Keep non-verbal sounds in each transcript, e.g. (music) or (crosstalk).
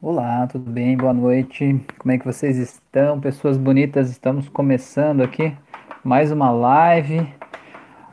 Olá, tudo bem? Boa noite. Como é que vocês estão? Pessoas bonitas, estamos começando aqui mais uma live.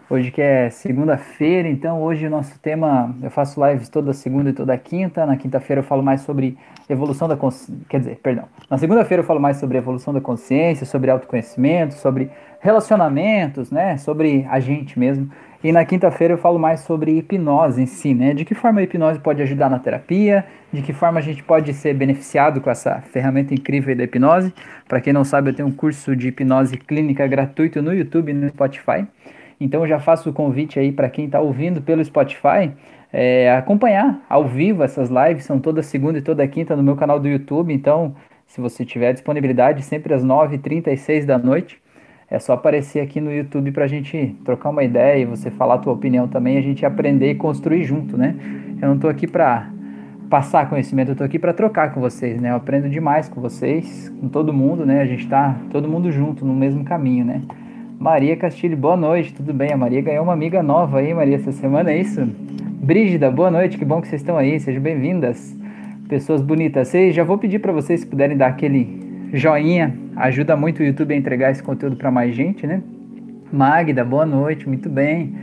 Hoje que é segunda-feira, então hoje o nosso tema, eu faço lives toda segunda e toda quinta. Na quinta-feira eu falo mais sobre evolução da consciência, quer dizer, perdão. Na segunda-feira eu falo mais sobre evolução da consciência, sobre autoconhecimento, sobre relacionamentos, né, sobre a gente mesmo. E na quinta-feira eu falo mais sobre hipnose em si, né? De que forma a hipnose pode ajudar na terapia, de que forma a gente pode ser beneficiado com essa ferramenta incrível da hipnose. Para quem não sabe, eu tenho um curso de hipnose clínica gratuito no YouTube e no Spotify. Então eu já faço o convite aí para quem está ouvindo pelo Spotify é, acompanhar ao vivo essas lives, são toda segunda e toda quinta no meu canal do YouTube. Então, se você tiver disponibilidade, sempre às 9h36 da noite, é só aparecer aqui no YouTube para a gente trocar uma ideia e você falar a tua opinião também, a gente aprender e construir junto, né? Eu não estou aqui para passar conhecimento, eu estou aqui para trocar com vocês, né? Eu aprendo demais com vocês, com todo mundo, né? A gente está todo mundo junto no mesmo caminho, né? Maria Castilho, boa noite, tudo bem? A Maria ganhou uma amiga nova aí, Maria, essa semana, é isso? Brígida, boa noite, que bom que vocês estão aí, sejam bem-vindas. Pessoas bonitas, vocês, já vou pedir para vocês se puderem dar aquele joinha, ajuda muito o YouTube a entregar esse conteúdo para mais gente, né? Magda, boa noite, muito bem.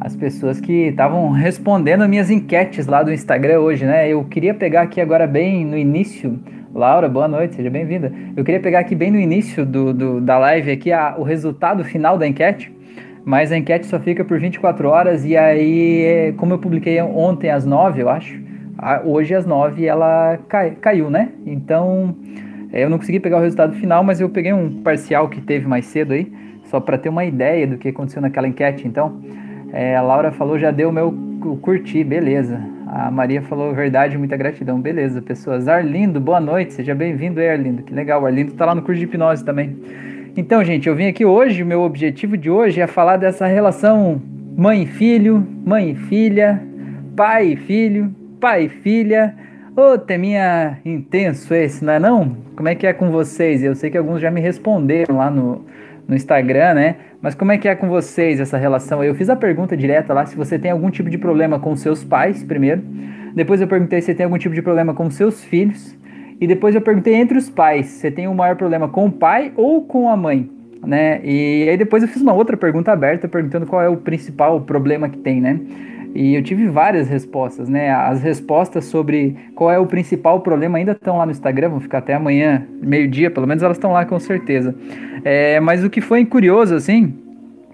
As pessoas que estavam respondendo minhas enquetes lá do Instagram hoje, né? Eu queria pegar aqui agora bem no início Laura, boa noite, seja bem-vinda. Eu queria pegar aqui bem no início do, do da live aqui a, o resultado final da enquete, mas a enquete só fica por 24 horas e aí, como eu publiquei ontem às 9, eu acho, hoje às 9 ela cai, caiu, né? Então, é, eu não consegui pegar o resultado final, mas eu peguei um parcial que teve mais cedo aí, só para ter uma ideia do que aconteceu naquela enquete. Então, é, a Laura falou, já deu o meu curtir, beleza. A Maria falou verdade, muita gratidão. Beleza, pessoas. Arlindo, boa noite, seja bem-vindo aí, Arlindo. Que legal, o Arlindo tá lá no curso de hipnose também. Então, gente, eu vim aqui hoje, meu objetivo de hoje é falar dessa relação mãe filho, mãe filha, pai filho, pai filha. Ô, oh, teminha intenso esse, não é não? Como é que é com vocês? Eu sei que alguns já me responderam lá no, no Instagram, né? Mas como é que é com vocês essa relação? Eu fiz a pergunta direta lá se você tem algum tipo de problema com seus pais, primeiro. Depois eu perguntei se tem algum tipo de problema com seus filhos. E depois eu perguntei entre os pais, você tem um maior problema com o pai ou com a mãe, né? E aí depois eu fiz uma outra pergunta aberta perguntando qual é o principal problema que tem, né? E eu tive várias respostas, né? As respostas sobre qual é o principal problema ainda estão lá no Instagram, vão ficar até amanhã, meio-dia, pelo menos elas estão lá com certeza. É, mas o que foi curioso, assim,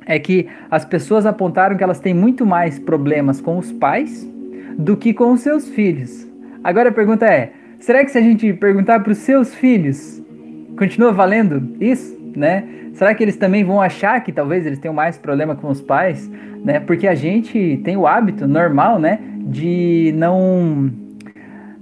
é que as pessoas apontaram que elas têm muito mais problemas com os pais do que com os seus filhos. Agora a pergunta é: será que se a gente perguntar para os seus filhos, continua valendo isso, né? Será que eles também vão achar que talvez eles tenham mais problema com os pais, né? Porque a gente tem o hábito normal, né, de não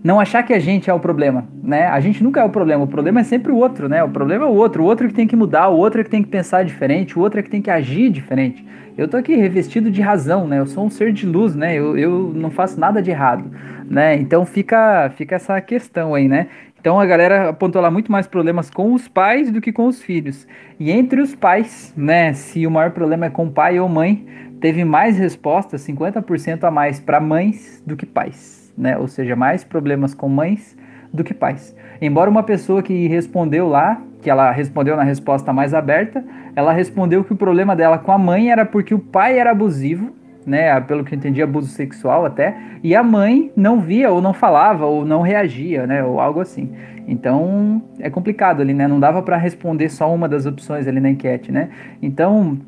não achar que a gente é o problema, né? A gente nunca é o problema, o problema é sempre o outro, né? O problema é o outro, o outro que tem que mudar, o outro que tem que pensar diferente, o outro é que tem que agir diferente. Eu tô aqui revestido de razão, né? Eu sou um ser de luz, né? Eu, eu não faço nada de errado, né? Então fica, fica essa questão aí, né? Então a galera apontou lá muito mais problemas com os pais do que com os filhos. E entre os pais, né? Se o maior problema é com pai ou mãe, teve mais respostas, 50% a mais para mães do que pais né? Ou seja, mais problemas com mães do que pais. Embora uma pessoa que respondeu lá, que ela respondeu na resposta mais aberta, ela respondeu que o problema dela com a mãe era porque o pai era abusivo, né, pelo que eu entendi, abuso sexual até, e a mãe não via ou não falava ou não reagia, né, ou algo assim. Então, é complicado ali, né? Não dava para responder só uma das opções ali na enquete, né? Então,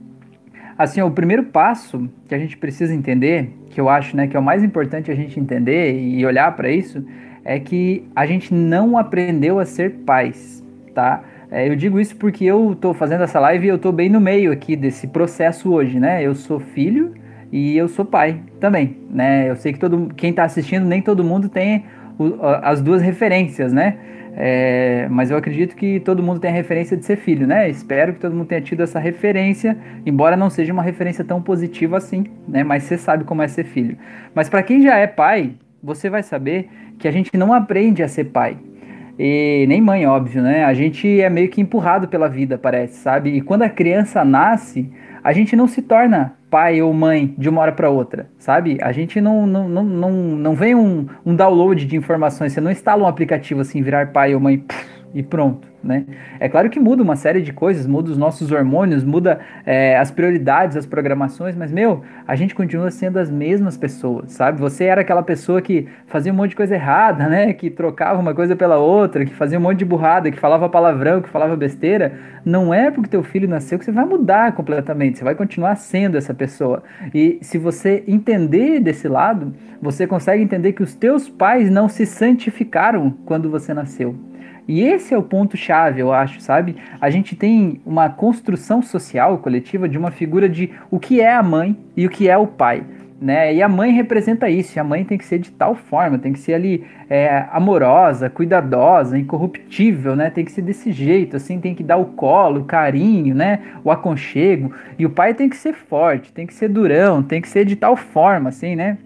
assim, o primeiro passo que a gente precisa entender que eu acho né, que é o mais importante a gente entender e olhar para isso é que a gente não aprendeu a ser pais, tá? É, eu digo isso porque eu estou fazendo essa live e eu estou bem no meio aqui desse processo hoje, né? Eu sou filho e eu sou pai também, né? Eu sei que todo quem está assistindo nem todo mundo tem o, as duas referências, né? É, mas eu acredito que todo mundo tem a referência de ser filho, né? Espero que todo mundo tenha tido essa referência, embora não seja uma referência tão positiva assim, né? Mas você sabe como é ser filho. Mas para quem já é pai, você vai saber que a gente não aprende a ser pai. E nem mãe, óbvio, né? A gente é meio que empurrado pela vida, parece, sabe? E quando a criança nasce, a gente não se torna pai ou mãe de uma hora para outra, sabe? A gente não, não, não, não, vem um, um download de informações, você não instala um aplicativo assim, virar pai ou mãe e pronto né? É claro que muda uma série de coisas, muda os nossos hormônios, muda é, as prioridades, as programações, mas, meu, a gente continua sendo as mesmas pessoas, sabe? Você era aquela pessoa que fazia um monte de coisa errada, (laughs) né? Que trocava uma coisa pela outra, que fazia um monte de burrada, que falava palavrão, que falava besteira. Não é porque teu filho nasceu que você vai mudar completamente, você vai continuar sendo essa pessoa. E se você entender desse lado, você consegue entender que os teus pais não se santificaram quando você nasceu. E esse é o ponto-chave, eu acho, sabe? A gente tem uma construção social coletiva de uma figura de o que é a mãe e o que é o pai. Né? E a mãe representa isso, e a mãe tem que ser de tal forma, tem que ser ali é, amorosa, cuidadosa, incorruptível, né? Tem que ser desse jeito, assim, tem que dar o colo, o carinho, né? O aconchego. E o pai tem que ser forte, tem que ser durão, tem que ser de tal forma, assim, né?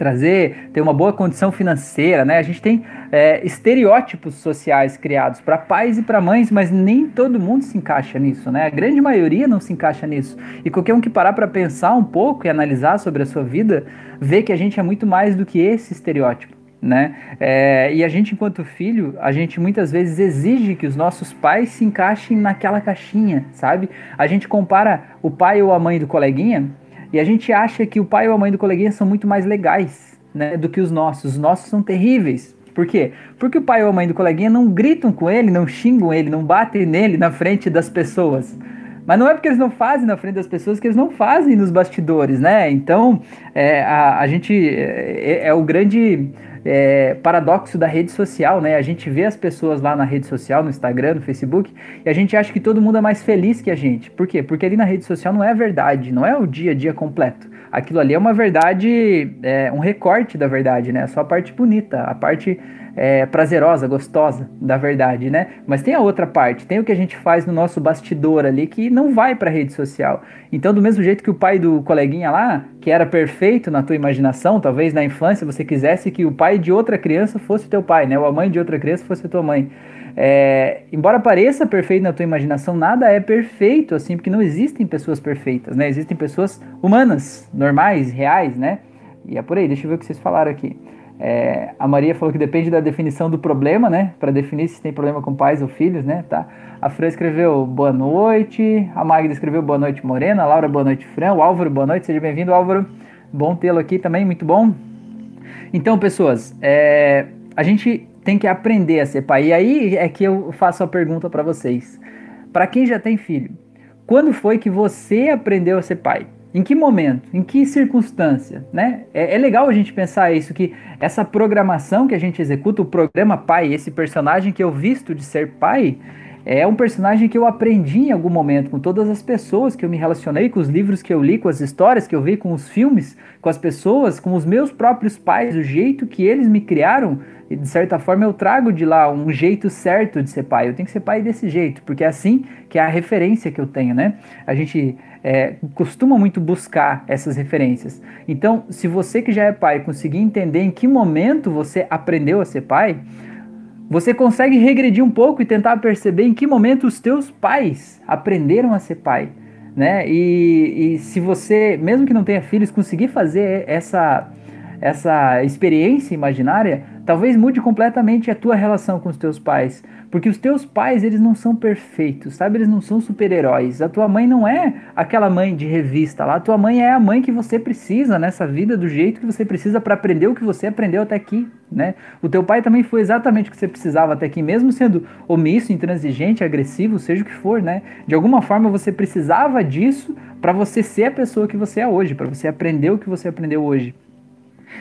Trazer, ter uma boa condição financeira, né? A gente tem é, estereótipos sociais criados para pais e para mães, mas nem todo mundo se encaixa nisso, né? A grande maioria não se encaixa nisso. E qualquer um que parar para pensar um pouco e analisar sobre a sua vida, vê que a gente é muito mais do que esse estereótipo. Né? É, e a gente, enquanto filho, a gente muitas vezes exige que os nossos pais se encaixem naquela caixinha, sabe? A gente compara o pai ou a mãe do coleguinha e a gente acha que o pai ou a mãe do coleguinha são muito mais legais né, do que os nossos. Os nossos são terríveis. Por quê? Porque o pai ou a mãe do coleguinha não gritam com ele, não xingam ele, não batem nele na frente das pessoas. Mas não é porque eles não fazem na frente das pessoas que eles não fazem nos bastidores, né? Então, é, a, a gente é, é o grande é, paradoxo da rede social, né? A gente vê as pessoas lá na rede social, no Instagram, no Facebook, e a gente acha que todo mundo é mais feliz que a gente. Por quê? Porque ali na rede social não é a verdade, não é o dia a dia completo. Aquilo ali é uma verdade, é, um recorte da verdade, né? Só a parte bonita, a parte é, prazerosa, gostosa da verdade, né? Mas tem a outra parte, tem o que a gente faz no nosso bastidor ali que não vai para rede social. Então, do mesmo jeito que o pai do coleguinha lá, que era perfeito na tua imaginação, talvez na infância você quisesse que o pai de outra criança fosse teu pai, né? Ou a mãe de outra criança fosse tua mãe. É, embora pareça perfeito na tua imaginação, nada é perfeito, assim, porque não existem pessoas perfeitas, né? Existem pessoas humanas, normais, reais, né? E é por aí, deixa eu ver o que vocês falaram aqui. É, a Maria falou que depende da definição do problema, né? Para definir se tem problema com pais ou filhos, né? Tá. A Fran escreveu boa noite. A Magda escreveu boa noite, Morena. A Laura, boa noite, Fran. O Álvaro, boa noite. Seja bem-vindo, Álvaro. Bom tê-lo aqui também, muito bom. Então, pessoas, é, a gente tem que aprender a ser pai. E aí é que eu faço a pergunta para vocês. Para quem já tem filho, quando foi que você aprendeu a ser pai? Em que momento? Em que circunstância? Né? É, é, legal a gente pensar isso, que essa programação que a gente executa, o programa pai, esse personagem que eu visto de ser pai, é um personagem que eu aprendi em algum momento com todas as pessoas que eu me relacionei, com os livros que eu li, com as histórias que eu vi, com os filmes, com as pessoas, com os meus próprios pais, o jeito que eles me criaram. E de certa forma eu trago de lá um jeito certo de ser pai. Eu tenho que ser pai desse jeito, porque é assim que é a referência que eu tenho, né? A gente é, costuma muito buscar essas referências. Então, se você que já é pai conseguir entender em que momento você aprendeu a ser pai, você consegue regredir um pouco e tentar perceber em que momento os teus pais aprenderam a ser pai. Né? E, e se você, mesmo que não tenha filhos, conseguir fazer essa, essa experiência imaginária, talvez mude completamente a tua relação com os teus pais. Porque os teus pais, eles não são perfeitos, sabe? Eles não são super-heróis. A tua mãe não é aquela mãe de revista lá. A tua mãe é a mãe que você precisa nessa vida, do jeito que você precisa para aprender o que você aprendeu até aqui, né? O teu pai também foi exatamente o que você precisava até aqui, mesmo sendo omisso, intransigente, agressivo, seja o que for, né? De alguma forma você precisava disso para você ser a pessoa que você é hoje, para você aprender o que você aprendeu hoje.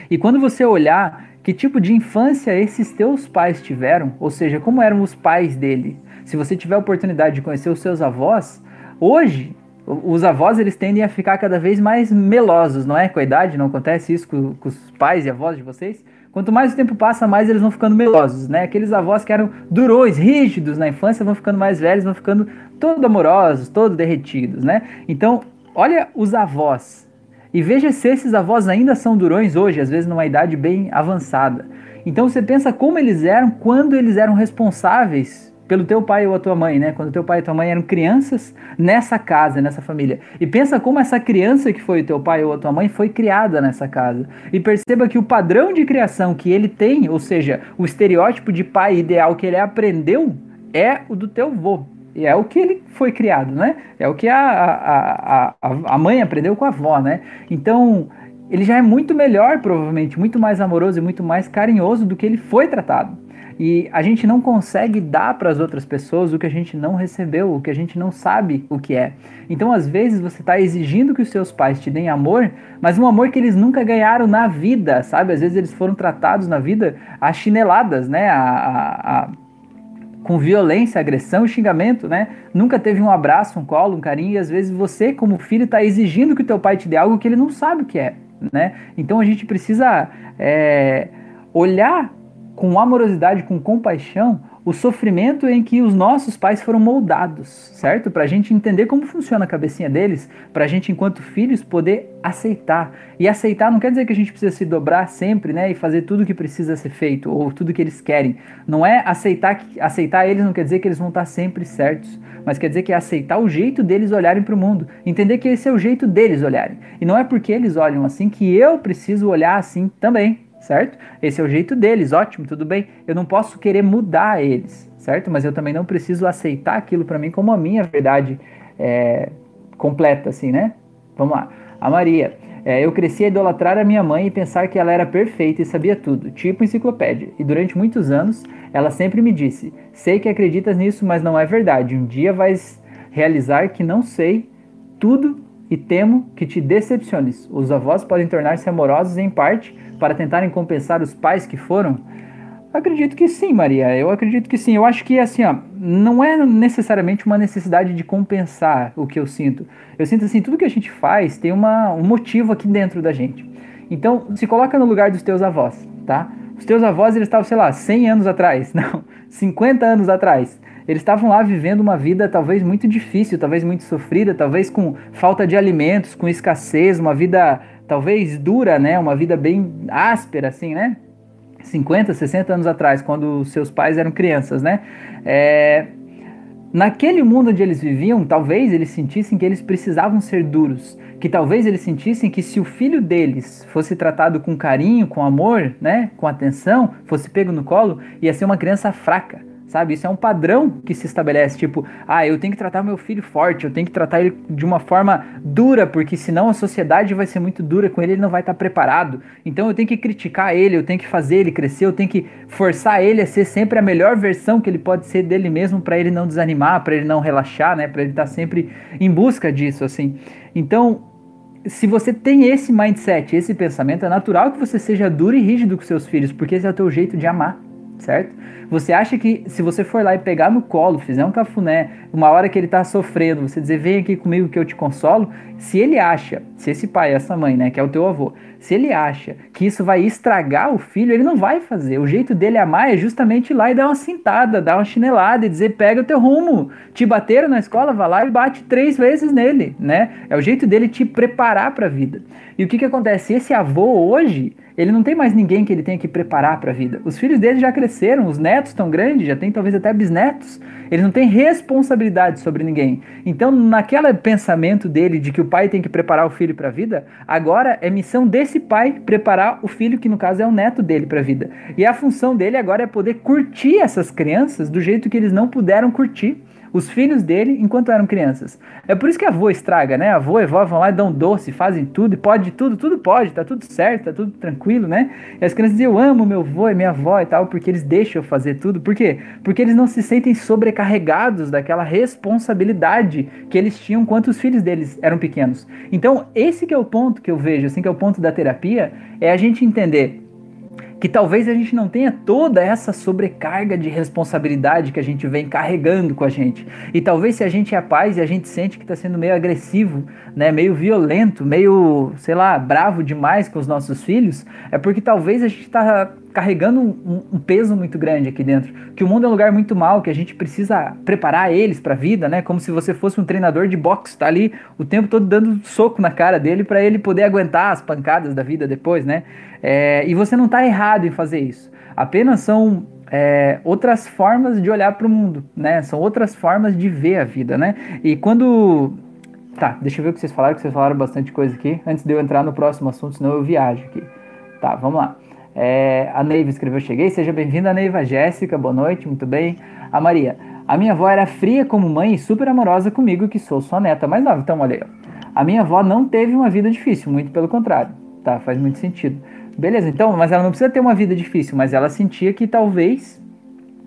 E quando você olhar que tipo de infância esses teus pais tiveram, ou seja, como eram os pais dele. Se você tiver a oportunidade de conhecer os seus avós, hoje os avós eles tendem a ficar cada vez mais melosos, não é? Com a idade, não acontece isso com, com, os pais e avós de vocês? Quanto mais o tempo passa, mais eles vão ficando melosos, né? Aqueles avós que eram durões, rígidos na infância, vão ficando mais velhos, vão ficando todo amorosos, todo derretidos, né? Então, olha os avós, e veja se esses avós ainda são durões hoje, às vezes numa idade bem avançada. Então você pensa como eles eram quando eles eram responsáveis pelo teu pai ou a tua mãe, né? Quando teu pai e tua mãe eram crianças nessa casa, nessa família. E pensa como essa criança que foi o teu pai ou a tua mãe foi criada nessa casa. E perceba que o padrão de criação que ele tem, ou seja, o estereótipo de pai ideal que ele aprendeu, é o do teu vô. E é o que ele foi criado, né? É o que a, a, a, a mãe aprendeu com a avó, né? Então, ele já é muito melhor, provavelmente, muito mais amoroso e muito mais carinhoso do que ele foi tratado. E a gente não consegue dar para as outras pessoas o que a gente não recebeu, o que a gente não sabe o que é. Então, às vezes, você está exigindo que os seus pais te deem amor, mas um amor que eles nunca ganharam na vida, sabe? Às vezes eles foram tratados na vida a chineladas, né? A, a, a com violência, agressão e xingamento, né? Nunca teve um abraço, um colo, um carinho, e às vezes você, como filho, está exigindo que o teu pai te dê algo que ele não sabe o que é, né? Então a gente precisa é, olhar com amorosidade, com compaixão, o sofrimento em que os nossos pais foram moldados, certo? Para a gente entender como funciona a cabecinha deles, para a gente, enquanto filhos, poder aceitar. E aceitar não quer dizer que a gente precisa se dobrar sempre, né? E fazer tudo o que precisa ser feito, ou tudo que eles querem. Não é aceitar que aceitar eles não quer dizer que eles vão estar sempre certos, mas quer dizer que é aceitar o jeito deles olharem para o mundo. Entender que esse é o jeito deles olharem. E não é porque eles olham assim que eu preciso olhar assim também certo? Esse é o jeito deles, ótimo, tudo bem. Eu não posso querer mudar eles, certo? Mas eu também não preciso aceitar aquilo para mim como a minha verdade é, completa, assim, né? Vamos lá. A Maria. É, eu cresci a idolatrar a minha mãe e pensar que ela era perfeita e sabia tudo, tipo enciclopédia. E durante muitos anos, ela sempre me disse: Sei que acreditas nisso, mas não é verdade. Um dia vais realizar que não sei tudo e temo que te decepciones. Os avós podem tornar-se amorosos em parte para tentarem compensar os pais que foram? Acredito que sim, Maria. Eu acredito que sim. Eu acho que assim, ó, não é necessariamente uma necessidade de compensar o que eu sinto. Eu sinto assim, tudo que a gente faz tem uma, um motivo aqui dentro da gente. Então, se coloca no lugar dos teus avós, tá? Os teus avós, eles estavam, sei lá, 100 anos atrás, (laughs) não, 50 anos atrás. Eles estavam lá vivendo uma vida talvez muito difícil, talvez muito sofrida, talvez com falta de alimentos, com escassez, uma vida talvez dura, né? Uma vida bem áspera, assim, né? 50, 60 anos atrás, quando seus pais eram crianças, né? É, naquele mundo onde eles viviam, talvez eles sentissem que eles precisavam ser duros, que talvez eles sentissem que se o filho deles fosse tratado com carinho, com amor, né, com atenção, fosse pego no colo, ia ser uma criança fraca sabe? Isso é um padrão que se estabelece, tipo, ah, eu tenho que tratar meu filho forte, eu tenho que tratar ele de uma forma dura, porque senão a sociedade vai ser muito dura com ele, ele não vai estar preparado. Então eu tenho que criticar ele, eu tenho que fazer ele crescer, eu tenho que forçar ele a ser sempre a melhor versão que ele pode ser dele mesmo para ele não desanimar, para ele não relaxar, né? Para ele estar sempre em busca disso, assim. Então, se você tem esse mindset, esse pensamento, é natural que você seja duro e rígido com seus filhos, porque esse é o teu jeito de amar certo? Você acha que se você for lá e pegar no colo, fizer um cafuné, uma hora que ele tá sofrendo, você dizer, vem aqui comigo que eu te consolo, se ele acha, se esse pai, essa mãe, né, que é o teu avô, se ele acha que isso vai estragar o filho, ele não vai fazer. O jeito dele amar é justamente ir lá e dar uma cintada, dar uma chinelada e dizer, pega o teu rumo. Te bateram na escola, vai lá e bate três vezes nele, né? É o jeito dele te preparar para a vida. E o que que acontece? Esse avô hoje, ele não tem mais ninguém que ele tenha que preparar para a vida. Os filhos dele já cresceram, os netos estão grandes, já tem talvez até bisnetos. Ele não tem responsabilidade sobre ninguém. Então, naquele pensamento dele de que o pai tem que preparar o filho para a vida, agora é missão desse pai preparar o filho, que no caso é o neto dele, para a vida. E a função dele agora é poder curtir essas crianças do jeito que eles não puderam curtir os filhos dele enquanto eram crianças. É por isso que a avó estraga, né? A avó e a avó vão lá e dão doce, fazem tudo, e pode tudo, tudo pode, tá tudo certo, tá tudo tranquilo, né? E as crianças dizem, eu amo meu avô e minha avó e tal, porque eles deixam eu fazer tudo. Por quê? Porque eles não se sentem sobrecarregados daquela responsabilidade que eles tinham enquanto os filhos deles eram pequenos. Então, esse que é o ponto que eu vejo, assim, que é o ponto da terapia, é a gente entender que talvez a gente não tenha toda essa sobrecarga de responsabilidade que a gente vem carregando com a gente. E talvez se a gente é paz e a gente sente que está sendo meio agressivo, né, meio violento, meio, sei lá, bravo demais com os nossos filhos, é porque talvez a gente está carregando um, um, peso muito grande aqui dentro. Que o mundo é um lugar muito mal, que a gente precisa preparar eles para a vida, né? Como se você fosse um treinador de boxe, tá ali o tempo todo dando soco na cara dele para ele poder aguentar as pancadas da vida depois, né? É, e você não está errado em fazer isso. Apenas são é, outras formas de olhar para o mundo, né? São outras formas de ver a vida, né? E quando Tá, deixa eu ver o que vocês falaram, que vocês falaram bastante coisa aqui, antes de eu entrar no próximo assunto, senão eu viajo aqui. Tá, vamos lá. É, a Neiva escreveu: Cheguei, seja bem-vinda, Neiva. Jéssica, boa noite, muito bem. A Maria: A minha avó era fria como mãe e super amorosa comigo, que sou sua neta mais nova. Então, olha aí. A minha avó não teve uma vida difícil, muito pelo contrário. Tá, faz muito sentido. Beleza, então, mas ela não precisa ter uma vida difícil, mas ela sentia que talvez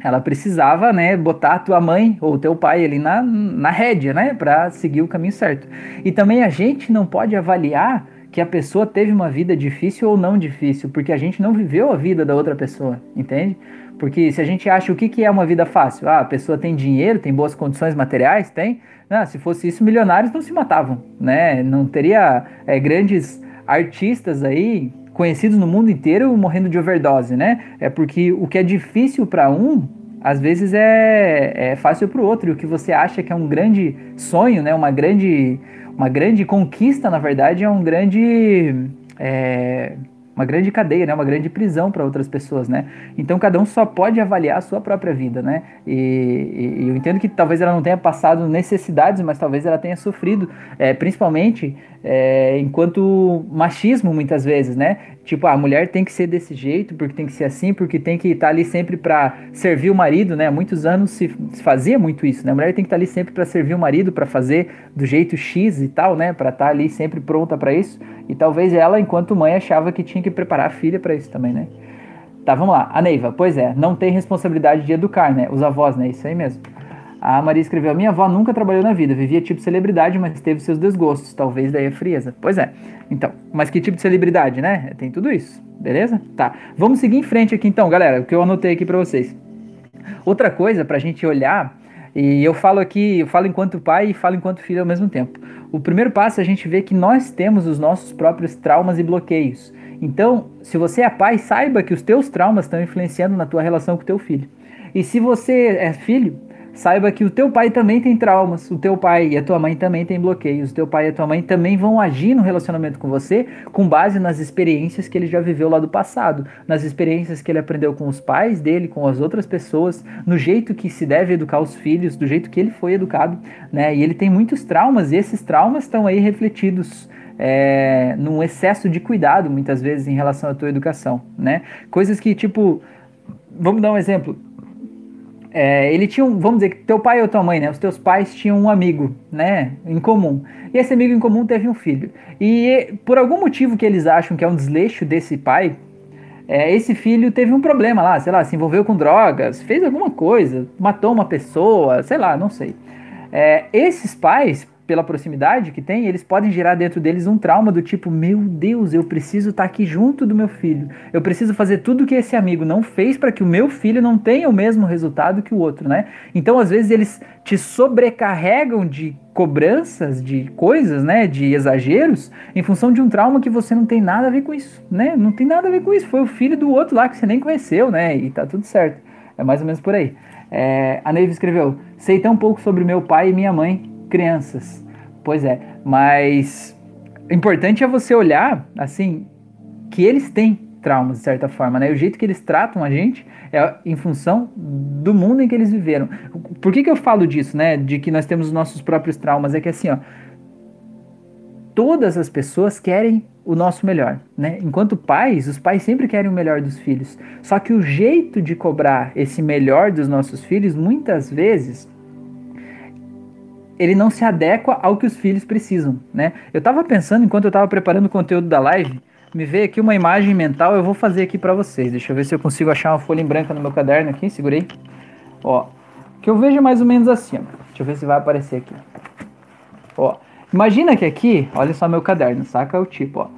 ela precisava, né, botar a tua mãe ou teu pai ali na, na rédea, né, para seguir o caminho certo. E também a gente não pode avaliar que a pessoa teve uma vida difícil ou não difícil, porque a gente não viveu a vida da outra pessoa, entende? Porque se a gente acha o que, que é uma vida fácil, ah, a pessoa tem dinheiro, tem boas condições materiais, tem. Não, se fosse isso, milionários não se matavam, né? Não teria é, grandes artistas aí conhecidos no mundo inteiro morrendo de overdose, né? É porque o que é difícil para um, às vezes é, é fácil para o outro. E o que você acha que é um grande sonho, né? Uma grande, uma grande conquista, na verdade, é um grande é, uma grande cadeia, né? Uma grande prisão para outras pessoas, né? Então cada um só pode avaliar a sua própria vida, né? E, e eu entendo que talvez ela não tenha passado necessidades, mas talvez ela tenha sofrido, é, principalmente é, enquanto machismo muitas vezes, né? Tipo, a mulher tem que ser desse jeito, porque tem que ser assim, porque tem que estar tá ali sempre para servir o marido, né? Há muitos anos se, se, fazia muito isso, né? A mulher tem que estar tá ali sempre para servir o marido, para fazer do jeito X e tal, né? Para estar tá ali sempre pronta para isso. E talvez ela, enquanto mãe, achava que tinha que preparar a filha para isso também, né? Tá, vamos lá. A Neiva, pois é, não tem responsabilidade de educar, né? Os avós, né? Isso aí mesmo. A Maria escreveu: Minha avó nunca trabalhou na vida, vivia tipo celebridade, mas teve seus desgostos. Talvez daí a frieza. Pois é. Então, mas que tipo de celebridade, né? Tem tudo isso, beleza? Tá. Vamos seguir em frente aqui então, galera, o que eu anotei aqui para vocês. Outra coisa pra gente olhar, e eu falo aqui, eu falo enquanto pai e falo enquanto filho ao mesmo tempo. O primeiro passo é a gente ver que nós temos os nossos próprios traumas e bloqueios. Então, se você é pai, saiba que os teus traumas estão influenciando na tua relação com o teu filho. E se você é filho, saiba que o teu pai também tem traumas, o teu pai e a tua mãe também tem bloqueios, o teu pai e a tua mãe também vão agir no relacionamento com você com base nas experiências que ele já viveu lá do passado, nas experiências que ele aprendeu com os pais dele, com as outras pessoas, no jeito que se deve educar os filhos, do jeito que ele foi educado, né? E ele tem muitos traumas e esses traumas estão aí refletidos é, num excesso de cuidado, muitas vezes, em relação à tua educação, né? Coisas que, tipo, vamos dar um exemplo é, ele tinha um, vamos dizer que teu pai ou tua mãe, né? Os teus pais tinham um amigo, né? Em comum. E esse amigo em comum teve um filho. E por algum motivo que eles acham que é um desleixo desse pai, é, esse filho teve um problema lá, sei lá, se envolveu com drogas, fez alguma coisa, matou uma pessoa, sei lá, não sei. É, esses pais, pela proximidade que tem, eles podem gerar dentro deles um trauma do tipo: meu Deus, eu preciso estar tá aqui junto do meu filho. Eu preciso fazer tudo que esse amigo não fez para que o meu filho não tenha o mesmo resultado que o outro, né? Então, às vezes, eles te sobrecarregam de cobranças, de coisas, né? De exageros, em função de um trauma que você não tem nada a ver com isso, né? Não tem nada a ver com isso. Foi o filho do outro lá que você nem conheceu, né? E tá tudo certo. É mais ou menos por aí. É, a Neiva escreveu: Sei tão pouco sobre meu pai e minha mãe crianças. Pois é, mas o importante é você olhar, assim, que eles têm traumas, de certa forma, né? O jeito que eles tratam a gente é em função do mundo em que eles viveram. Por que, que eu falo disso, né? De que nós temos os nossos próprios traumas? É que assim, ó, todas as pessoas querem o nosso melhor, né? Enquanto pais, os pais sempre querem o melhor dos filhos. Só que o jeito de cobrar esse melhor dos nossos filhos, muitas vezes, ele não se adequa ao que os filhos precisam, né? Eu estava pensando enquanto eu estava preparando o conteúdo da live, me veio aqui uma imagem mental, eu vou fazer aqui para vocês. Deixa eu ver se eu consigo achar uma folha em branca no meu caderno aqui, segurei. Ó, que eu vejo mais ou menos assim, ó. Deixa eu ver se vai aparecer aqui. Ó, imagina que aqui, olha só meu caderno, saca o tipo, ó.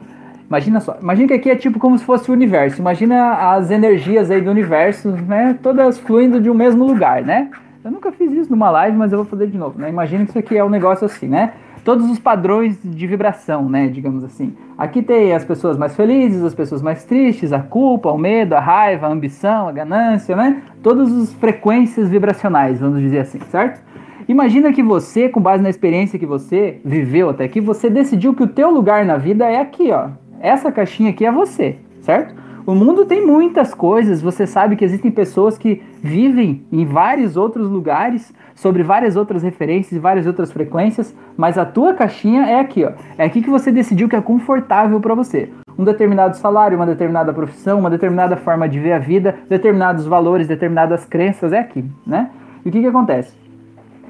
Imagina só, imagina que aqui é tipo como se fosse o universo. Imagina as energias aí do universo, né? Todas fluindo de um mesmo lugar, né? Eu nunca fiz isso numa live, mas eu vou fazer de novo, né? Imagina que isso aqui é um negócio assim, né? Todos os padrões de vibração, né? Digamos assim. Aqui tem as pessoas mais felizes, as pessoas mais tristes, a culpa, o medo, a raiva, a ambição, a ganância, né? Todas as frequências vibracionais, vamos dizer assim, certo? Imagina que você, com base na experiência que você viveu até aqui, você decidiu que o teu lugar na vida é aqui, ó. Essa caixinha aqui é você, certo? O mundo tem muitas coisas, você sabe que existem pessoas que vivem em vários outros lugares, sobre várias outras referências e várias outras frequências, mas a tua caixinha é aqui, ó. É aqui que você decidiu que é confortável para você. Um determinado salário, uma determinada profissão, uma determinada forma de ver a vida, determinados valores, determinadas crenças, é aqui, né? E o que que acontece?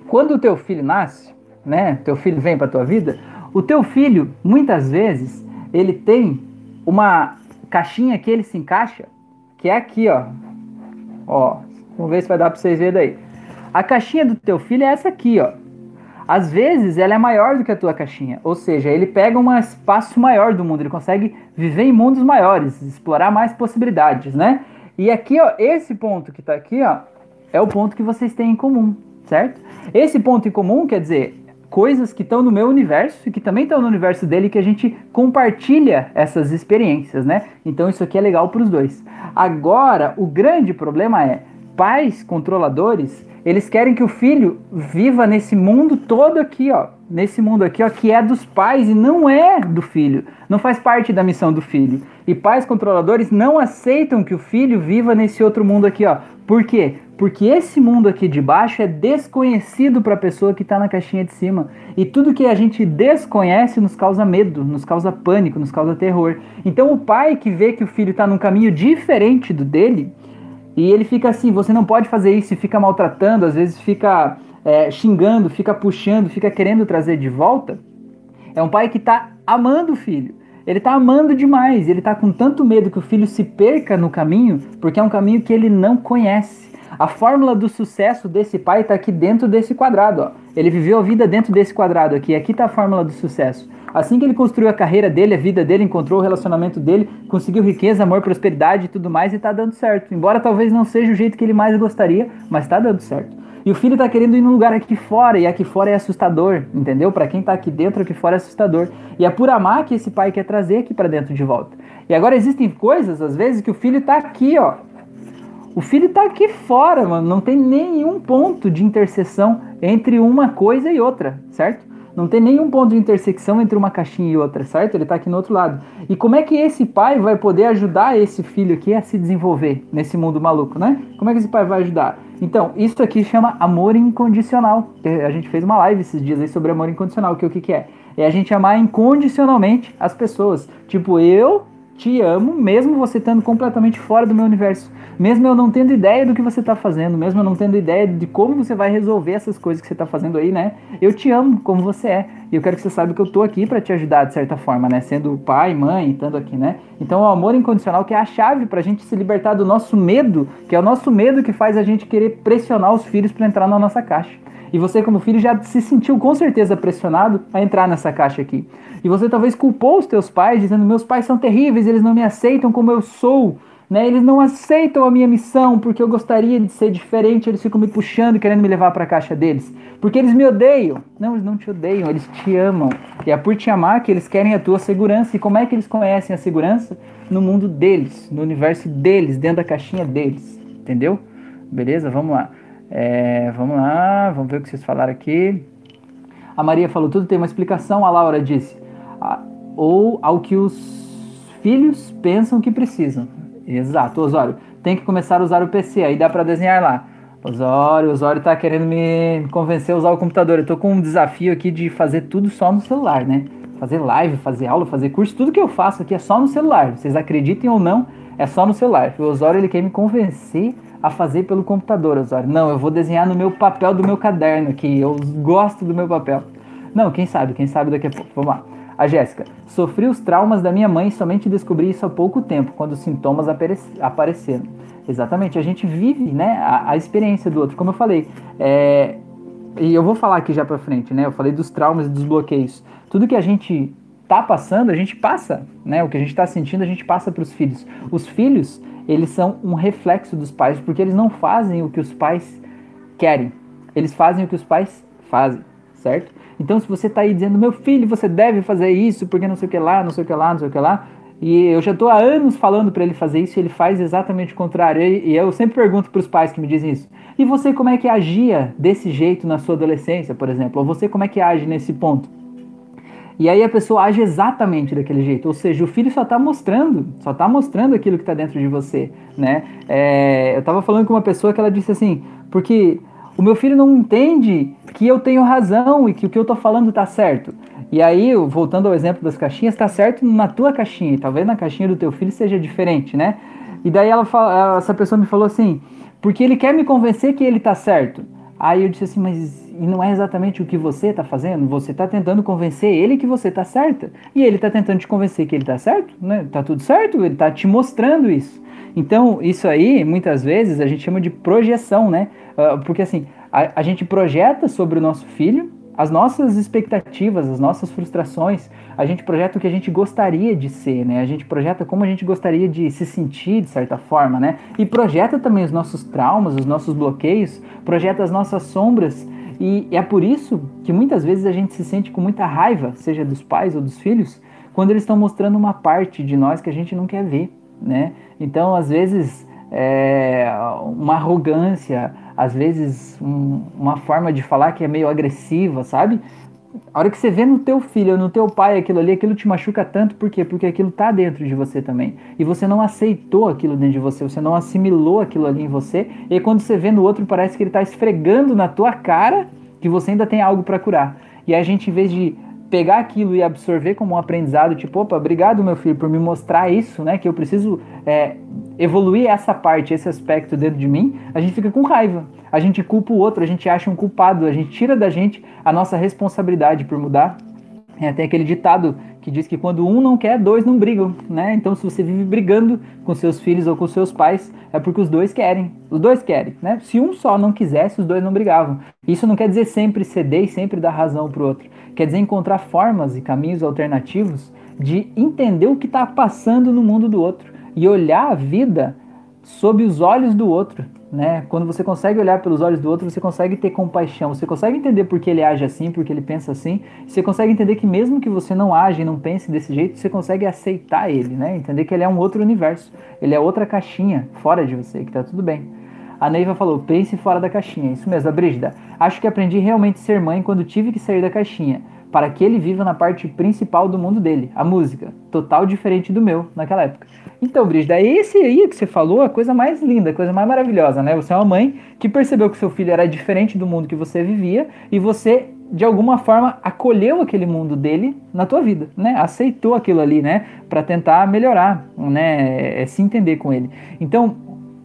Quando o teu filho nasce, né? Teu filho vem para tua vida, o teu filho, muitas vezes, ele tem uma caixinha que ele se encaixa, que é aqui, ó. Ó, vamos ver se vai dar para vocês verem daí. A caixinha do teu filho é essa aqui, ó. Às vezes ela é maior do que a tua caixinha, ou seja, ele pega um espaço maior do mundo, ele consegue viver em mundos maiores, explorar mais possibilidades, né? E aqui, ó, esse ponto que tá aqui, ó, é o ponto que vocês têm em comum, certo? Esse ponto em comum quer dizer coisas que estão no meu universo e que também estão no universo dele que a gente compartilha essas experiências, né? Então isso aqui é legal para os dois. Agora, o grande problema é pais controladores, eles querem que o filho viva nesse mundo todo aqui, ó, nesse mundo aqui, ó, que é dos pais e não é do filho, não faz parte da missão do filho. E pais controladores não aceitam que o filho viva nesse outro mundo aqui, ó. Por quê? Porque esse mundo aqui de baixo é desconhecido para a pessoa que está na caixinha de cima. E tudo que a gente desconhece nos causa medo, nos causa pânico, nos causa terror. Então o pai que vê que o filho está num caminho diferente do dele, e ele fica assim, você não pode fazer isso, e fica maltratando, às vezes fica é, xingando, fica puxando, fica querendo trazer de volta, é um pai que está amando o filho. Ele está amando demais, ele está com tanto medo que o filho se perca no caminho, porque é um caminho que ele não conhece. A fórmula do sucesso desse pai está aqui dentro desse quadrado. Ó. Ele viveu a vida dentro desse quadrado aqui. Aqui está a fórmula do sucesso. Assim que ele construiu a carreira dele, a vida dele, encontrou o relacionamento dele, conseguiu riqueza, amor, prosperidade e tudo mais, e está dando certo. Embora talvez não seja o jeito que ele mais gostaria, mas está dando certo. E o filho está querendo ir num lugar aqui fora, e aqui fora é assustador, entendeu? Para quem está aqui dentro, aqui fora é assustador. E é por amar que esse pai quer trazer aqui para dentro de volta. E agora existem coisas, às vezes, que o filho está aqui, ó. O filho está aqui fora, mano. Não tem nenhum ponto de interseção entre uma coisa e outra, certo? Não tem nenhum ponto de intersecção entre uma caixinha e outra, certo? Ele está aqui no outro lado. E como é que esse pai vai poder ajudar esse filho aqui a se desenvolver nesse mundo maluco, né? Como é que esse pai vai ajudar? Então, isso aqui chama amor incondicional. A gente fez uma live esses dias aí sobre amor incondicional, que o que, que é? É a gente amar incondicionalmente as pessoas. Tipo, eu te amo, mesmo você estando completamente fora do meu universo. Mesmo eu não tendo ideia do que você está fazendo, mesmo eu não tendo ideia de como você vai resolver essas coisas que você está fazendo aí, né? Eu te amo como você é. E eu quero que você saiba que eu tô aqui para te ajudar de certa forma, né? Sendo pai, mãe, estando aqui, né? Então o amor incondicional que é a chave para a gente se libertar do nosso medo, que é o nosso medo que faz a gente querer pressionar os filhos para entrar na nossa caixa. E você, como filho, já se sentiu com certeza pressionado a entrar nessa caixa aqui. E você talvez culpou os teus pais, dizendo: meus pais são terríveis, eles não me aceitam como eu sou. Né? Eles não aceitam a minha missão porque eu gostaria de ser diferente, eles ficam me puxando, querendo me levar para a caixa deles. Porque eles me odeiam. Não, eles não te odeiam, eles te amam. E é por te amar que eles querem a tua segurança. E como é que eles conhecem a segurança? No mundo deles, no universo deles, dentro da caixinha deles. Entendeu? Beleza? Vamos lá. É, vamos lá, vamos ver o que vocês falaram aqui. A Maria falou tudo tem uma explicação. A Laura disse, ou ao que os filhos pensam que precisam. Exato, Osório. Tem que começar a usar o PC, aí dá para desenhar lá. Osório, Osório tá querendo me convencer a usar o computador. Eu tô com um desafio aqui de fazer tudo só no celular, né? Fazer live, fazer aula, fazer curso, tudo que eu faço aqui é só no celular. Vocês acreditem ou não, é só no celular. O Osório ele quer me convencer a fazer pelo computador, Osório. Não, eu vou desenhar no meu papel do meu caderno aqui. Eu gosto do meu papel. Não, quem sabe, quem sabe daqui a pouco. Vamos lá. A Jéssica, sofri os traumas da minha mãe e somente descobri isso há pouco tempo, quando os sintomas apareceram. Exatamente, a gente vive né, a, a experiência do outro. Como eu falei, é, e eu vou falar aqui já pra frente, né? Eu falei dos traumas e dos bloqueios. Tudo que a gente tá passando, a gente passa, né? O que a gente tá sentindo, a gente passa para os filhos. Os filhos, eles são um reflexo dos pais, porque eles não fazem o que os pais querem. Eles fazem o que os pais fazem, certo? Então, se você está aí dizendo, meu filho, você deve fazer isso, porque não sei o que lá, não sei o que lá, não sei o que lá, e eu já estou há anos falando para ele fazer isso e ele faz exatamente o contrário. E eu sempre pergunto para os pais que me dizem isso: e você como é que agia desse jeito na sua adolescência, por exemplo? Ou você como é que age nesse ponto? E aí a pessoa age exatamente daquele jeito. Ou seja, o filho só está mostrando, só está mostrando aquilo que está dentro de você, né? É, eu estava falando com uma pessoa que ela disse assim, porque o meu filho não entende que eu tenho razão e que o que eu estou falando está certo. E aí, voltando ao exemplo das caixinhas, está certo na tua caixinha, e talvez na caixinha do teu filho seja diferente, né? E daí ela fala, essa pessoa me falou assim, porque ele quer me convencer que ele está certo. Aí eu disse assim, mas e não é exatamente o que você está fazendo? Você está tentando convencer ele que você está certa. E ele está tentando te convencer que ele está certo, né? Tá tudo certo, ele está te mostrando isso. Então, isso aí, muitas vezes, a gente chama de projeção, né? Uh, porque assim, a, a gente projeta sobre o nosso filho as nossas expectativas, as nossas frustrações, a gente projeta o que a gente gostaria de ser, né? A gente projeta como a gente gostaria de se sentir de certa forma, né? E projeta também os nossos traumas, os nossos bloqueios, projeta as nossas sombras. E é por isso que muitas vezes a gente se sente com muita raiva, seja dos pais ou dos filhos, quando eles estão mostrando uma parte de nós que a gente não quer ver, né? Então, às vezes, é uma arrogância, às vezes um, uma forma de falar que é meio agressiva, sabe? A hora que você vê no teu filho, no teu pai aquilo ali, aquilo te machuca tanto, por quê? Porque aquilo tá dentro de você também. E você não aceitou aquilo dentro de você, você não assimilou aquilo ali em você. E quando você vê no outro, parece que ele tá esfregando na tua cara que você ainda tem algo para curar. E aí a gente, em vez de pegar aquilo e absorver como um aprendizado, tipo, opa, obrigado meu filho por me mostrar isso, né? Que eu preciso é, evoluir essa parte, esse aspecto dentro de mim, a gente fica com raiva. A gente culpa o outro, a gente acha um culpado, a gente tira da gente a nossa responsabilidade por mudar. É, tem aquele ditado que diz que quando um não quer, dois não brigam, né? Então, se você vive brigando com seus filhos ou com seus pais, é porque os dois querem. Os dois querem, né? Se um só não quisesse, os dois não brigavam. Isso não quer dizer sempre ceder e sempre dar razão para o outro. Quer dizer encontrar formas e caminhos alternativos de entender o que está passando no mundo do outro e olhar a vida sob os olhos do outro, né? Quando você consegue olhar pelos olhos do outro, você consegue ter compaixão, você consegue entender por que ele age assim, por que ele pensa assim, você consegue entender que mesmo que você não age, não pense desse jeito, você consegue aceitar ele, né? Entender que ele é um outro universo, ele é outra caixinha fora de você, que tá tudo bem. A Neiva falou: pense fora da caixinha. Isso mesmo, a Brígida. Acho que aprendi realmente a ser mãe quando tive que sair da caixinha, para que ele viva na parte principal do mundo dele, a música. Total diferente do meu naquela época. Então, Brígida, esse aí que você falou, a coisa mais linda, a coisa mais maravilhosa, né? Você é uma mãe que percebeu que seu filho era diferente do mundo que você vivia e você de alguma forma acolheu aquele mundo dele na tua vida, né? Aceitou aquilo ali, né? Para tentar melhorar, né? É, se entender com ele. Então,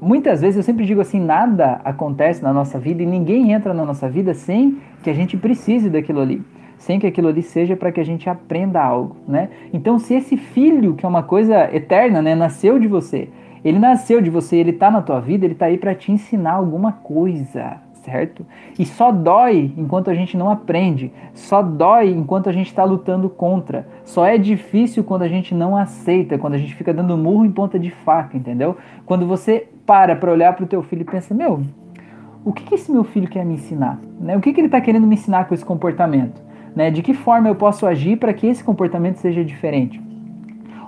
muitas vezes eu sempre digo assim, nada acontece na nossa vida e ninguém entra na nossa vida sem que a gente precise daquilo ali, sem que aquilo ali seja para que a gente aprenda algo, né? Então, se esse filho, que é uma coisa eterna, né, nasceu de você, ele nasceu de você, ele está na tua vida, ele está aí para te ensinar alguma coisa, certo? E só dói enquanto a gente não aprende, só dói enquanto a gente está lutando contra, só é difícil quando a gente não aceita, quando a gente fica dando murro em ponta de faca, entendeu? Quando você para para olhar para o teu filho e pensa, meu, o que, que esse meu filho quer me ensinar? Né? O que, que ele está querendo me ensinar com esse comportamento? Né? De que forma eu posso agir para que esse comportamento seja diferente?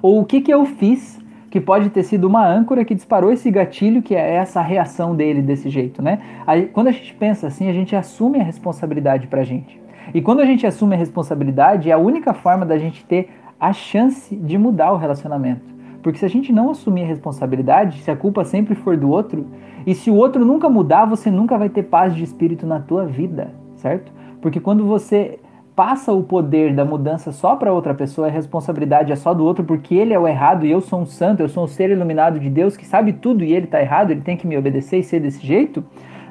Ou o que, que eu fiz que pode ter sido uma âncora que disparou esse gatilho, que é essa reação dele desse jeito, né? Aí, quando a gente pensa assim, a gente assume a responsabilidade pra gente. E quando a gente assume a responsabilidade, é a única forma da gente ter a chance de mudar o relacionamento. Porque se a gente não assumir a responsabilidade, se a culpa sempre for do outro, e se o outro nunca mudar, você nunca vai ter paz de espírito na tua vida, certo? Porque quando você passa o poder da mudança só para outra pessoa, a responsabilidade é só do outro, porque ele é o errado e eu sou um santo, eu sou um ser iluminado de Deus que sabe tudo e ele está errado, ele tem que me obedecer e ser desse jeito,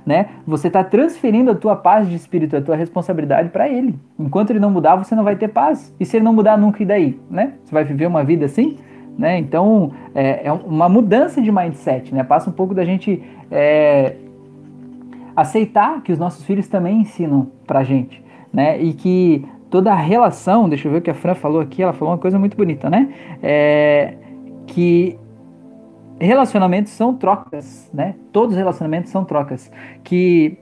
né? Você está transferindo a tua paz de espírito, a tua responsabilidade para ele. Enquanto ele não mudar, você não vai ter paz. E se ele não mudar nunca, e daí? Né? Você vai viver uma vida assim? Né? Então, é, é uma mudança de mindset, né? Passa um pouco da gente é, aceitar que os nossos filhos também ensinam pra gente né? E que toda a relação, deixa eu ver o que a Fran falou aqui, ela falou uma coisa muito bonita, né? É, que relacionamentos são trocas, né? Todos os relacionamentos são trocas. Que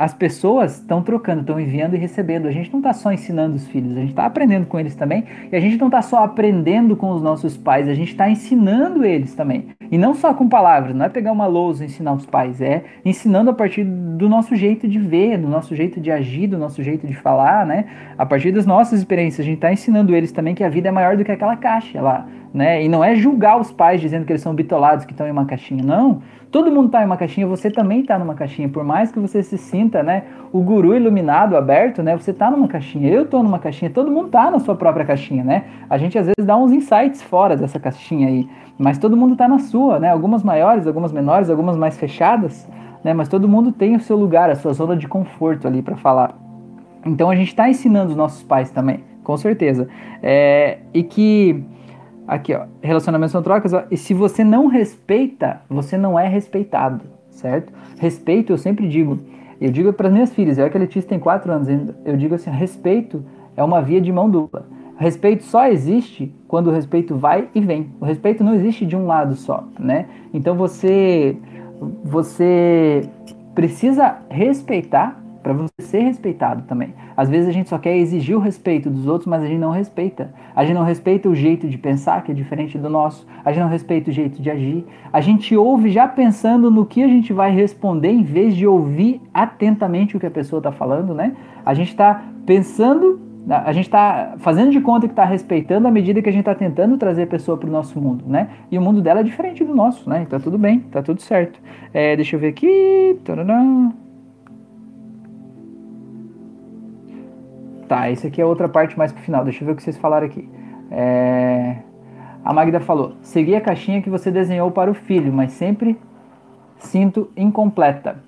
as pessoas estão trocando, estão enviando e recebendo. A gente não está só ensinando os filhos, a gente está aprendendo com eles também. E a gente não está só aprendendo com os nossos pais, a gente está ensinando eles também. E não só com palavras, não é pegar uma lousa e ensinar os pais, é ensinando a partir do nosso jeito de ver, do nosso jeito de agir, do nosso jeito de falar, né? A partir das nossas experiências, a gente está ensinando eles também que a vida é maior do que aquela caixa lá, né? E não é julgar os pais dizendo que eles são bitolados, que estão em uma caixinha, não. Todo mundo está em uma caixinha, você também está numa caixinha. Por mais que você se sinta, né, o guru iluminado, aberto, né, você está numa caixinha. Eu estou numa caixinha. Todo mundo está na sua própria caixinha, né? A gente às vezes dá uns insights fora dessa caixinha aí, mas todo mundo está na sua, né? Algumas maiores, algumas menores, algumas mais fechadas, né? Mas todo mundo tem o seu lugar, a sua zona de conforto ali para falar. Então a gente está ensinando os nossos pais também, com certeza. É, e que Aqui, ó, relacionamentos são trocas, ó, e se você não respeita, você não é respeitado, certo? Respeito, eu sempre digo, eu digo para as minhas filhas, eu que a Letícia tem 4 anos, eu digo assim, respeito é uma via de mão dupla. Respeito só existe quando o respeito vai e vem. O respeito não existe de um lado só, né? Então você você precisa respeitar para você ser respeitado também. Às vezes a gente só quer exigir o respeito dos outros, mas a gente não respeita. A gente não respeita o jeito de pensar, que é diferente do nosso. A gente não respeita o jeito de agir. A gente ouve já pensando no que a gente vai responder, em vez de ouvir atentamente o que a pessoa está falando, né? A gente está pensando, a gente está fazendo de conta que está respeitando à medida que a gente está tentando trazer a pessoa para o nosso mundo, né? E o mundo dela é diferente do nosso, né? Tá tudo bem, tá tudo certo. É, deixa eu ver aqui. Tadadam. Tá, isso aqui é outra parte mais pro final. Deixa eu ver o que vocês falaram aqui. É... A Magda falou: segui a caixinha que você desenhou para o filho, mas sempre sinto incompleta.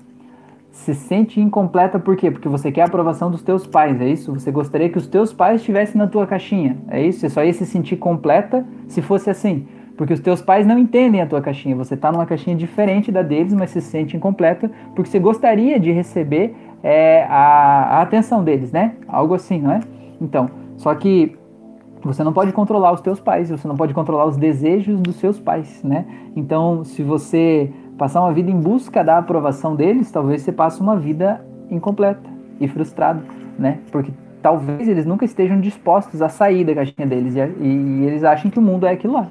Se sente incompleta por quê? Porque você quer a aprovação dos teus pais, é isso? Você gostaria que os teus pais estivessem na tua caixinha, é isso? Você só ia se sentir completa se fosse assim. Porque os teus pais não entendem a tua caixinha. Você está numa caixinha diferente da deles, mas se sente incompleta porque você gostaria de receber é, a, a atenção deles, né? Algo assim, não é? Então, só que você não pode controlar os teus pais, você não pode controlar os desejos dos seus pais, né? Então, se você passar uma vida em busca da aprovação deles, talvez você passe uma vida incompleta e frustrada, né? Porque talvez eles nunca estejam dispostos a sair da caixinha deles e, e eles acham que o mundo é aquilo lá.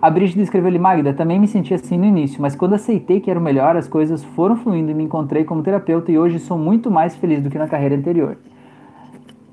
A Brígida escreveu ali, Magda, também me senti assim no início, mas quando aceitei que era o melhor, as coisas foram fluindo e me encontrei como terapeuta e hoje sou muito mais feliz do que na carreira anterior.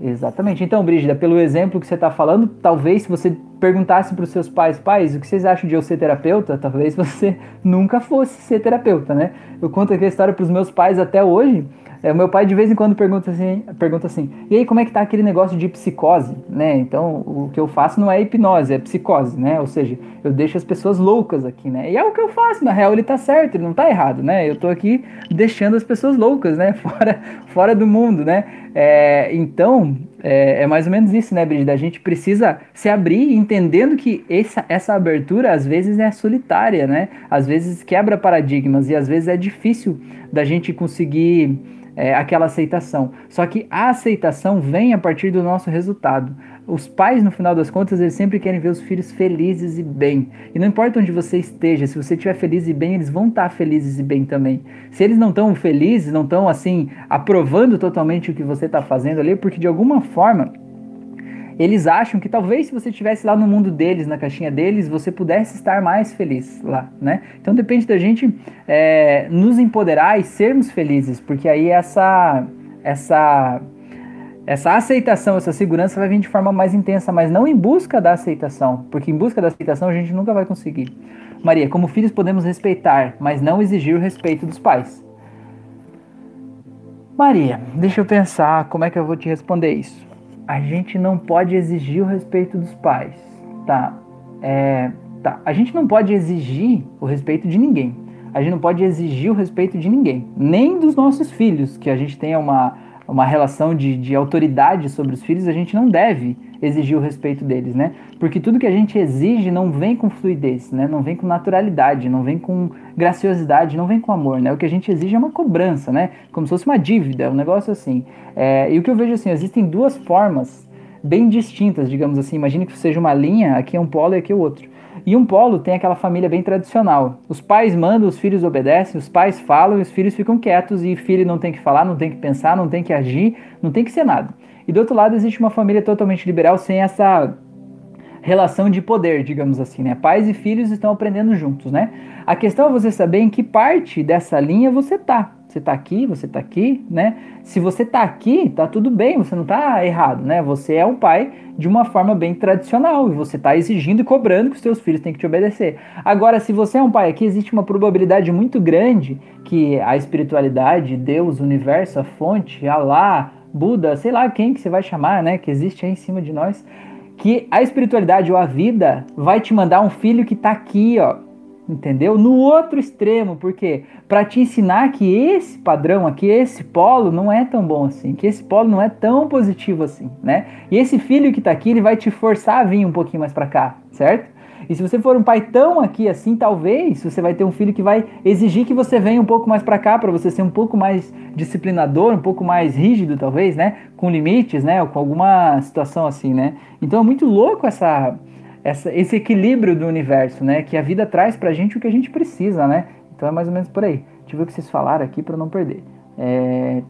Exatamente. Então, Brígida, pelo exemplo que você está falando, talvez se você perguntasse para os seus pais, pais, o que vocês acham de eu ser terapeuta? Talvez você (laughs) nunca fosse ser terapeuta, né? Eu conto aqui a história para os meus pais até hoje. É, meu pai de vez em quando pergunta assim, pergunta assim, e aí como é que tá aquele negócio de psicose, né? Então o que eu faço não é hipnose, é psicose, né? Ou seja, eu deixo as pessoas loucas aqui, né? E é o que eu faço, na real ele tá certo, ele não tá errado, né? Eu tô aqui deixando as pessoas loucas, né? (laughs) Fora, fora do mundo, né? É, então é, é, mais ou menos isso, né, Brigida? A gente precisa se abrir entendendo que essa, essa abertura às vezes é solitária, né? Às vezes quebra paradigmas e às vezes é difícil da gente conseguir é, aquela aceitação. Só que a aceitação vem a partir do nosso resultado. Os pais, no final das contas, eles sempre querem ver os filhos felizes e bem. E não importa onde você esteja, se você estiver feliz e bem, eles vão estar felizes e bem também. Se eles não estão felizes, não estão assim aprovando totalmente o que você está fazendo ali, porque de alguma forma eles acham que talvez se você estivesse lá no mundo deles, na caixinha deles, você pudesse estar mais feliz lá, né? Então depende da gente é, nos empoderar e sermos felizes, porque aí essa essa essa aceitação, essa segurança vai vir de forma mais intensa, mas não em busca da aceitação, porque em busca da aceitação a gente nunca vai conseguir. Maria, como filhos podemos respeitar, mas não exigir o respeito dos pais. Maria, deixa eu pensar como é que eu vou te responder isso a gente não pode exigir o respeito dos pais, tá? É, tá. A gente não pode exigir o respeito de ninguém. A gente não pode exigir o respeito de ninguém, nem dos nossos filhos, que a gente tenha uma, uma relação de, de autoridade sobre os filhos, a gente não deve exigir o respeito deles, né? Porque tudo que a gente exige não vem com fluidez, né? Não vem com naturalidade, não vem com graciosidade, não vem com amor, né? O que a gente exige é uma cobrança, né? Como se fosse uma dívida, um negócio assim. É, e o que eu vejo assim, existem duas formas bem distintas, digamos assim. Imagine que seja uma linha, aqui é um polo e aqui é o outro. E um polo tem aquela família bem tradicional. Os pais mandam, os filhos obedecem, os pais falam e os filhos ficam quietos e filho não tem que falar, não tem que pensar, não tem que agir, não tem que ser nada. E do outro lado existe uma família totalmente liberal sem essa relação de poder, digamos assim, né? Pais e filhos estão aprendendo juntos, né? A questão é você saber em que parte dessa linha você tá. Você tá aqui, você tá aqui, né? Se você tá aqui, tá tudo bem, você não tá errado, né? Você é um pai de uma forma bem tradicional e você tá exigindo e cobrando que os seus filhos têm que te obedecer. Agora, se você é um pai aqui, existe uma probabilidade muito grande que a espiritualidade, Deus, universo, a fonte, Alá, Buda, sei lá quem que você vai chamar, né, que existe aí em cima de nós, que a espiritualidade ou a vida vai te mandar um filho que tá aqui, ó, entendeu? No outro extremo, porque para te ensinar que esse padrão aqui, esse polo não é tão bom assim, que esse polo não é tão positivo assim, né? E esse filho que tá aqui, ele vai te forçar a vir um pouquinho mais para cá, certo? E se você for um pai tão aqui assim, talvez você vai ter um filho que vai exigir que você venha um pouco mais para cá, para você ser um pouco mais disciplinador, um pouco mais rígido, talvez, né? Com limites, né? Ou com alguma situação assim, né? Então é muito louco essa, essa, esse equilíbrio do universo, né? Que a vida traz pra gente o que a gente precisa, né? Então é mais ou menos por aí. Deixa eu ver o que vocês falaram aqui para não perder. É,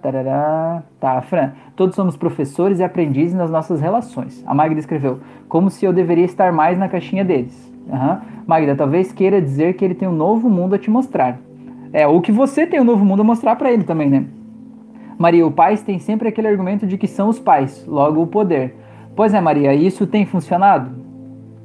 tarará, tá, Fran. Todos somos professores e aprendizes nas nossas relações. A Magda escreveu, como se eu deveria estar mais na caixinha deles. Uhum. Magda, talvez queira dizer que ele tem um novo mundo a te mostrar. É, ou que você tem um novo mundo a mostrar para ele também, né? Maria, o pais tem sempre aquele argumento de que são os pais, logo o poder. Pois é, Maria, isso tem funcionado?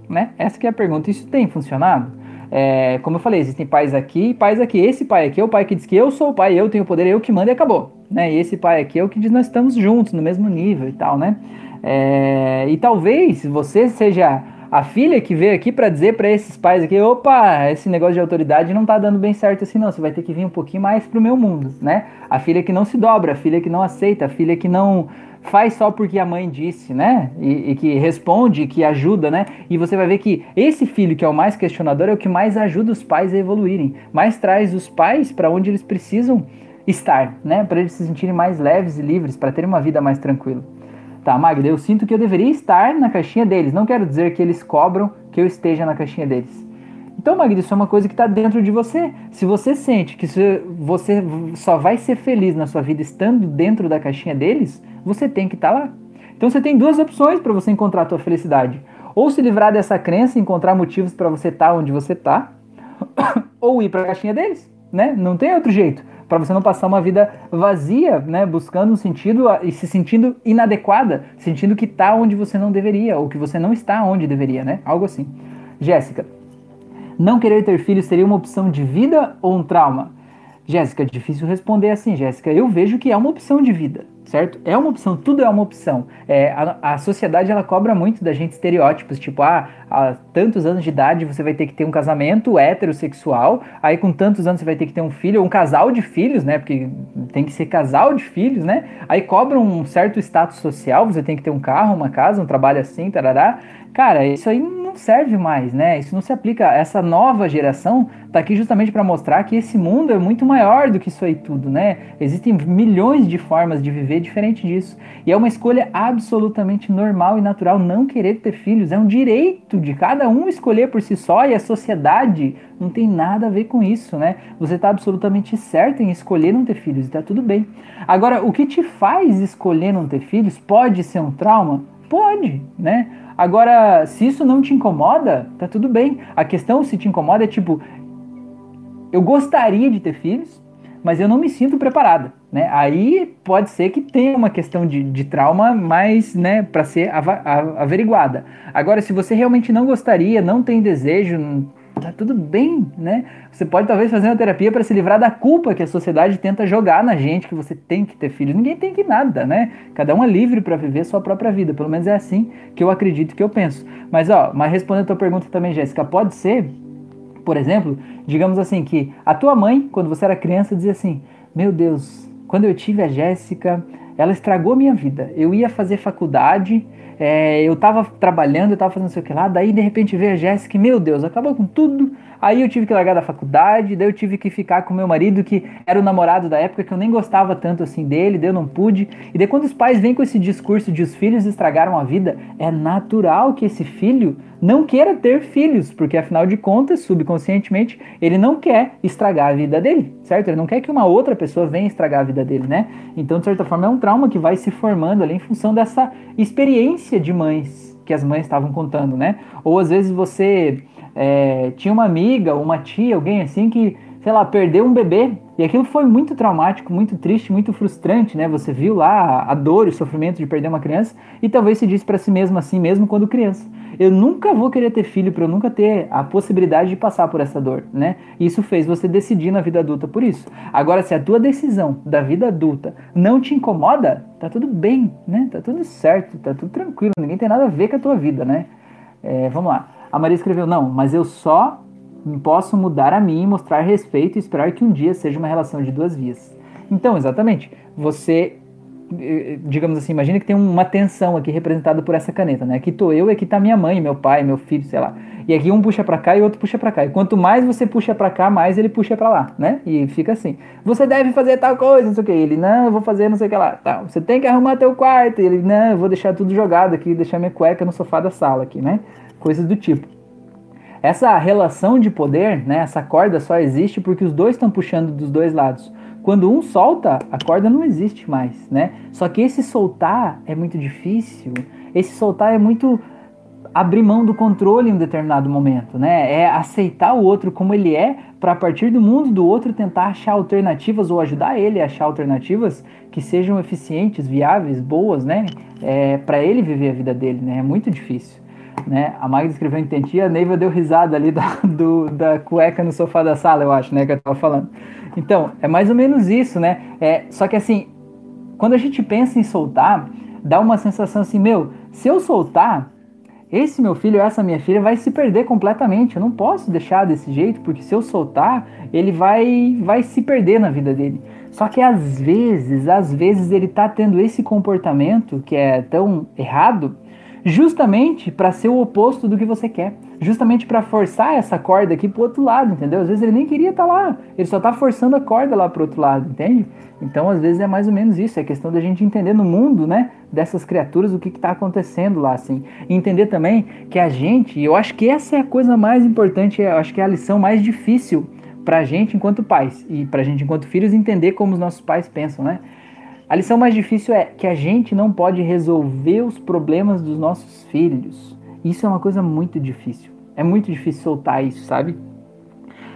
Né? Essa é a pergunta. Isso tem funcionado? É, como eu falei, existem pais aqui e pais aqui. Esse pai aqui é o pai que diz que eu sou o pai, eu tenho o poder, eu que mando e acabou. Né? E esse pai aqui é o que diz nós estamos juntos, no mesmo nível e tal, né? É, e talvez você seja a filha que veio aqui para dizer para esses pais aqui, opa, esse negócio de autoridade não tá dando bem certo assim não, você vai ter que vir um pouquinho mais pro meu mundo, né? A filha que não se dobra, a filha que não aceita, a filha que não faz só porque a mãe disse, né? E, e, que responde, que ajuda, né? E você vai ver que esse filho que é o mais questionador é o que mais ajuda os pais a evoluírem, mais traz os pais para onde eles precisam estar, né? Para eles se sentirem mais leves e livres, para terem uma vida mais tranquila. Tá, Magda, eu sinto que eu deveria estar na caixinha deles. Não quero dizer que eles cobram que eu esteja na caixinha deles. Então, Magda, isso é uma coisa que está dentro de você. Se você sente que você só vai ser feliz na sua vida estando dentro da caixinha deles, você tem que estar tá lá. Então você tem duas opções para você encontrar a tua felicidade. Ou se livrar dessa crença e encontrar motivos para você estar tá onde você está, (coughs) ou ir para a caixinha deles, né? Não tem outro jeito. Para você não passar uma vida vazia, né? Buscando um sentido e se sentindo inadequada, sentindo que está onde você não deveria, ou que você não está onde deveria, né? Algo assim. Jéssica, não querer ter filhos seria uma opção de vida ou um trauma? Jéssica, difícil responder assim, Jéssica. Eu vejo que é uma opção de vida certo? É uma opção, tudo é uma opção. É, a, a, sociedade ela cobra muito da gente estereótipos, tipo, ah, a tantos anos de idade você vai ter que ter um casamento heterossexual, aí com tantos anos você vai ter que ter um filho, um casal de filhos, né? Porque tem que ser casal de filhos, né? Aí cobram um certo status social, você tem que ter um carro, uma casa, um trabalho assim, tarará. Cara, isso aí não serve mais, né? Isso não se aplica. Essa nova geração tá aqui justamente para mostrar que esse mundo é muito maior do que isso aí tudo, né? Existem milhões de formas de viver diferente disso. E é uma escolha absolutamente normal e natural não querer ter filhos. É um direito de cada um escolher por si só e a sociedade não tem nada a ver com isso, né? Você tá absolutamente certo em escolher não ter filhos e tá tudo bem. Agora, o que te faz escolher não ter filhos pode ser um trauma? Pode, né? Agora, se isso não te incomoda, tá tudo bem. A questão, se te incomoda, é tipo, eu gostaria de ter filhos, mas eu não me sinto preparada, né? Aí pode ser que tenha uma questão de, de trauma mais, né, para ser averiguada. Agora, se você realmente não gostaria, não tem desejo, tá tudo bem, né? Você pode talvez fazer uma terapia para se livrar da culpa que a sociedade tenta jogar na gente, que você tem que ter filhos. Ninguém tem que nada, né? Cada um é livre para viver sua própria vida. Pelo menos é assim que eu acredito que eu penso. Mas ó, mas respondendo a tua pergunta também, Jéssica, pode ser, por exemplo, digamos assim que a tua mãe, quando você era criança, dizia assim: "Meu Deus, quando eu tive a Jéssica, ela estragou minha vida. Eu ia fazer faculdade, é, eu tava trabalhando, eu tava fazendo sei o que lá, daí de repente veio a Jéssica, meu Deus, acabou com tudo. Aí eu tive que largar da faculdade, daí eu tive que ficar com meu marido, que era o namorado da época, que eu nem gostava tanto assim dele, daí eu não pude. E daí quando os pais vêm com esse discurso de os filhos estragaram a vida, é natural que esse filho não queira ter filhos, porque afinal de contas, subconscientemente, ele não quer estragar a vida dele, certo? Ele não quer que uma outra pessoa venha estragar a vida dele, né? Então, de certa forma, é um trauma que vai se formando ali em função dessa experiência de mães que as mães estavam contando, né? Ou às vezes você é, tinha uma amiga, uma tia, alguém assim que, sei lá, perdeu um bebê e aquilo foi muito traumático, muito triste, muito frustrante, né? Você viu lá a dor e o sofrimento de perder uma criança e talvez se disse para si mesmo assim mesmo quando criança. Eu nunca vou querer ter filho para eu nunca ter a possibilidade de passar por essa dor, né? Isso fez você decidir na vida adulta por isso. Agora, se a tua decisão da vida adulta não te incomoda, tá tudo bem, né? Tá tudo certo, tá tudo tranquilo, ninguém tem nada a ver com a tua vida, né? É, vamos lá. A Maria escreveu: Não, mas eu só posso mudar a mim, mostrar respeito e esperar que um dia seja uma relação de duas vias. Então, exatamente, você, eh, digamos assim, imagina que tem uma tensão aqui representada por essa caneta, né? Aqui tô eu e aqui tá minha mãe, meu pai, meu filho, sei lá. E aqui um puxa para cá e o outro puxa para cá. E quanto mais você puxa para cá, mais ele puxa para lá, né? E fica assim. Você deve fazer tal coisa, não sei o que. Ele, não, eu vou fazer não sei o que lá. Tá. Você tem que arrumar teu quarto. Ele, não, eu vou deixar tudo jogado aqui, deixar minha cueca no sofá da sala aqui, né? Coisas do tipo. Essa relação de poder, né, essa corda só existe porque os dois estão puxando dos dois lados. Quando um solta, a corda não existe mais, né? Só que esse soltar é muito difícil. Esse soltar é muito abrir mão do controle em um determinado momento, né? É aceitar o outro como ele é, para a partir do mundo do outro tentar achar alternativas ou ajudar ele a achar alternativas que sejam eficientes, viáveis, boas, né? É, para ele viver a vida dele, né? É muito difícil né? A Magda escreveu entendi, a Neiva deu risada ali da, do, da cueca no sofá da sala, eu acho, né? Que eu tava falando. Então, é mais ou menos isso, né? É, só que assim, quando a gente pensa em soltar, dá uma sensação assim, meu, se eu soltar, esse meu filho, essa minha filha vai se perder completamente. Eu não posso deixar desse jeito, porque se eu soltar, ele vai vai se perder na vida dele. Só que às vezes, às vezes ele tá tendo esse comportamento que é tão errado, justamente para ser o oposto do que você quer, justamente para forçar essa corda aqui pro outro lado, entendeu? Às vezes ele nem queria estar tá lá, ele só tá forçando a corda lá pro outro lado, entende? Então, às vezes é mais ou menos isso, é questão da gente entender no mundo, né, dessas criaturas o que está acontecendo lá, assim. E entender também que a gente, e eu acho que essa é a coisa mais importante, eu acho que é a lição mais difícil para a gente enquanto pais e para a gente enquanto filhos entender como os nossos pais pensam, né? A lição mais difícil é que a gente não pode resolver os problemas dos nossos filhos. Isso é uma coisa muito difícil. É muito difícil soltar isso, sabe?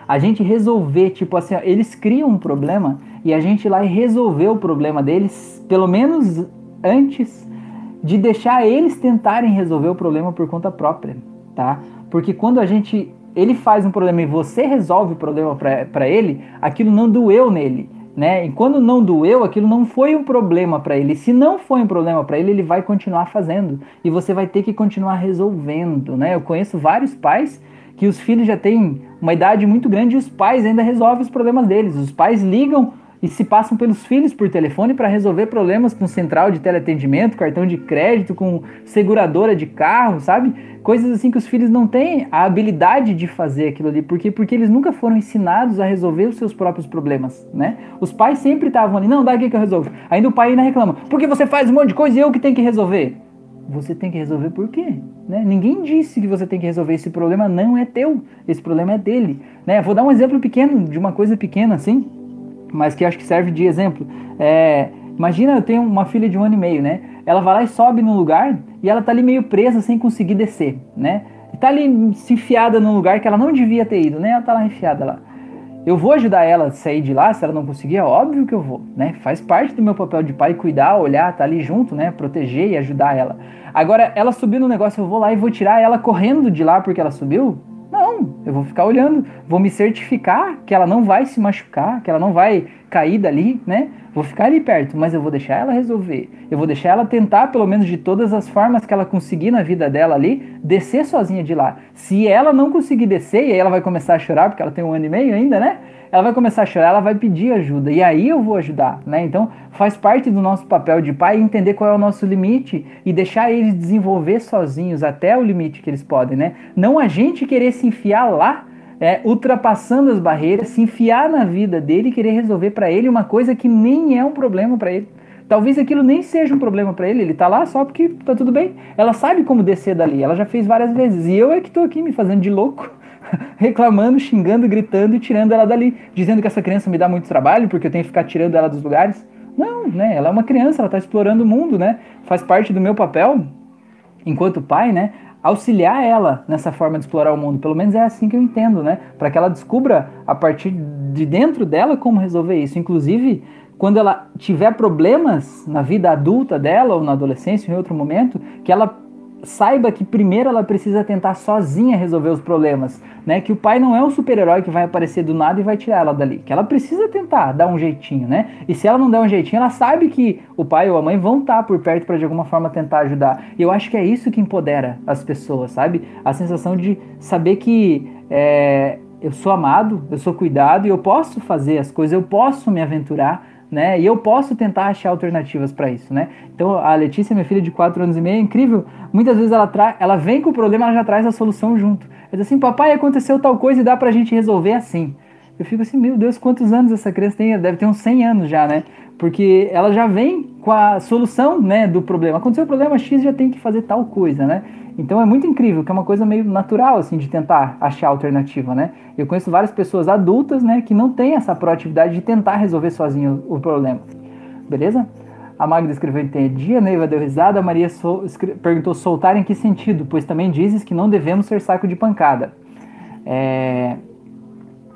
A gente resolver, tipo assim, eles criam um problema e a gente ir lá e resolver o problema deles, pelo menos antes de deixar eles tentarem resolver o problema por conta própria, tá? Porque quando a gente ele faz um problema e você resolve o problema para ele, aquilo não doeu nele né? E quando não doeu, aquilo não foi um problema para ele. Se não foi um problema para ele, ele vai continuar fazendo e você vai ter que continuar resolvendo, né? Eu conheço vários pais que os filhos já têm uma idade muito grande e os pais ainda resolvem os problemas deles. Os pais ligam e se passam pelos filhos por telefone para resolver problemas com central de teleatendimento, cartão de crédito, com seguradora de carro, sabe? Coisas assim que os filhos não têm a habilidade de fazer aquilo ali. Por quê? Porque eles nunca foram ensinados a resolver os seus próprios problemas, né? Os pais sempre estavam ali, não, dá aqui que eu resolvo. Ainda o pai ainda reclama, porque você faz um monte de coisa e eu que tenho que resolver. Você tem que resolver por quê? Né? Ninguém disse que você tem que resolver. Esse problema não é teu, esse problema é dele. Né? Vou dar um exemplo pequeno, de uma coisa pequena assim mas que acho que serve de exemplo. É, imagina, eu tenho uma filha de um ano e meio, né? Ela vai lá e sobe num lugar e ela tá ali meio presa sem conseguir descer, né? Tá ali se enfiada num lugar que ela não devia ter ido, né? Ela tá lá enfiada lá. Eu vou ajudar ela a sair de lá, se ela não conseguir, é óbvio que eu vou, né? Faz parte do meu papel de pai cuidar, olhar, tá ali junto, né? Proteger e ajudar ela. Agora, ela subiu no negócio, eu vou lá e vou tirar ela correndo de lá porque ela subiu? Não, eu vou ficar olhando, vou me certificar que ela não vai se machucar, que ela não vai cair dali, né? Vou ficar ali perto, mas eu vou deixar ela resolver. Eu vou deixar ela tentar, pelo menos de todas as formas que ela conseguir na vida dela ali, descer sozinha de lá. Se ela não conseguir descer, e aí ela vai começar a chorar, porque ela tem um ano e meio ainda, né? Ela vai começar a chorar, ela vai pedir ajuda, e aí eu vou ajudar, né? Então, faz parte do nosso papel de pai entender qual é o nosso limite e deixar eles desenvolver sozinhos até o limite que eles podem, né? Não a gente querer se enfiar lá, é, ultrapassando as barreiras, se enfiar na vida dele e querer resolver para ele uma coisa que nem é um problema para ele. Talvez aquilo nem seja um problema para ele, ele tá lá só porque tá tudo bem. Ela sabe como descer dali, ela já fez várias vezes. E eu é que tô aqui me fazendo de louco, (laughs) reclamando, xingando, gritando e tirando ela dali, dizendo que essa criança me dá muito trabalho porque eu tenho que ficar tirando ela dos lugares. Não, né? Ela é uma criança, ela tá explorando o mundo, né? Faz parte do meu papel enquanto pai, né? Auxiliar ela nessa forma de explorar o mundo. Pelo menos é assim que eu entendo, né? Para que ela descubra a partir de dentro dela como resolver isso. Inclusive, quando ela tiver problemas na vida adulta dela ou na adolescência, em outro momento, que ela saiba que primeiro ela precisa tentar sozinha resolver os problemas, né? Que o pai não é um super-herói que vai aparecer do nada e vai tirar ela dali, que ela precisa tentar dar um jeitinho, né? E se ela não der um jeitinho, ela sabe que o pai ou a mãe vão estar por perto para de alguma forma tentar ajudar. E eu acho que é isso que empodera as pessoas, sabe? A sensação de saber que é, eu sou amado, eu sou cuidado e eu posso fazer as coisas, eu posso me aventurar né? E eu posso tentar achar alternativas para isso, né? Então a Letícia, minha filha de 4 anos e meio, é incrível. Muitas vezes ela, tra ela vem com o problema, ela já traz a solução junto. Ela diz assim, papai, aconteceu tal coisa e dá pra gente resolver assim. Eu fico assim, meu Deus, quantos anos essa criança tem? Deve ter uns 100 anos já, né? Porque ela já vem com a solução, né, do problema. Aconteceu o problema X, já tem que fazer tal coisa, né? Então é muito incrível, que é uma coisa meio natural, assim, de tentar achar alternativa, né? Eu conheço várias pessoas adultas, né, que não têm essa proatividade de tentar resolver sozinho o problema. Beleza? A Magda escreveu entendi, a Neiva deu risada, a Maria perguntou soltar em que sentido, pois também dizes que não devemos ser saco de pancada. É...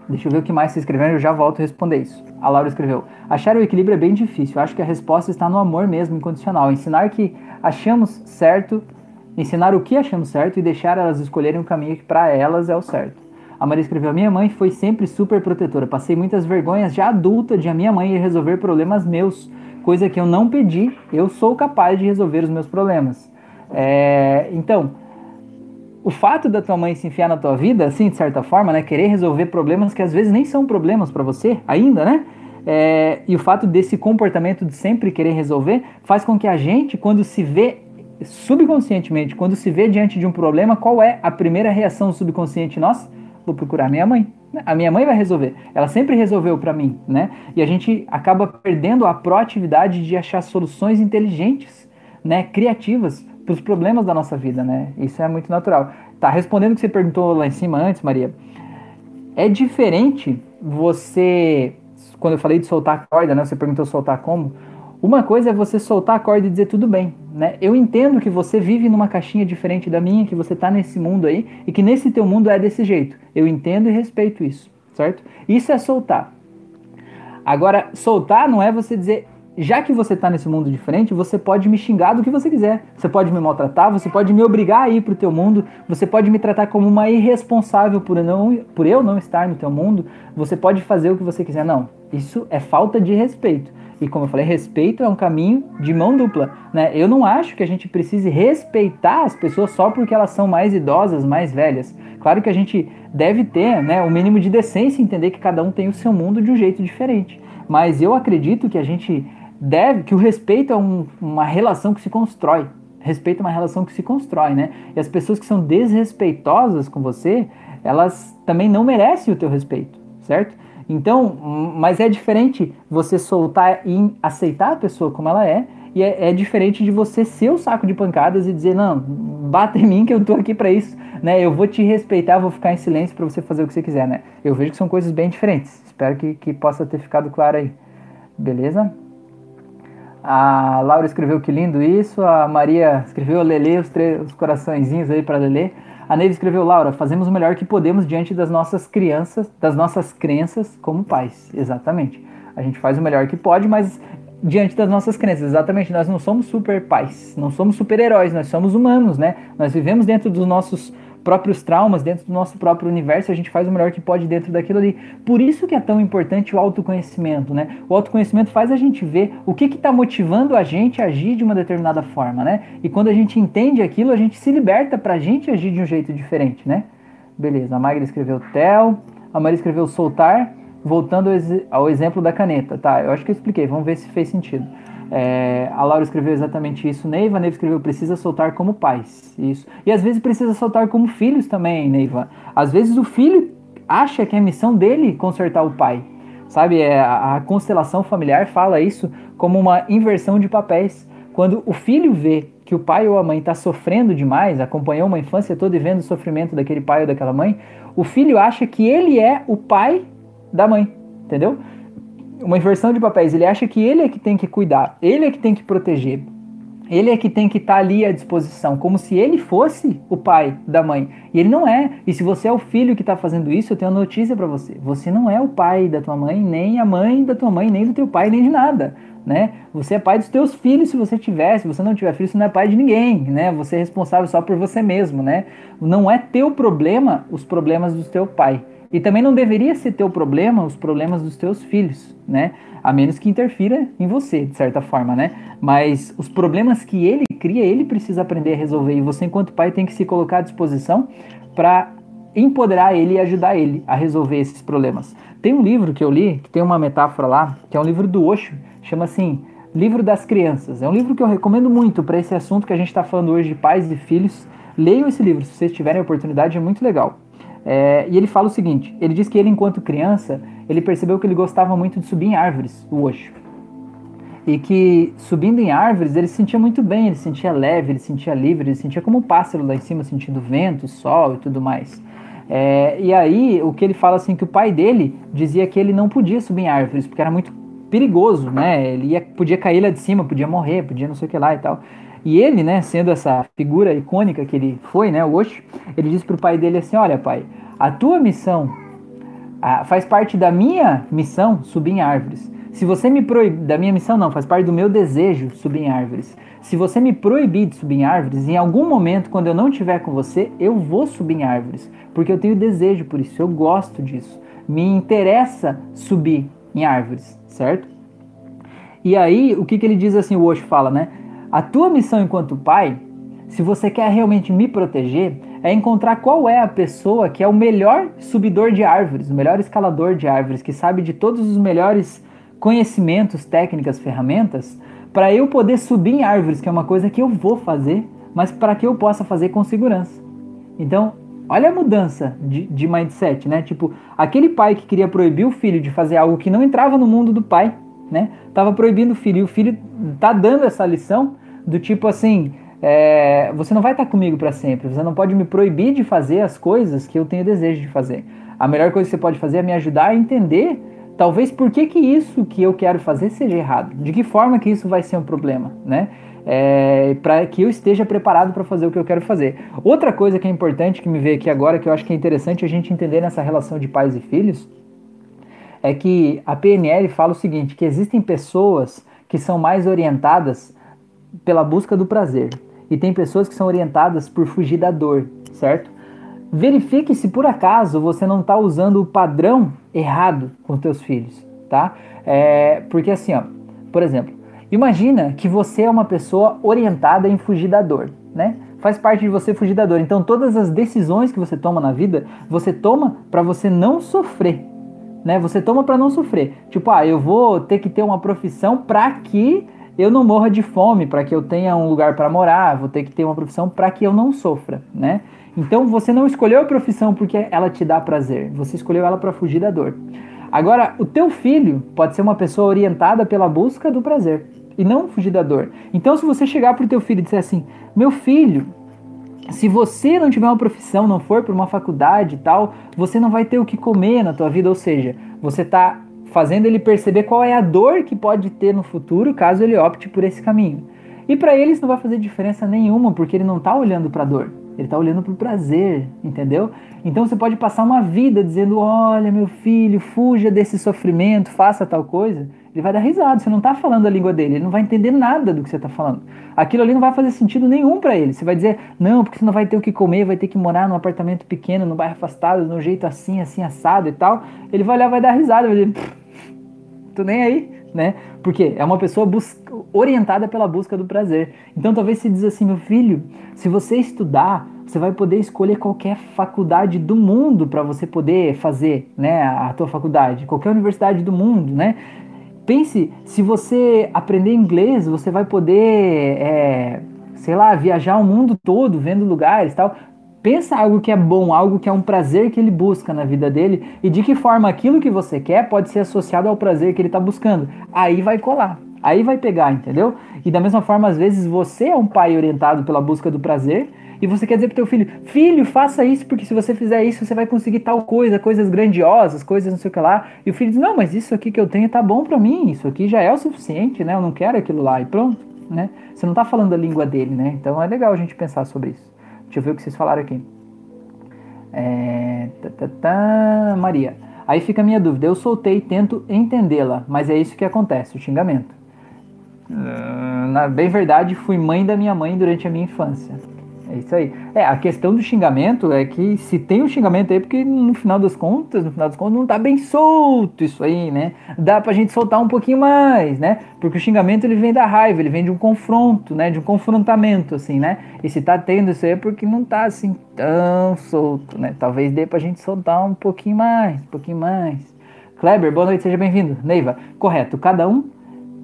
Deixa eu ver o que mais você escreveu, eu já volto a responder isso. A Laura escreveu: Achar o equilíbrio é bem difícil. Acho que a resposta está no amor mesmo, incondicional. Ensinar que achamos certo ensinar o que achamos certo e deixar elas escolherem o caminho que para elas é o certo. A Maria escreveu: Minha mãe foi sempre super protetora. Passei muitas vergonhas já adulta de a minha mãe resolver problemas meus, coisa que eu não pedi. Eu sou capaz de resolver os meus problemas. É, então, o fato da tua mãe se enfiar na tua vida, assim, de certa forma, né, querer resolver problemas que às vezes nem são problemas para você ainda, né? É, e o fato desse comportamento de sempre querer resolver faz com que a gente, quando se vê subconscientemente, quando se vê diante de um problema, qual é a primeira reação subconsciente nossa? Vou procurar minha mãe. A minha mãe vai resolver. Ela sempre resolveu para mim, né? E a gente acaba perdendo a proatividade de achar soluções inteligentes, né, criativas para os problemas da nossa vida, né? Isso é muito natural. Tá respondendo o que você perguntou lá em cima antes, Maria. É diferente você quando eu falei de soltar a corda, né? Você perguntou soltar como? Uma coisa é você soltar a corda e dizer tudo bem, né? Eu entendo que você vive numa caixinha diferente da minha, que você está nesse mundo aí e que nesse teu mundo é desse jeito. Eu entendo e respeito isso, certo? Isso é soltar. Agora, soltar não é você dizer, já que você está nesse mundo diferente, você pode me xingar do que você quiser. Você pode me maltratar, você pode me obrigar a ir pro teu mundo, você pode me tratar como uma irresponsável por, não, por eu não estar no teu mundo, você pode fazer o que você quiser. Não, isso é falta de respeito. E como eu falei, respeito é um caminho de mão dupla. Né? Eu não acho que a gente precise respeitar as pessoas só porque elas são mais idosas, mais velhas. Claro que a gente deve ter né, o mínimo de decência e entender que cada um tem o seu mundo de um jeito diferente. Mas eu acredito que a gente deve, que o respeito é um, uma relação que se constrói. Respeito é uma relação que se constrói, né? E as pessoas que são desrespeitosas com você, elas também não merecem o teu respeito, certo? Então, mas é diferente você soltar e aceitar a pessoa como ela é, e é, é, diferente de você ser o saco de pancadas e dizer, não, bata em mim que eu tô aqui para isso, né? Eu vou te respeitar, vou ficar em silêncio para você fazer o que você quiser, né? Eu vejo que são coisas bem diferentes. Espero que, que possa ter ficado claro aí. Beleza? A Laura escreveu que lindo isso, a Maria escreveu Lele, os, os coraçõezinhos aí para Lele. A Neve escreveu, Laura, fazemos o melhor que podemos diante das nossas crianças, das nossas crenças como pais. Exatamente. A gente faz o melhor que pode, mas diante das nossas crenças. Exatamente, nós não somos super pais, não somos super heróis, nós somos humanos, né? Nós vivemos dentro dos nossos próprios traumas, dentro do nosso próprio universo, a gente faz o melhor que pode dentro daquilo ali. Por isso que é tão importante o autoconhecimento, né? O autoconhecimento faz a gente ver o que está motivando a gente a agir de uma determinada forma, né? E quando a gente entende aquilo, a gente se liberta para a gente agir de um jeito diferente, né? Beleza, a Magda escreveu Tel, a Maria escreveu soltar, voltando ao exemplo da caneta, tá? Eu acho que eu expliquei, vamos ver se fez sentido. É, a Laura escreveu exatamente isso, Neiva. Neiva escreveu: precisa soltar como pais. Isso. E às vezes precisa soltar como filhos também, Neiva. Às vezes o filho acha que é missão dele consertar o pai. Sabe, é, a, a constelação familiar fala isso como uma inversão de papéis. Quando o filho vê que o pai ou a mãe está sofrendo demais, acompanhou uma infância toda e vendo o sofrimento daquele pai ou daquela mãe, o filho acha que ele é o pai da mãe, entendeu? Uma inversão de papéis. Ele acha que ele é que tem que cuidar, ele é que tem que proteger, ele é que tem que estar tá ali à disposição, como se ele fosse o pai da mãe. E ele não é. E se você é o filho que está fazendo isso, eu tenho uma notícia para você. Você não é o pai da tua mãe, nem a mãe da tua mãe, nem do teu pai, nem de nada. Né? Você é pai dos teus filhos se você tiver, se você não tiver filho, você não é pai de ninguém, né? Você é responsável só por você mesmo, né? Não é teu problema os problemas do teu pai. E também não deveria ser teu problema os problemas dos teus filhos, né? A menos que interfira em você, de certa forma, né? Mas os problemas que ele cria, ele precisa aprender a resolver. E você, enquanto pai, tem que se colocar à disposição para empoderar ele e ajudar ele a resolver esses problemas. Tem um livro que eu li, que tem uma metáfora lá, que é um livro do Osho, chama assim Livro das Crianças. É um livro que eu recomendo muito para esse assunto que a gente está falando hoje de pais e filhos. Leiam esse livro, se vocês tiverem a oportunidade, é muito legal. É, e ele fala o seguinte: ele diz que ele, enquanto criança, ele percebeu que ele gostava muito de subir em árvores, o Osho. E que subindo em árvores ele se sentia muito bem, ele se sentia leve, ele se sentia livre, ele se sentia como um pássaro lá em cima, sentindo vento, sol e tudo mais. É, e aí, o que ele fala assim, que o pai dele dizia que ele não podia subir em árvores, porque era muito perigoso, né? Ele ia, podia cair lá de cima, podia morrer, podia não sei o que lá e tal. E ele, né, sendo essa figura icônica que ele foi, né, o Osho, ele disse para o pai dele assim: Olha, pai, a tua missão a, faz parte da minha missão subir em árvores. Se você me proibir, da minha missão não, faz parte do meu desejo subir em árvores. Se você me proibir de subir em árvores, em algum momento, quando eu não estiver com você, eu vou subir em árvores, porque eu tenho desejo por isso, eu gosto disso. Me interessa subir em árvores, certo? E aí, o que, que ele diz assim, o Osho fala, né? A tua missão enquanto pai, se você quer realmente me proteger, é encontrar qual é a pessoa que é o melhor subidor de árvores, o melhor escalador de árvores, que sabe de todos os melhores conhecimentos, técnicas, ferramentas, para eu poder subir em árvores, que é uma coisa que eu vou fazer, mas para que eu possa fazer com segurança. Então, olha a mudança de, de mindset, né? Tipo, aquele pai que queria proibir o filho de fazer algo que não entrava no mundo do pai, né? Tava proibindo o filho, e o filho tá dando essa lição do tipo assim, é, você não vai estar comigo para sempre, você não pode me proibir de fazer as coisas que eu tenho desejo de fazer. A melhor coisa que você pode fazer é me ajudar a entender, talvez, por que, que isso que eu quero fazer seja errado, de que forma que isso vai ser um problema, né? É, para que eu esteja preparado para fazer o que eu quero fazer. Outra coisa que é importante que me veio aqui agora, que eu acho que é interessante a gente entender nessa relação de pais e filhos, é que a PNL fala o seguinte, que existem pessoas que são mais orientadas pela busca do prazer. E tem pessoas que são orientadas por fugir da dor, certo? Verifique se por acaso você não está usando o padrão errado com seus filhos, tá? É, porque assim, ó, por exemplo, imagina que você é uma pessoa orientada em fugir da dor, né? Faz parte de você fugir da dor. Então todas as decisões que você toma na vida, você toma para você não sofrer, né? Você toma para não sofrer. Tipo, ah, eu vou ter que ter uma profissão para que eu não morra de fome, para que eu tenha um lugar para morar, vou ter que ter uma profissão para que eu não sofra, né? Então você não escolheu a profissão porque ela te dá prazer, você escolheu ela para fugir da dor. Agora, o teu filho pode ser uma pessoa orientada pela busca do prazer e não fugir da dor. Então, se você chegar pro teu filho e disser assim: "Meu filho, se você não tiver uma profissão, não for para uma faculdade e tal, você não vai ter o que comer na tua vida, ou seja, você está fazendo ele perceber qual é a dor que pode ter no futuro caso ele opte por esse caminho. E para ele isso não vai fazer diferença nenhuma, porque ele não está olhando para a dor, ele está olhando para o prazer, entendeu? Então você pode passar uma vida dizendo: Olha, meu filho, fuja desse sofrimento, faça tal coisa. Ele vai dar risada, você não está falando a língua dele, ele não vai entender nada do que você está falando. Aquilo ali não vai fazer sentido nenhum para ele. Você vai dizer: Não, porque você não vai ter o que comer, vai ter que morar num apartamento pequeno, num bairro afastado, num jeito assim, assim, assado e tal. Ele vai olhar, vai dar risada, vai dizer tô nem aí, né? Porque é uma pessoa orientada pela busca do prazer. Então talvez se diz assim, meu filho, se você estudar, você vai poder escolher qualquer faculdade do mundo para você poder fazer, né, a tua faculdade, qualquer universidade do mundo, né? Pense, se você aprender inglês, você vai poder, é, sei lá, viajar o mundo todo, vendo lugares, tal. Pensa algo que é bom, algo que é um prazer que ele busca na vida dele e de que forma aquilo que você quer pode ser associado ao prazer que ele está buscando. Aí vai colar, aí vai pegar, entendeu? E da mesma forma, às vezes você é um pai orientado pela busca do prazer e você quer dizer pro teu filho, filho, faça isso, porque se você fizer isso, você vai conseguir tal coisa, coisas grandiosas, coisas não sei o que lá. E o filho diz, não, mas isso aqui que eu tenho tá bom para mim, isso aqui já é o suficiente, né? Eu não quero aquilo lá e pronto, né? Você não tá falando a língua dele, né? Então é legal a gente pensar sobre isso. Deixa eu ver o que vocês falaram aqui. É... Tá, tá, tá. Maria. Aí fica a minha dúvida. Eu soltei e tento entendê-la, mas é isso que acontece, o xingamento. Uh, na bem verdade, fui mãe da minha mãe durante a minha infância. É isso aí. É, a questão do xingamento é que se tem o um xingamento aí, porque no final das contas, no final das contas, não tá bem solto isso aí, né? Dá pra gente soltar um pouquinho mais, né? Porque o xingamento ele vem da raiva, ele vem de um confronto, né? De um confrontamento, assim, né? E se tá tendo isso aí é porque não tá assim tão solto, né? Talvez dê pra gente soltar um pouquinho mais, um pouquinho mais. Kleber, boa noite, seja bem-vindo. Neiva, correto. Cada um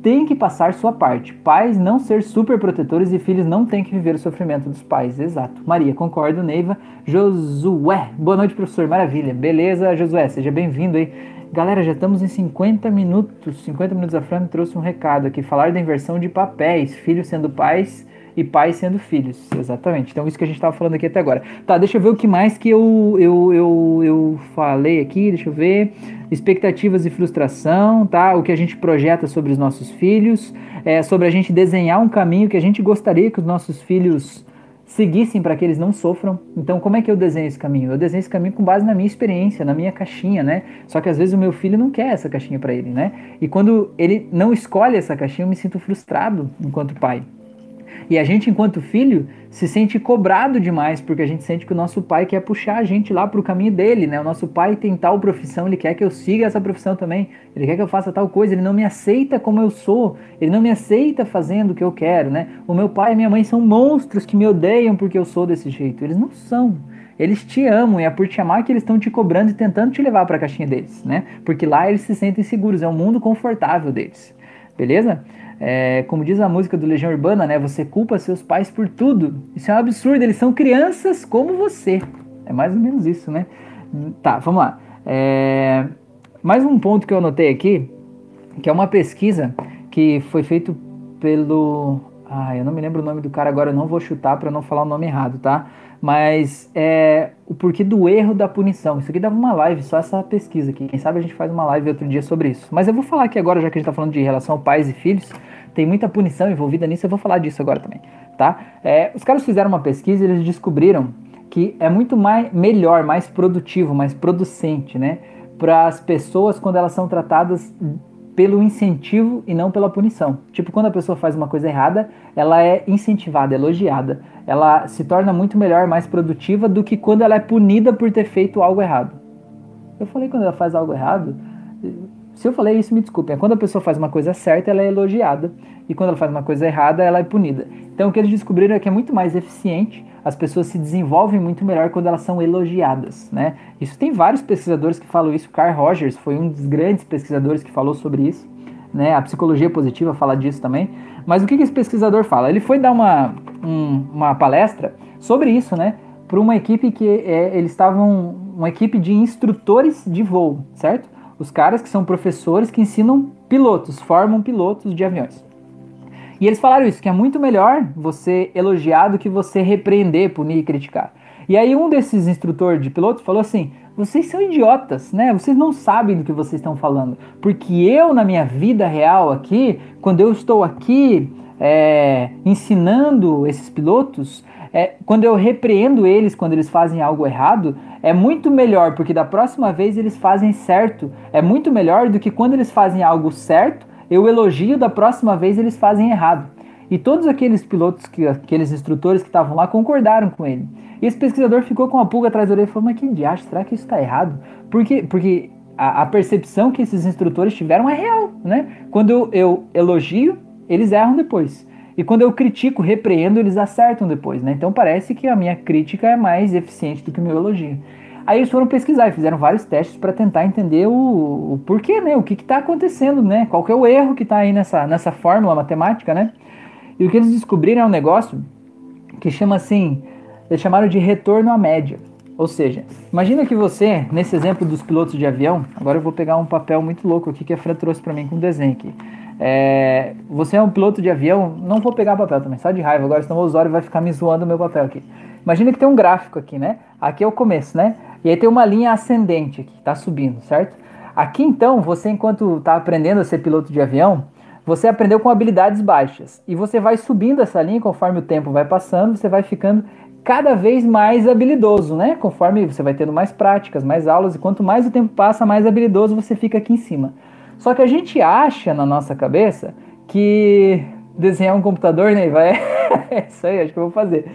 tem que passar sua parte. Pais não ser super protetores e filhos não têm que viver o sofrimento dos pais. Exato. Maria, concordo. Neiva. Josué. Boa noite, professor. Maravilha. Beleza, Josué. Seja bem-vindo aí. Galera, já estamos em 50 minutos. 50 minutos a Fran trouxe um recado aqui. Falar da inversão de papéis. Filhos sendo pais e pais sendo filhos. Exatamente. Então, isso que a gente estava falando aqui até agora. Tá, deixa eu ver o que mais que eu, eu, eu, eu falei aqui. Deixa eu ver. Expectativas e frustração, tá? O que a gente projeta sobre os nossos filhos. É, sobre a gente desenhar um caminho que a gente gostaria que os nossos filhos seguissem para que eles não sofram. Então, como é que eu desenho esse caminho? Eu desenho esse caminho com base na minha experiência, na minha caixinha, né? Só que às vezes o meu filho não quer essa caixinha para ele, né? E quando ele não escolhe essa caixinha, eu me sinto frustrado enquanto pai. E a gente, enquanto filho, se sente cobrado demais, porque a gente sente que o nosso pai quer puxar a gente lá para o caminho dele, né? O nosso pai tem tal profissão, ele quer que eu siga essa profissão também, ele quer que eu faça tal coisa, ele não me aceita como eu sou, ele não me aceita fazendo o que eu quero, né? O meu pai e minha mãe são monstros que me odeiam porque eu sou desse jeito. Eles não são. Eles te amam e é por te amar que eles estão te cobrando e tentando te levar para a caixinha deles, né? Porque lá eles se sentem seguros, é um mundo confortável deles. Beleza? É, como diz a música do Legião Urbana, né? Você culpa seus pais por tudo. Isso é um absurdo, eles são crianças como você. É mais ou menos isso, né? Tá, vamos lá. É, mais um ponto que eu anotei aqui, que é uma pesquisa que foi feito pelo. Ah, eu não me lembro o nome do cara agora, eu não vou chutar para não falar o nome errado, tá? Mas é o porquê do erro da punição. Isso aqui dava uma live, só essa pesquisa aqui. Quem sabe a gente faz uma live outro dia sobre isso. Mas eu vou falar aqui agora, já que a gente está falando de relação pais e filhos tem muita punição envolvida nisso, eu vou falar disso agora também, tá? É, os caras fizeram uma pesquisa e eles descobriram que é muito mais, melhor, mais produtivo, mais producente, né? Para as pessoas quando elas são tratadas pelo incentivo e não pela punição. Tipo, quando a pessoa faz uma coisa errada, ela é incentivada, elogiada. Ela se torna muito melhor, mais produtiva do que quando ela é punida por ter feito algo errado. Eu falei quando ela faz algo errado, se eu falei isso, me desculpem. É quando a pessoa faz uma coisa certa, ela é elogiada. E quando ela faz uma coisa errada, ela é punida. Então o que eles descobriram é que é muito mais eficiente, as pessoas se desenvolvem muito melhor quando elas são elogiadas. Né? Isso tem vários pesquisadores que falam isso. Carl Rogers foi um dos grandes pesquisadores que falou sobre isso. Né? A psicologia positiva fala disso também. Mas o que, que esse pesquisador fala? Ele foi dar uma, um, uma palestra sobre isso, né? Para uma equipe que é, eles estavam. Uma equipe de instrutores de voo, certo? os caras que são professores que ensinam pilotos, formam pilotos de aviões. E eles falaram isso, que é muito melhor você elogiar do que você repreender, punir e criticar. E aí um desses instrutores de pilotos falou assim: vocês são idiotas, né? Vocês não sabem do que vocês estão falando. Porque eu, na minha vida real aqui, quando eu estou aqui é, ensinando esses pilotos, é, quando eu repreendo eles quando eles fazem algo errado, é muito melhor, porque da próxima vez eles fazem certo. É muito melhor do que quando eles fazem algo certo, eu elogio, da próxima vez eles fazem errado. E todos aqueles pilotos, que, aqueles instrutores que estavam lá concordaram com ele. E esse pesquisador ficou com a pulga atrás da orelha e falou: Mas que diacho, será que isso está errado? Porque, porque a, a, percepção que esses instrutores tiveram é real, né? Quando eu, eu elogio, eles erram depois. E quando eu critico, repreendo, eles acertam depois, né? Então parece que a minha crítica é mais eficiente do que o meu elogio. Aí eles foram pesquisar e fizeram vários testes para tentar entender o, o, porquê, né? O que está acontecendo, né? Qual que é o erro que está aí nessa, nessa fórmula matemática, né? E o que eles descobriram é um negócio que chama assim, eles chamaram de retorno à média. Ou seja, imagina que você, nesse exemplo dos pilotos de avião, agora eu vou pegar um papel muito louco aqui que a Fran trouxe para mim com um desenho aqui. É, você é um piloto de avião, não vou pegar papel também, só de raiva agora, senão o usuário vai ficar me zoando o meu papel aqui. Imagina que tem um gráfico aqui, né? Aqui é o começo, né? E aí tem uma linha ascendente aqui, tá subindo, certo? Aqui então, você enquanto está aprendendo a ser piloto de avião, você aprendeu com habilidades baixas. E você vai subindo essa linha conforme o tempo vai passando, você vai ficando cada vez mais habilidoso, né? Conforme você vai tendo mais práticas, mais aulas, e quanto mais o tempo passa, mais habilidoso você fica aqui em cima. Só que a gente acha na nossa cabeça que desenhar um computador, né, vai (laughs) é isso aí, acho que eu vou fazer.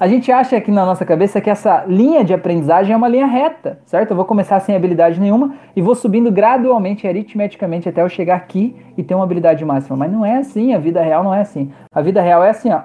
A gente acha aqui na nossa cabeça que essa linha de aprendizagem é uma linha reta, certo? Eu vou começar sem habilidade nenhuma e vou subindo gradualmente, aritmeticamente, até eu chegar aqui e ter uma habilidade máxima. Mas não é assim, a vida real não é assim. A vida real é assim, ó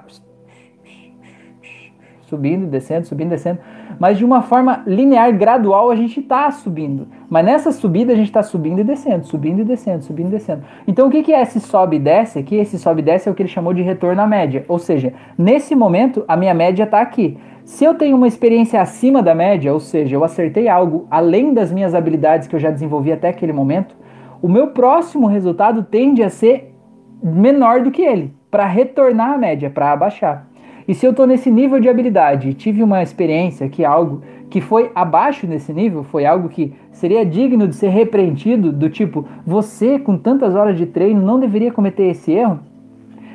subindo e descendo, subindo e descendo. Mas de uma forma linear, gradual, a gente está subindo. Mas nessa subida a gente está subindo e descendo, subindo e descendo, subindo e descendo. Então o que, que é esse sobe e desce aqui? Esse sobe e desce é o que ele chamou de retorno à média. Ou seja, nesse momento a minha média está aqui. Se eu tenho uma experiência acima da média, ou seja, eu acertei algo além das minhas habilidades que eu já desenvolvi até aquele momento, o meu próximo resultado tende a ser menor do que ele, para retornar à média, para abaixar. E se eu estou nesse nível de habilidade e tive uma experiência que algo que foi abaixo desse nível, foi algo que seria digno de ser repreendido, do tipo, você com tantas horas de treino não deveria cometer esse erro,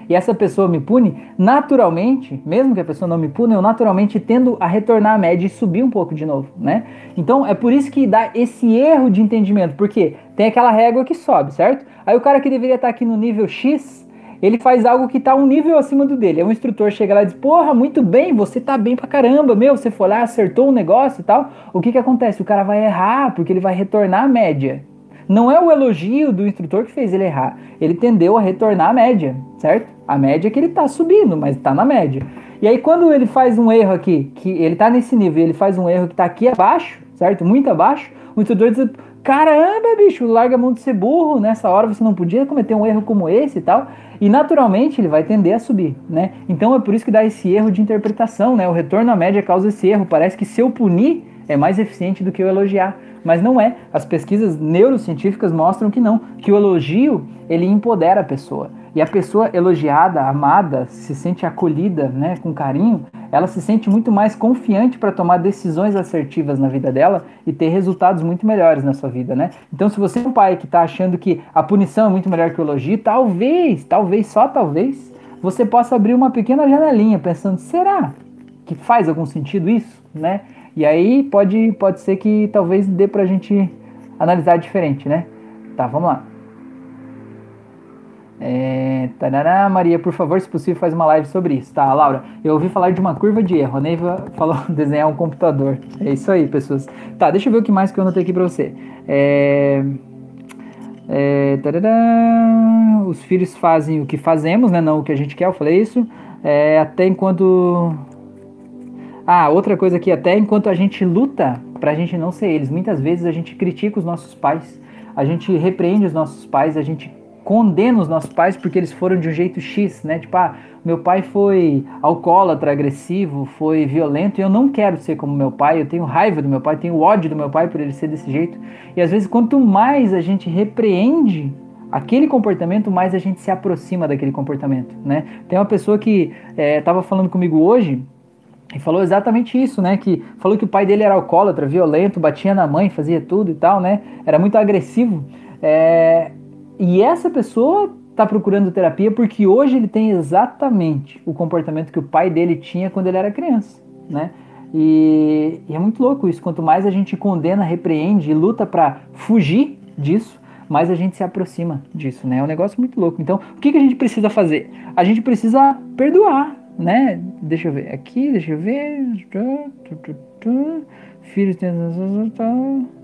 e essa pessoa me pune, naturalmente, mesmo que a pessoa não me pune, eu naturalmente tendo a retornar à média e subir um pouco de novo, né? Então é por isso que dá esse erro de entendimento, porque tem aquela régua que sobe, certo? Aí o cara que deveria estar aqui no nível X, ele faz algo que tá um nível acima do dele. É um instrutor chega lá e diz: Porra, muito bem, você tá bem pra caramba, meu. Você foi lá, acertou o um negócio e tal. O que que acontece? O cara vai errar porque ele vai retornar a média. Não é o elogio do instrutor que fez ele errar. Ele tendeu a retornar a média, certo? A média é que ele tá subindo, mas tá na média. E aí, quando ele faz um erro aqui, que ele tá nesse nível, ele faz um erro que tá aqui abaixo, certo? Muito abaixo, o instrutor diz: Caramba, bicho, larga a mão de ser burro, nessa hora você não podia cometer um erro como esse e tal. E naturalmente ele vai tender a subir, né? Então é por isso que dá esse erro de interpretação, né? O retorno à média causa esse erro. Parece que se eu punir é mais eficiente do que eu elogiar. Mas não é. As pesquisas neurocientíficas mostram que não, que o elogio ele empodera a pessoa. E a pessoa elogiada, amada, se sente acolhida, né, com carinho, ela se sente muito mais confiante para tomar decisões assertivas na vida dela e ter resultados muito melhores na sua vida, né? Então, se você é um pai que está achando que a punição é muito melhor que o elogio, talvez, talvez, só talvez, você possa abrir uma pequena janelinha pensando, será que faz algum sentido isso, né? E aí pode, pode ser que talvez dê para a gente analisar diferente, né? Tá, vamos lá. É, tarará, Maria, por favor, se possível, faz uma live sobre isso. Tá, Laura, eu ouvi falar de uma curva de erro. A Neiva falou (laughs) desenhar um computador. É isso aí, pessoas. Tá, deixa eu ver o que mais que eu anotei aqui pra você. É, é, tarará, os filhos fazem o que fazemos, né? Não o que a gente quer, eu falei isso. É, até enquanto. Ah, outra coisa aqui, até enquanto a gente luta pra gente não ser eles. Muitas vezes a gente critica os nossos pais, a gente repreende os nossos pais, a gente condena os nossos pais porque eles foram de um jeito X, né? Tipo, ah, meu pai foi alcoólatra, agressivo, foi violento e eu não quero ser como meu pai, eu tenho raiva do meu pai, tenho ódio do meu pai por ele ser desse jeito. E às vezes, quanto mais a gente repreende aquele comportamento, mais a gente se aproxima daquele comportamento, né? Tem uma pessoa que estava é, falando comigo hoje e falou exatamente isso, né? Que falou que o pai dele era alcoólatra, violento, batia na mãe, fazia tudo e tal, né? Era muito agressivo. É, e essa pessoa está procurando terapia porque hoje ele tem exatamente o comportamento que o pai dele tinha quando ele era criança, né? E, e é muito louco isso. Quanto mais a gente condena, repreende e luta para fugir disso, mais a gente se aproxima disso, né? É um negócio muito louco. Então, o que, que a gente precisa fazer? A gente precisa perdoar, né? Deixa eu ver aqui, deixa eu ver. Filhos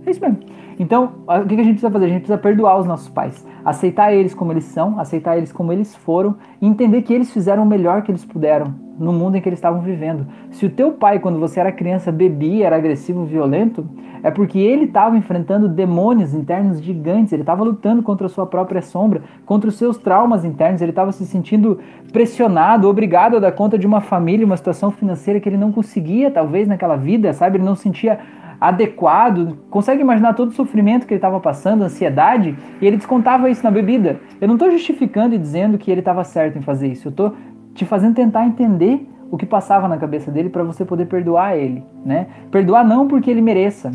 É isso mesmo. Então, o que a gente precisa fazer? A gente precisa perdoar os nossos pais, aceitar eles como eles são, aceitar eles como eles foram e entender que eles fizeram o melhor que eles puderam no mundo em que eles estavam vivendo. Se o teu pai, quando você era criança, bebia, era agressivo, violento, é porque ele estava enfrentando demônios internos gigantes, ele estava lutando contra a sua própria sombra, contra os seus traumas internos, ele estava se sentindo pressionado, obrigado a dar conta de uma família, uma situação financeira que ele não conseguia, talvez, naquela vida, sabe? Ele não sentia adequado, consegue imaginar todo o sofrimento que ele estava passando, ansiedade, e ele descontava isso na bebida. Eu não estou justificando e dizendo que ele estava certo em fazer isso, eu estou te fazendo tentar entender o que passava na cabeça dele para você poder perdoar ele, né? Perdoar não porque ele mereça,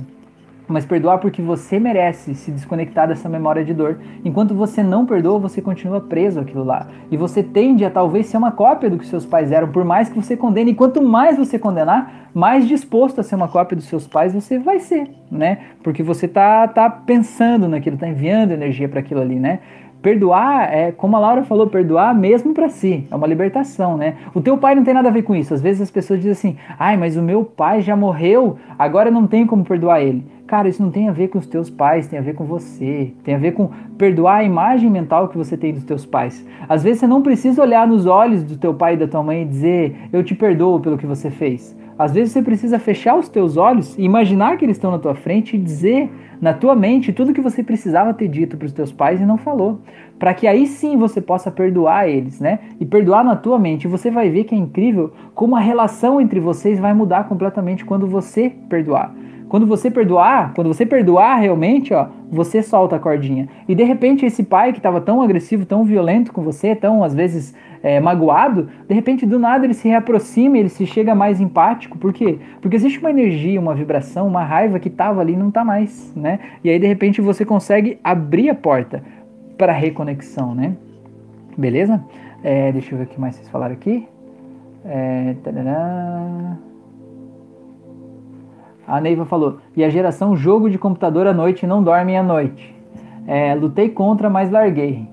mas perdoar porque você merece se desconectar dessa memória de dor. Enquanto você não perdoa, você continua preso àquilo lá. E você tende a talvez ser uma cópia do que seus pais eram, por mais que você condene. E quanto mais você condenar, mais disposto a ser uma cópia dos seus pais você vai ser, né? Porque você tá, tá pensando naquilo, tá enviando energia para aquilo ali, né? Perdoar é, como a Laura falou, perdoar mesmo para si, é uma libertação, né? O teu pai não tem nada a ver com isso. Às vezes as pessoas dizem assim: "Ai, mas o meu pai já morreu, agora não tem como perdoar ele". Cara, isso não tem a ver com os teus pais, tem a ver com você. Tem a ver com perdoar a imagem mental que você tem dos teus pais. Às vezes você não precisa olhar nos olhos do teu pai e da tua mãe e dizer: "Eu te perdoo pelo que você fez". Às vezes você precisa fechar os teus olhos e imaginar que eles estão na tua frente e dizer na tua mente tudo que você precisava ter dito para os teus pais e não falou, para que aí sim você possa perdoar eles, né? E perdoar na tua mente. Você vai ver que é incrível como a relação entre vocês vai mudar completamente quando você perdoar. Quando você perdoar, quando você perdoar realmente, ó, você solta a cordinha. E de repente esse pai que estava tão agressivo, tão violento com você, tão às vezes é, magoado, de repente do nada ele se reaproxima, ele se chega mais empático. Por quê? Porque existe uma energia, uma vibração, uma raiva que estava ali e não está mais, né? E aí de repente você consegue abrir a porta para reconexão, né? Beleza? É, deixa eu ver o que mais vocês falaram aqui. É, a Neiva falou, e a geração jogo de computador à noite não dorme à noite. É, lutei contra, mas larguei.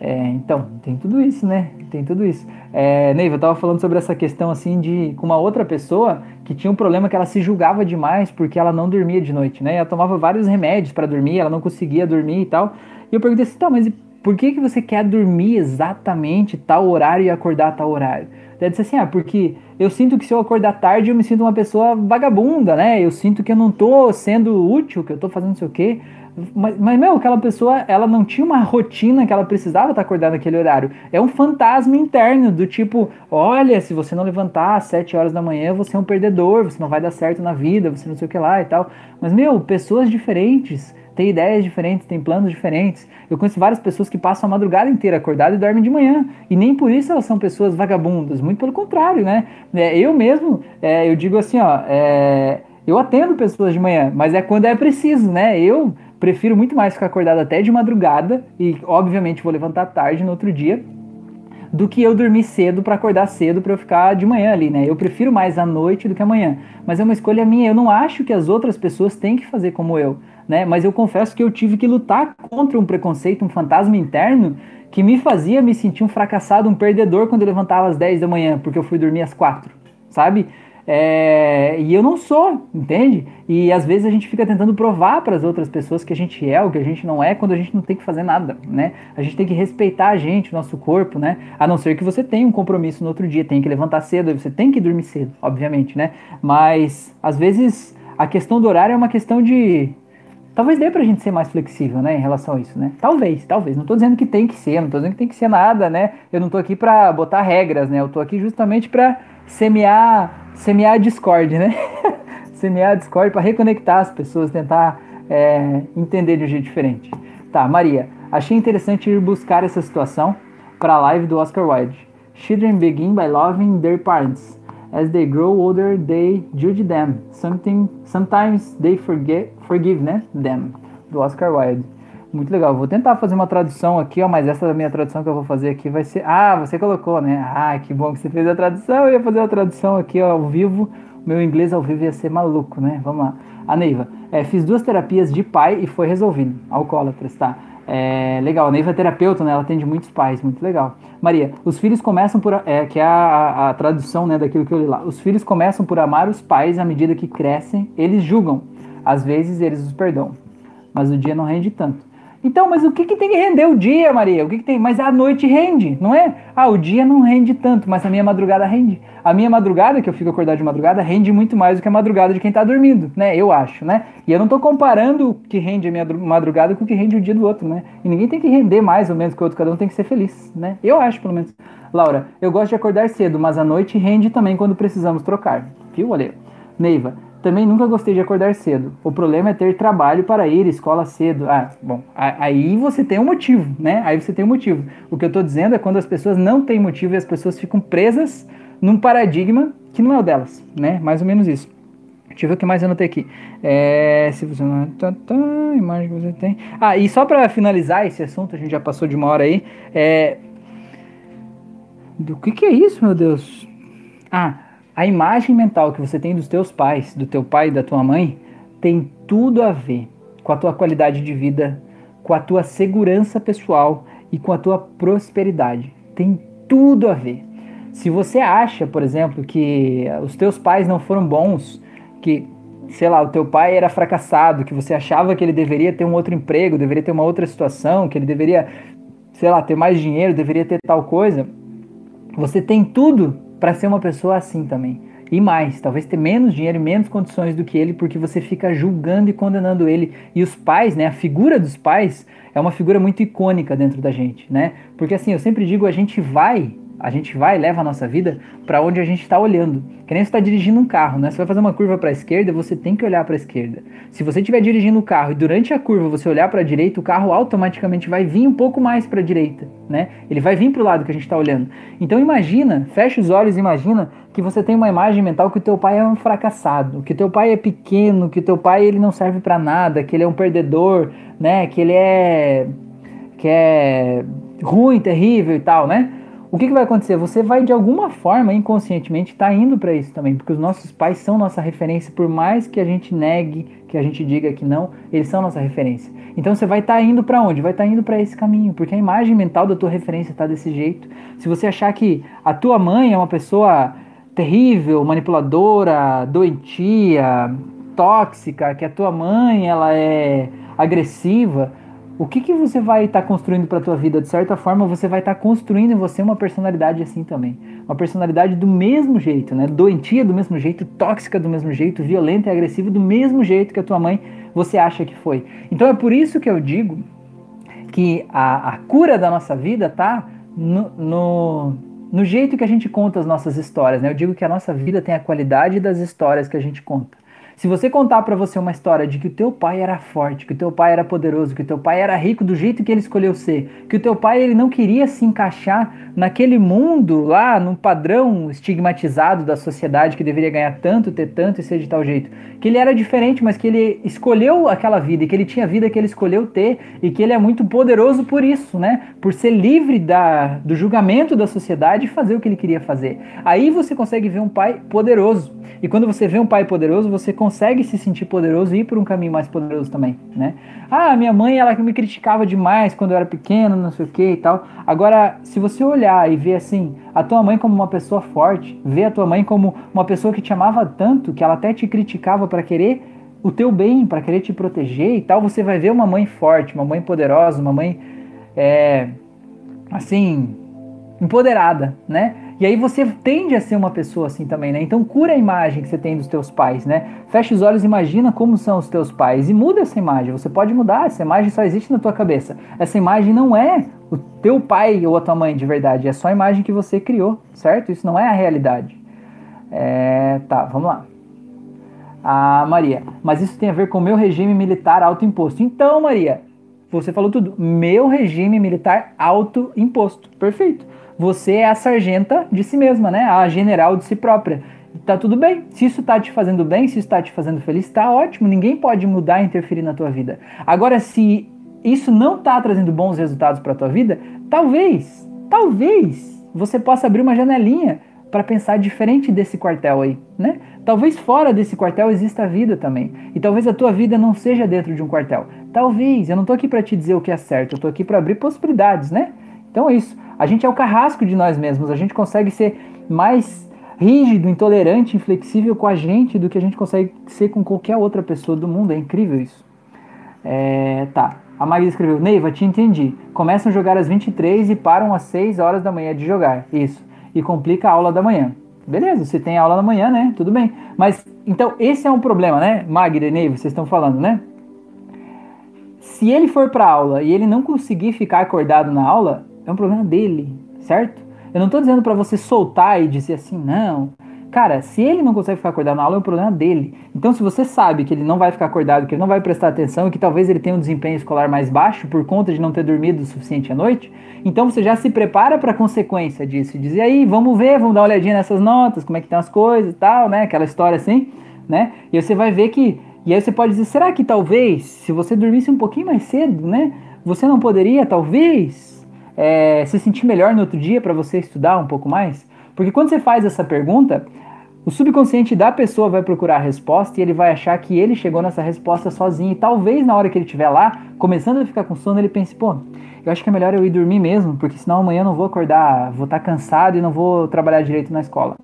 É, então, tem tudo isso, né? Tem tudo isso. É, Neiva, eu tava falando sobre essa questão assim de com uma outra pessoa que tinha um problema que ela se julgava demais porque ela não dormia de noite, né? Ela tomava vários remédios para dormir, ela não conseguia dormir e tal. E eu perguntei assim, tá, mas por que, que você quer dormir exatamente tal horário e acordar tal horário? Daí disse assim, ah, porque eu sinto que se eu acordar tarde eu me sinto uma pessoa vagabunda, né? Eu sinto que eu não tô sendo útil, que eu tô fazendo não sei o quê. Mas, mas, meu, aquela pessoa, ela não tinha uma rotina que ela precisava estar acordada naquele horário. É um fantasma interno do tipo, olha, se você não levantar às 7 horas da manhã, você é um perdedor, você não vai dar certo na vida, você não sei o que lá e tal. Mas, meu, pessoas diferentes têm ideias diferentes, têm planos diferentes. Eu conheço várias pessoas que passam a madrugada inteira acordadas e dormem de manhã. E nem por isso elas são pessoas vagabundas, muito pelo contrário, né? É, eu mesmo, é, eu digo assim, ó, é, eu atendo pessoas de manhã, mas é quando é preciso, né? Eu prefiro muito mais ficar acordado até de madrugada e, obviamente, vou levantar tarde no outro dia do que eu dormir cedo para acordar cedo para eu ficar de manhã ali, né? Eu prefiro mais a noite do que amanhã, mas é uma escolha minha. Eu não acho que as outras pessoas têm que fazer como eu, né? Mas eu confesso que eu tive que lutar contra um preconceito, um fantasma interno que me fazia me sentir um fracassado, um perdedor quando eu levantava às 10 da manhã, porque eu fui dormir às 4, sabe? É, e eu não sou, entende? E às vezes a gente fica tentando provar para as outras pessoas que a gente é o que a gente não é, quando a gente não tem que fazer nada, né? A gente tem que respeitar a gente, o nosso corpo, né? A não ser que você tenha um compromisso no outro dia, tem que levantar cedo, você tem que dormir cedo, obviamente, né? Mas às vezes a questão do horário é uma questão de Talvez dê pra gente ser mais flexível, né, em relação a isso, né? Talvez, talvez. Não tô dizendo que tem que ser, não tô dizendo que tem que ser nada, né? Eu não tô aqui pra botar regras, né? Eu tô aqui justamente pra semear semear a Discord, né? (laughs) semear a Discord para reconectar as pessoas, tentar é, entender de um jeito diferente. Tá, Maria, achei interessante ir buscar essa situação para a live do Oscar Wilde. Children begin by loving their parents. As they grow older, they judge them. Something, sometimes they forget, forgive them. Do Oscar Wilde. Muito legal. Vou tentar fazer uma tradução aqui, ó, mas essa minha tradução que eu vou fazer aqui vai ser. Ah, você colocou, né? Ah, que bom que você fez a tradução. Eu ia fazer a tradução aqui ó, ao vivo. Meu inglês ao vivo ia ser maluco, né? Vamos lá. A Neiva. É, fiz duas terapias de pai e foi resolvido. Alcoólatras, tá? É, legal, a Neiva é terapeuta, né? Ela atende muitos pais, muito legal. Maria, os filhos começam por. É, que é a, a, tradução né, daquilo que eu li lá. Os filhos começam por amar os pais à medida que crescem, eles julgam Às vezes eles os perdoam, mas o dia não rende tanto. Então, mas o que, que tem que render o dia, Maria? O que, que tem? Mas a noite rende, não é? Ah, o dia não rende tanto, mas a minha madrugada rende. A minha madrugada, que eu fico acordado de madrugada, rende muito mais do que a madrugada de quem tá dormindo, né? Eu acho, né? E eu não tô comparando o que rende a minha madrugada com o que rende o dia do outro, né? E ninguém tem que render mais ou menos que o outro, cada um tem que ser feliz, né? Eu acho, pelo menos. Laura, eu gosto de acordar cedo, mas a noite rende também quando precisamos trocar. Viu, Olha. Neiva, também nunca gostei de acordar cedo. O problema é ter trabalho para ir, escola cedo. Ah, bom, aí você tem um motivo, né? Aí você tem um motivo. O que eu estou dizendo é quando as pessoas não têm motivo e as pessoas ficam presas num paradigma que não é o delas, né? Mais ou menos isso. Deixa eu ver o que mais eu anotei aqui. É, se você não. Tá, tá, imagem que você tem. Ah, e só para finalizar esse assunto, a gente já passou de uma hora aí. É, do que, que é isso, meu Deus? Ah, a imagem mental que você tem dos teus pais, do teu pai e da tua mãe, tem tudo a ver com a tua qualidade de vida, com a tua segurança pessoal e com a tua prosperidade. Tem tudo a ver. Se você acha, por exemplo, que os teus pais não foram bons, que, sei lá, o teu pai era fracassado, que você achava que ele deveria ter um outro emprego, deveria ter uma outra situação, que ele deveria, sei lá, ter mais dinheiro, deveria ter tal coisa, você tem tudo para ser uma pessoa assim também. E mais, talvez ter menos dinheiro e menos condições do que ele, porque você fica julgando e condenando ele. E os pais, né, a figura dos pais é uma figura muito icônica dentro da gente, né? Porque assim, eu sempre digo, a gente vai a gente vai, leva a nossa vida para onde a gente está olhando. Que nem você está dirigindo um carro, né? Você vai fazer uma curva para a esquerda, você tem que olhar para a esquerda. Se você estiver dirigindo o carro e durante a curva você olhar para a direita, o carro automaticamente vai vir um pouco mais para a direita, né? Ele vai vir para o lado que a gente está olhando. Então imagina, fecha os olhos, imagina que você tem uma imagem mental que o teu pai é um fracassado, que o teu pai é pequeno, que o teu pai ele não serve para nada, que ele é um perdedor, né? Que ele é que é ruim, terrível e tal, né? O que, que, vai acontecer? Você vai de alguma forma, inconscientemente, estar tá indo para isso também, porque os nossos pais são nossa referência, por mais que a gente negue, que a gente diga que não, eles são nossa referência. Então você vai estar tá indo para onde? Vai estar tá indo para esse caminho, porque a imagem mental da tua referência está desse jeito. Se você achar que a tua mãe é uma pessoa terrível, manipuladora, doentia, tóxica, que a tua mãe ela é agressiva, o que, que você vai estar tá construindo para a tua vida? De certa forma, você vai estar tá construindo em você uma personalidade assim também. Uma personalidade do mesmo jeito, né? Doentia do mesmo jeito, tóxica do mesmo jeito, violenta e agressiva do mesmo jeito que a tua mãe você acha que foi. Então é por isso que eu digo que a, a cura da nossa vida tá no, no, no jeito que a gente conta as nossas histórias, né? Eu digo que a nossa vida tem a qualidade das histórias que a gente conta. Se você contar para você uma história de que o teu pai era forte, que o teu pai era poderoso, que o teu pai era rico do jeito que ele escolheu ser, que o teu pai ele não queria se encaixar naquele mundo lá, num padrão estigmatizado da sociedade que deveria ganhar tanto, ter tanto e ser de tal jeito, que ele era diferente, mas que ele escolheu aquela vida e que ele tinha a vida que ele escolheu ter e que ele é muito poderoso por isso, né? Por ser livre da, do julgamento da sociedade e fazer o que ele queria fazer. Aí você consegue ver um pai poderoso. E quando você vê um pai poderoso, você consegue se sentir poderoso e ir por um caminho mais poderoso também, né? Ah, minha mãe, ela me criticava demais quando eu era pequeno, não sei o que e tal. Agora, se você olhar e ver assim, a tua mãe como uma pessoa forte, ver a tua mãe como uma pessoa que te amava tanto, que ela até te criticava para querer o teu bem, para querer te proteger e tal, você vai ver uma mãe forte, uma mãe poderosa, uma mãe, é, assim, empoderada, né? E aí você tende a ser uma pessoa assim também, né? Então cura a imagem que você tem dos teus pais, né? Fecha os olhos, imagina como são os teus pais e muda essa imagem. Você pode mudar, essa imagem só existe na tua cabeça. Essa imagem não é o teu pai ou a tua mãe de verdade, é só a imagem que você criou, certo? Isso não é a realidade. É, tá, vamos lá. A Maria, mas isso tem a ver com o meu regime militar autoimposto. Então, Maria, você falou tudo. Meu regime militar autoimposto. Perfeito você é a sargenta de si mesma, né? A general de si própria. Tá tudo bem. Se isso tá te fazendo bem, se isso tá te fazendo feliz, tá ótimo. Ninguém pode mudar e interferir na tua vida. Agora, se isso não tá trazendo bons resultados para tua vida, talvez, talvez você possa abrir uma janelinha para pensar diferente desse quartel aí, né? Talvez fora desse quartel exista a vida também. E talvez a tua vida não seja dentro de um quartel. Talvez, eu não tô aqui para te dizer o que é certo, eu tô aqui para abrir possibilidades, né? Então é isso. A gente é o carrasco de nós mesmos, a gente consegue ser mais rígido, intolerante, inflexível com a gente do que a gente consegue ser com qualquer outra pessoa do mundo. É incrível isso. É, tá. A Magda escreveu: Neiva, te entendi. Começam a jogar às 23 e param às 6 horas da manhã de jogar. Isso. E complica a aula da manhã. Beleza, você tem aula da manhã, né? Tudo bem. Mas, então, esse é um problema, né? Magda e Neiva, vocês estão falando, né? Se ele for para aula e ele não conseguir ficar acordado na aula, é um problema dele, certo? Eu não estou dizendo para você soltar e dizer assim, não. Cara, se ele não consegue ficar acordado na aula, é um problema dele. Então, se você sabe que ele não vai ficar acordado, que ele não vai prestar atenção e que talvez ele tenha um desempenho escolar mais baixo por conta de não ter dormido o suficiente à noite, então você já se prepara para a consequência disso. Dizer aí, vamos ver, vamos dar uma olhadinha nessas notas, como é que estão as coisas e tal, né? Aquela história assim, né? E você vai ver que. E aí você pode dizer, será que talvez, se você dormisse um pouquinho mais cedo, né? Você não poderia, talvez, é, se sentir melhor no outro dia para você estudar um pouco mais? Porque quando você faz essa pergunta, o subconsciente da pessoa vai procurar a resposta e ele vai achar que ele chegou nessa resposta sozinho. E talvez na hora que ele estiver lá, começando a ficar com sono, ele pense: pô, eu acho que é melhor eu ir dormir mesmo, porque senão amanhã eu não vou acordar, vou estar tá cansado e não vou trabalhar direito na escola.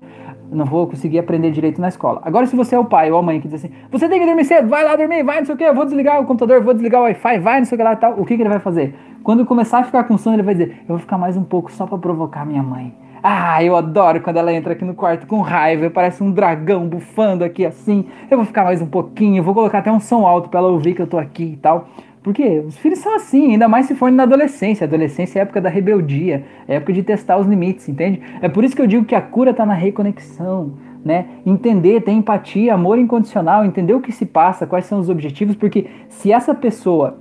não vou conseguir aprender direito na escola. Agora, se você é o pai ou a mãe que diz assim: você tem que dormir cedo, vai lá dormir, vai, não sei o que, eu vou desligar o computador, vou desligar o Wi-Fi, vai, não sei o que lá e tal, o que, que ele vai fazer? Quando começar a ficar com sono, ele vai dizer: Eu vou ficar mais um pouco só para provocar minha mãe. Ah, eu adoro quando ela entra aqui no quarto com raiva, parece um dragão bufando aqui assim. Eu vou ficar mais um pouquinho, vou colocar até um som alto para ela ouvir que eu tô aqui e tal. Porque os filhos são assim, ainda mais se forem na adolescência. Adolescência é a época da rebeldia, é época de testar os limites, entende? É por isso que eu digo que a cura está na reconexão, né? Entender, ter empatia, amor incondicional, entender o que se passa, quais são os objetivos, porque se essa pessoa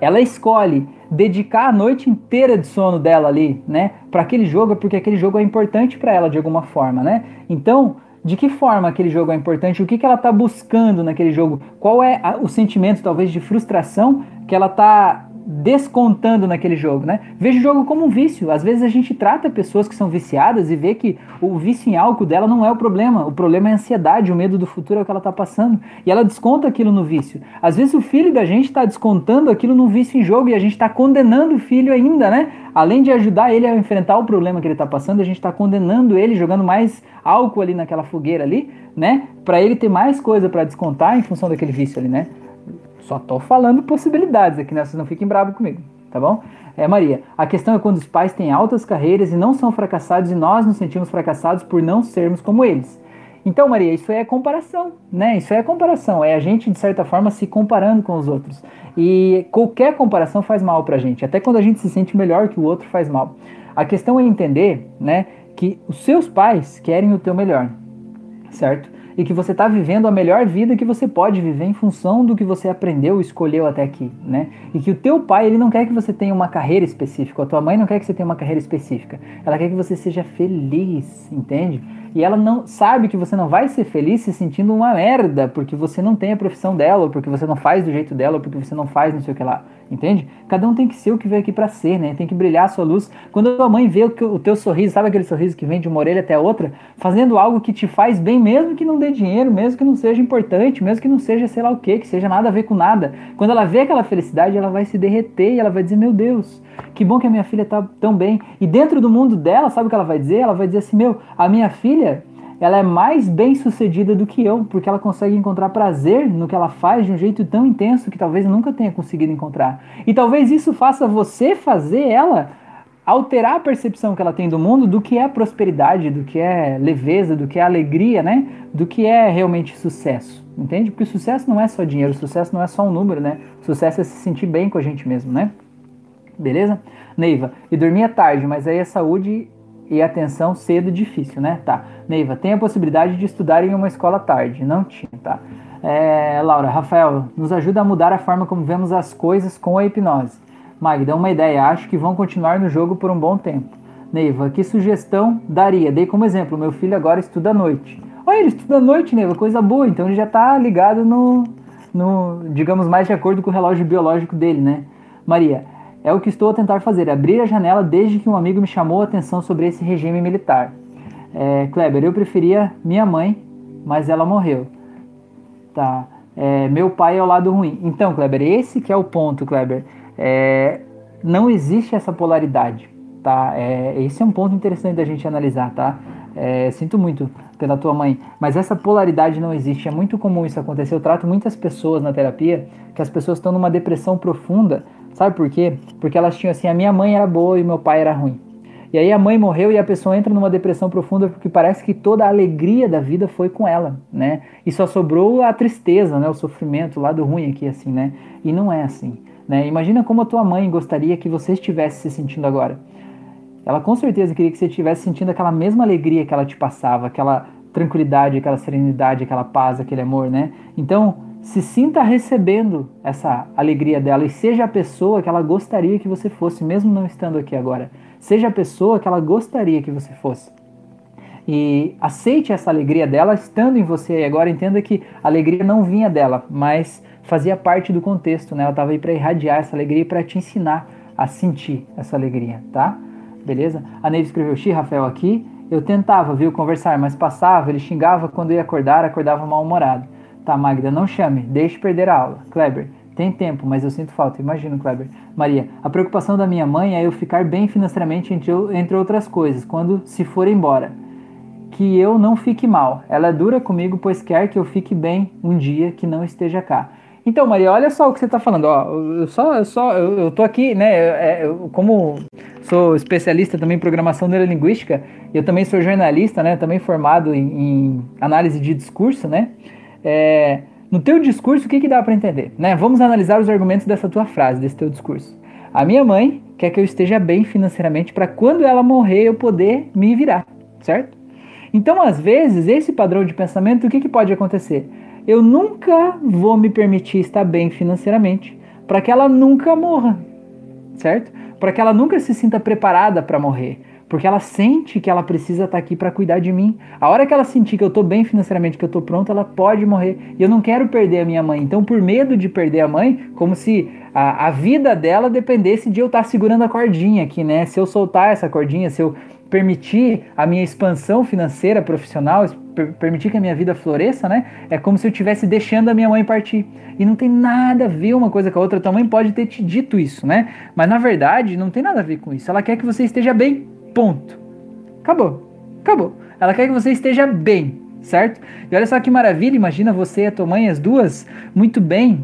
ela escolhe dedicar a noite inteira de sono dela ali, né, para aquele jogo, porque aquele jogo é importante para ela de alguma forma, né? Então, de que forma aquele jogo é importante? O que, que ela está buscando naquele jogo? Qual é a, o sentimento, talvez, de frustração que ela está descontando naquele jogo, né? Veja o jogo como um vício. Às vezes a gente trata pessoas que são viciadas e vê que o vício em álcool dela não é o problema. O problema é a ansiedade, o medo do futuro é o que ela está passando. E ela desconta aquilo no vício. Às vezes o filho da gente está descontando aquilo no vício em jogo e a gente está condenando o filho ainda, né? Além de ajudar ele a enfrentar o problema que ele está passando, a gente está condenando ele, jogando mais álcool ali naquela fogueira ali, né? Para ele ter mais coisa para descontar em função daquele vício ali, né? Só tô falando possibilidades aqui, né? Vocês não fiquem bravos comigo, tá bom? É, Maria, a questão é quando os pais têm altas carreiras e não são fracassados e nós nos sentimos fracassados por não sermos como eles. Então, Maria, isso é comparação, né? Isso é comparação, é a gente, de certa forma, se comparando com os outros. E qualquer comparação faz mal pra gente, até quando a gente se sente melhor que o outro faz mal. A questão é entender, né, que os seus pais querem o teu melhor, certo? E que você está vivendo a melhor vida que você pode viver em função do que você aprendeu, escolheu até aqui, né? E que o teu pai, ele não quer que você tenha uma carreira específica, a tua mãe não quer que você tenha uma carreira específica. Ela quer que você seja feliz, entende? E ela não sabe que você não vai ser feliz se sentindo uma merda, porque você não tem a profissão dela, ou porque você não faz do jeito dela, ou porque você não faz não sei o que lá. Entende? Cada um tem que ser o que veio aqui para ser, né? Tem que brilhar a sua luz. Quando a tua mãe vê o, teu sorriso, sabe aquele sorriso que vem de uma orelha até a outra, fazendo algo que te faz bem, mesmo que não dê dinheiro, mesmo que não seja importante, mesmo que não seja sei lá o que, que seja nada a ver com nada. Quando ela vê aquela felicidade, ela vai se derreter e ela vai dizer: Meu Deus, que bom que a minha filha tá tão bem. E dentro do mundo dela, sabe o que ela vai dizer? Ela vai dizer assim: Meu, a minha filha ela é mais bem sucedida do que eu, porque ela consegue encontrar prazer no que ela faz de um jeito tão intenso que talvez nunca tenha conseguido encontrar. E talvez isso faça você fazer ela alterar a percepção que ela tem do mundo do que é prosperidade, do que é leveza, do que é alegria, né? Do que é realmente sucesso. Entende? Porque sucesso não é só dinheiro, sucesso não é só um número, né? Sucesso é se sentir bem com a gente mesmo, né? Beleza? Neiva, e dormia tarde, mas aí a saúde e atenção cedo difícil, né? Tá. Neiva, tem a possibilidade de estudar em uma escola tarde? Não tinha, tá. É, Laura, Rafael, nos ajuda a mudar a forma como vemos as coisas com a hipnose. Magda, uma ideia, acho que vão continuar no jogo por um bom tempo. Neiva, que sugestão daria? Dei como exemplo, meu filho agora estuda à noite. Olha, ele estuda à noite, Neiva, coisa boa, então ele já tá ligado no, no digamos, mais de acordo com o relógio biológico dele, né? Maria, é o que estou a tentar fazer, abrir a janela desde que um amigo me chamou a atenção sobre esse regime militar. É, Kleber, eu preferia minha mãe, mas ela morreu. Tá. É, meu pai é o lado ruim. Então, Kleber, esse que é o ponto, Kleber. É, não existe essa polaridade, tá? É, esse é um ponto interessante da gente analisar, tá? É, sinto muito pela tua mãe, mas essa polaridade não existe. É muito comum isso acontecer. Eu trato muitas pessoas na terapia que as pessoas estão numa depressão profunda. Sabe por quê? Porque elas tinham assim: a minha mãe era boa e meu pai era ruim. E aí a mãe morreu e a pessoa entra numa depressão profunda porque parece que toda a alegria da vida foi com ela, né? E só sobrou a tristeza, né? O sofrimento, o lado ruim aqui, assim, né? E não é assim, né? Imagina como a tua mãe gostaria que você estivesse se sentindo agora. Ela com certeza queria que você estivesse sentindo aquela mesma alegria que ela te passava, aquela tranquilidade, aquela serenidade, aquela paz, aquele amor, né? Então, se sinta recebendo essa alegria dela e seja a pessoa que ela gostaria que você fosse, mesmo não estando aqui agora. Seja a pessoa que ela gostaria que você fosse. E aceite essa alegria dela estando em você. E agora entenda que a alegria não vinha dela, mas fazia parte do contexto, né? Ela estava aí para irradiar essa alegria e para te ensinar a sentir essa alegria, tá? Beleza? A Neiva escreveu Xi, Rafael aqui. Eu tentava, viu, conversar, mas passava, ele xingava quando ia acordar, acordava mal-humorado. Tá, Magda, não chame, deixe perder a aula. Kleber, tem tempo, mas eu sinto falta. Imagino, Kleber. Maria, a preocupação da minha mãe é eu ficar bem financeiramente, entre, entre outras coisas, quando se for embora. Que eu não fique mal. Ela é dura comigo, pois quer que eu fique bem um dia que não esteja cá. Então, Maria, olha só o que você está falando. Ó, eu só, eu só, eu, eu tô aqui, né? Eu, como sou especialista também em programação neurolinguística, eu também sou jornalista, né? Também formado em, em análise de discurso, né? É, no teu discurso, o que, que dá para entender? Né? Vamos analisar os argumentos dessa tua frase, desse teu discurso. A minha mãe quer que eu esteja bem financeiramente para quando ela morrer eu poder me virar, certo? Então, às vezes, esse padrão de pensamento, o que, que pode acontecer? Eu nunca vou me permitir estar bem financeiramente para que ela nunca morra, certo? Para que ela nunca se sinta preparada para morrer porque ela sente que ela precisa estar tá aqui para cuidar de mim. A hora que ela sentir que eu estou bem financeiramente, que eu estou pronto, ela pode morrer. E eu não quero perder a minha mãe. Então, por medo de perder a mãe, como se a, a vida dela dependesse de eu estar tá segurando a cordinha aqui, né? Se eu soltar essa cordinha, se eu permitir a minha expansão financeira, profissional, per permitir que a minha vida floresça, né? É como se eu estivesse deixando a minha mãe partir. E não tem nada a ver uma coisa com a outra. Tua mãe pode ter te dito isso, né? Mas na verdade, não tem nada a ver com isso. Ela quer que você esteja bem Ponto. Acabou. Acabou. Ela quer que você esteja bem, certo? E olha só que maravilha, imagina você e a tua mãe, as duas, muito bem,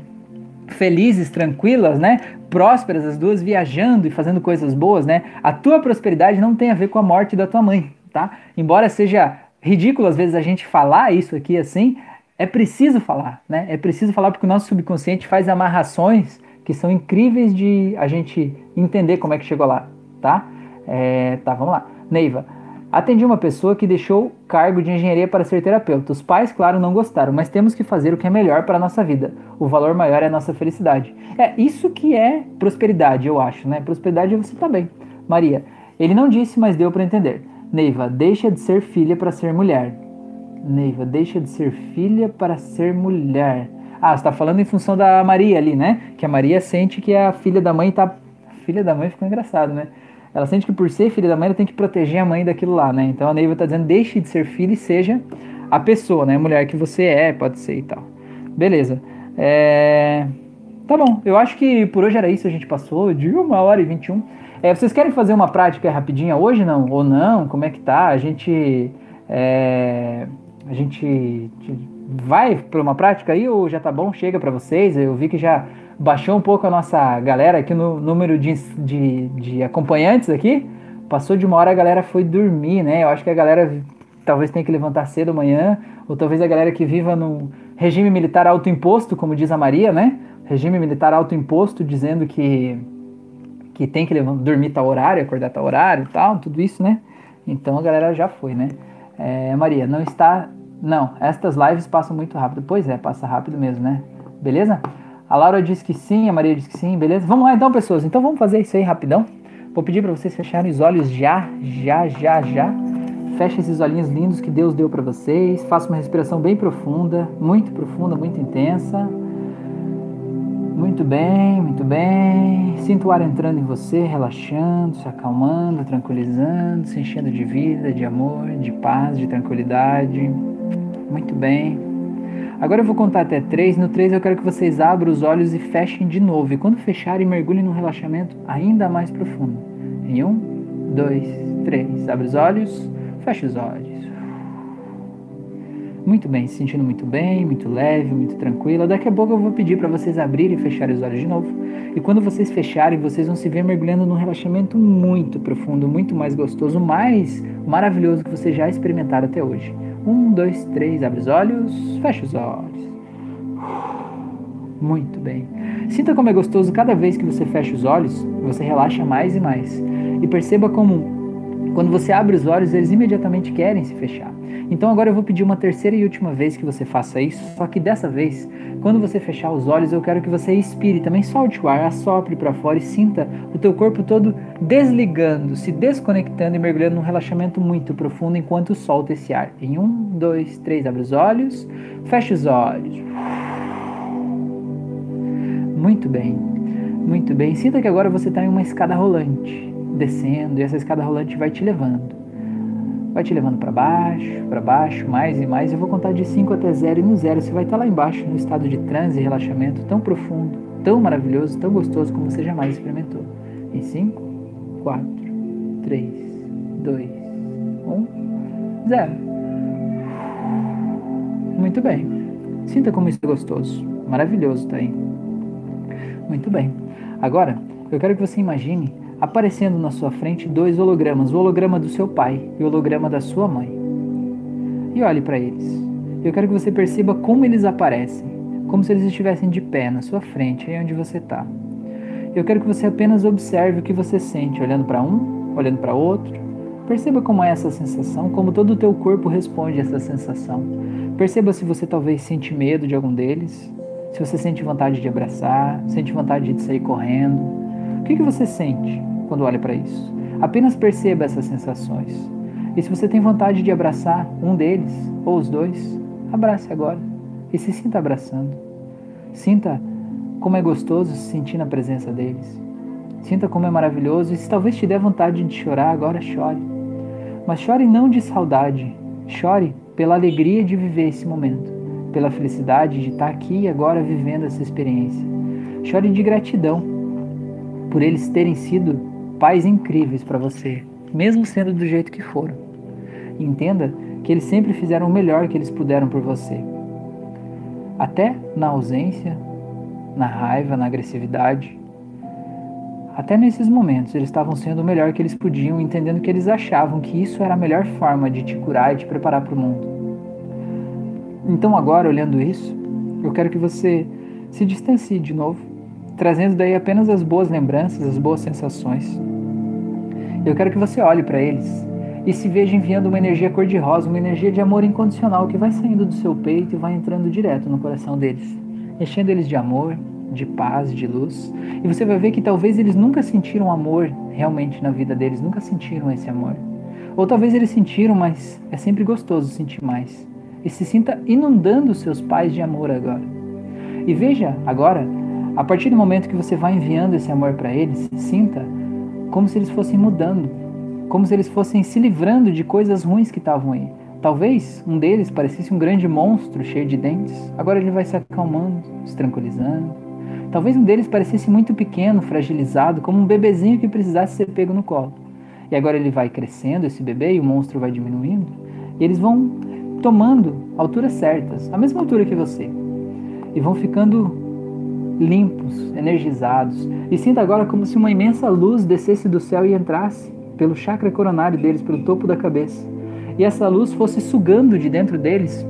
felizes, tranquilas, né? Prósperas, as duas viajando e fazendo coisas boas, né? A tua prosperidade não tem a ver com a morte da tua mãe, tá? Embora seja ridículo às vezes a gente falar isso aqui assim, é preciso falar, né? É preciso falar porque o nosso subconsciente faz amarrações que são incríveis de a gente entender como é que chegou lá, tá? É, tá, vamos lá. Neiva. Atendi uma pessoa que deixou cargo de engenharia para ser terapeuta. Os pais, claro, não gostaram, mas temos que fazer o que é melhor para a nossa vida. O valor maior é a nossa felicidade. É isso que é prosperidade, eu acho, né? Prosperidade é você estar tá bem. Maria. Ele não disse, mas deu para entender. Neiva, deixa de ser filha para ser mulher. Neiva, deixa de ser filha para ser mulher. Ah, você está falando em função da Maria ali, né? Que a Maria sente que a filha da mãe tá. Filha da mãe ficou engraçado, né? Ela sente que por ser filha da mãe, ela tem que proteger a mãe daquilo lá, né? Então a Neiva tá dizendo, deixe de ser filha e seja a pessoa, né? A mulher que você é, pode ser e tal. Beleza. É... Tá bom, eu acho que por hoje era isso, a gente passou de uma hora e 21. É, vocês querem fazer uma prática rapidinha hoje, não? Ou não? Como é que tá? A gente... É... A gente vai para uma prática aí ou já tá bom? Chega para vocês? Eu vi que já baixou um pouco a nossa galera aqui no número de, de, de, acompanhantes aqui. Passou de uma hora a galera foi dormir, né? Eu acho que a galera talvez tenha que levantar cedo amanhã, ou talvez a galera que viva no regime militar autoimposto, como diz a Maria, né? Regime militar autoimposto, dizendo que, que tem que levantar, dormir tal horário, acordar tal horário e tal, tudo isso, né? Então a galera já foi, né? É, Maria, não está. Não, estas lives passam muito rápido. Pois é, passa rápido mesmo, né? Beleza? A Laura disse que sim, a Maria disse que sim, beleza? Vamos lá então, pessoas. Então vamos fazer isso aí rapidão. Vou pedir para vocês fecharem os olhos já, já, já, já. Feche esses olhinhos lindos que Deus deu para vocês. Faça uma respiração bem profunda, muito profunda, muito intensa. Muito bem, muito bem. Sinta o ar entrando em você, relaxando, se acalmando, tranquilizando, se enchendo de vida, de amor, de paz, de tranquilidade. Muito bem. Agora eu vou contar até três. No três eu quero que vocês abram os olhos e fechem de novo. E quando fecharem, mergulhem num relaxamento ainda mais profundo. Em um, dois, três. Abre os olhos. Feche os olhos. Muito bem, se sentindo muito bem, muito leve, muito tranquila. Daqui a pouco eu vou pedir para vocês abrirem e fecharem os olhos de novo. E quando vocês fecharem, vocês vão se ver mergulhando num relaxamento muito profundo, muito mais gostoso, mais maravilhoso que vocês já experimentaram até hoje. Um, dois, três, abre os olhos, fecha os olhos. Muito bem. Sinta como é gostoso cada vez que você fecha os olhos, você relaxa mais e mais. E perceba como quando você abre os olhos, eles imediatamente querem se fechar. Então agora eu vou pedir uma terceira e última vez que você faça isso, só que dessa vez, quando você fechar os olhos, eu quero que você expire, também solte o ar, assopre para fora e sinta o teu corpo todo desligando, se desconectando e mergulhando num relaxamento muito profundo enquanto solta esse ar. Em um, dois, três, abre os olhos, fecha os olhos. Muito bem, muito bem. Sinta que agora você está em uma escada rolante, descendo, e essa escada rolante vai te levando vai te levando para baixo, para baixo, mais e mais. Eu vou contar de 5 até 0 e no zero você vai estar lá embaixo, no estado de transe e relaxamento tão profundo, tão maravilhoso, tão gostoso como você jamais experimentou. Em 5, 4, 3, 2, 1, 0. Muito bem. Sinta como isso é gostoso. Maravilhoso, tá aí. Muito bem. Agora, eu quero que você imagine aparecendo na sua frente dois hologramas, o holograma do seu pai e o holograma da sua mãe. E olhe para eles. Eu quero que você perceba como eles aparecem, como se eles estivessem de pé na sua frente, aí onde você está. Eu quero que você apenas observe o que você sente, olhando para um, olhando para outro. Perceba como é essa sensação, como todo o teu corpo responde a essa sensação. Perceba se você talvez sente medo de algum deles, se você sente vontade de abraçar, sente vontade de sair correndo. O que, que você sente? Quando olha para isso. Apenas perceba essas sensações. E se você tem vontade de abraçar um deles, ou os dois, abrace agora e se sinta abraçando. Sinta como é gostoso se sentir na presença deles. Sinta como é maravilhoso e se talvez te der vontade de chorar, agora chore. Mas chore não de saudade, chore pela alegria de viver esse momento, pela felicidade de estar aqui e agora vivendo essa experiência. Chore de gratidão por eles terem sido pais incríveis para você, mesmo sendo do jeito que foram. Entenda que eles sempre fizeram o melhor que eles puderam por você. Até na ausência, na raiva, na agressividade. Até nesses momentos eles estavam sendo o melhor que eles podiam, entendendo que eles achavam que isso era a melhor forma de te curar e te preparar para o mundo. Então, agora, olhando isso, eu quero que você se distancie de novo, trazendo daí apenas as boas lembranças, as boas sensações. Eu quero que você olhe para eles e se veja enviando uma energia cor-de-rosa, uma energia de amor incondicional que vai saindo do seu peito e vai entrando direto no coração deles, enchendo eles de amor, de paz, de luz. E você vai ver que talvez eles nunca sentiram amor realmente na vida deles, nunca sentiram esse amor. Ou talvez eles sentiram, mas é sempre gostoso sentir mais. E se sinta inundando seus pais de amor agora. E veja agora, a partir do momento que você vai enviando esse amor para eles, sinta como se eles fossem mudando, como se eles fossem se livrando de coisas ruins que estavam aí. Talvez um deles parecesse um grande monstro cheio de dentes, agora ele vai se acalmando, se tranquilizando. Talvez um deles parecesse muito pequeno, fragilizado, como um bebezinho que precisasse ser pego no colo. E agora ele vai crescendo, esse bebê, e o monstro vai diminuindo, e eles vão tomando alturas certas, a mesma altura que você, e vão ficando limpos, energizados. E sinta agora como se uma imensa luz descesse do céu e entrasse pelo chakra coronário deles, pelo topo da cabeça. E essa luz fosse sugando de dentro deles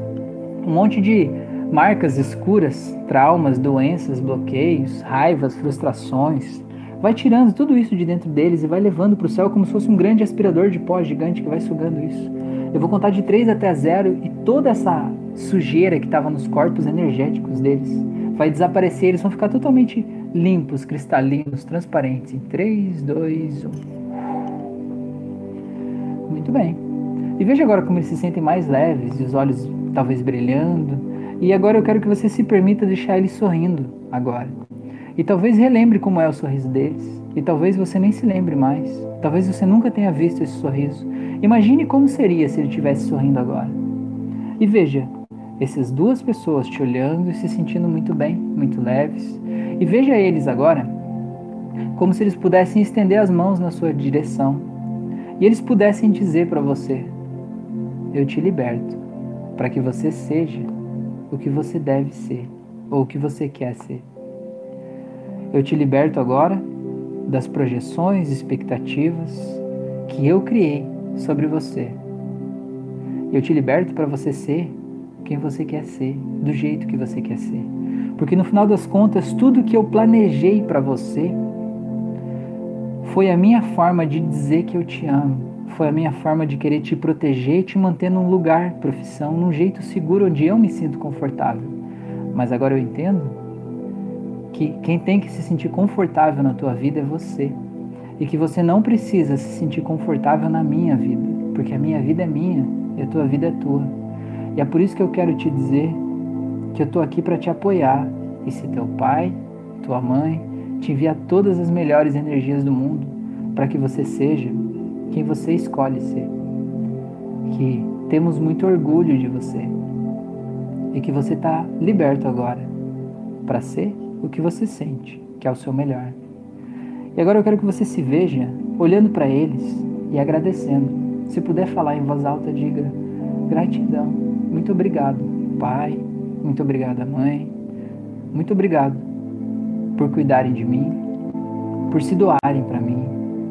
um monte de marcas escuras, traumas, doenças, bloqueios, raivas, frustrações. Vai tirando tudo isso de dentro deles e vai levando para o céu como se fosse um grande aspirador de pó gigante que vai sugando isso. Eu vou contar de 3 até 0 e toda essa sujeira que estava nos corpos energéticos deles vai desaparecer, eles vão ficar totalmente limpos, cristalinos, transparentes. Em 3, 2, 1. Muito bem. E veja agora como eles se sentem mais leves e os olhos talvez brilhando. E agora eu quero que você se permita deixar eles sorrindo agora. E talvez relembre como é o sorriso deles. E talvez você nem se lembre mais. Talvez você nunca tenha visto esse sorriso. Imagine como seria se ele estivesse sorrindo agora. E veja, essas duas pessoas te olhando e se sentindo muito bem, muito leves. E veja eles agora como se eles pudessem estender as mãos na sua direção e eles pudessem dizer para você eu te liberto para que você seja o que você deve ser ou o que você quer ser. Eu te liberto agora das projeções expectativas que eu criei sobre você. Eu te liberto para você ser quem você quer ser, do jeito que você quer ser. Porque no final das contas, tudo que eu planejei para você foi a minha forma de dizer que eu te amo, foi a minha forma de querer te proteger e te manter num lugar, profissão, num jeito seguro onde eu me sinto confortável. Mas agora eu entendo que quem tem que se sentir confortável na tua vida é você. E que você não precisa se sentir confortável na minha vida, porque a minha vida é minha e a tua vida é tua. E é por isso que eu quero te dizer que eu estou aqui para te apoiar. E se teu pai, tua mãe, te enviar todas as melhores energias do mundo para que você seja quem você escolhe ser. Que temos muito orgulho de você e que você está liberto agora para ser o que você sente, que é o seu melhor. E agora eu quero que você se veja olhando para eles e agradecendo. Se puder falar em voz alta, diga gratidão, muito obrigado, pai, muito obrigada, mãe, muito obrigado por cuidarem de mim, por se doarem para mim,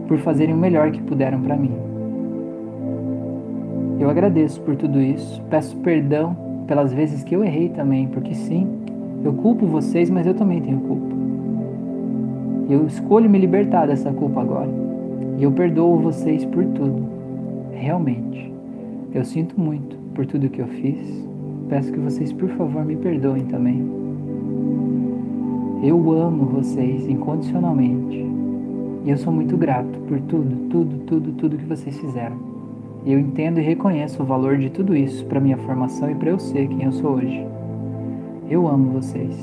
por fazerem o melhor que puderam para mim. Eu agradeço por tudo isso, peço perdão pelas vezes que eu errei também, porque sim, eu culpo vocês, mas eu também tenho culpa. Eu escolho me libertar dessa culpa agora. E eu perdoo vocês por tudo. Realmente. Eu sinto muito por tudo que eu fiz. Peço que vocês, por favor, me perdoem também. Eu amo vocês incondicionalmente. E eu sou muito grato por tudo, tudo, tudo, tudo que vocês fizeram. Eu entendo e reconheço o valor de tudo isso para minha formação e para eu ser quem eu sou hoje. Eu amo vocês.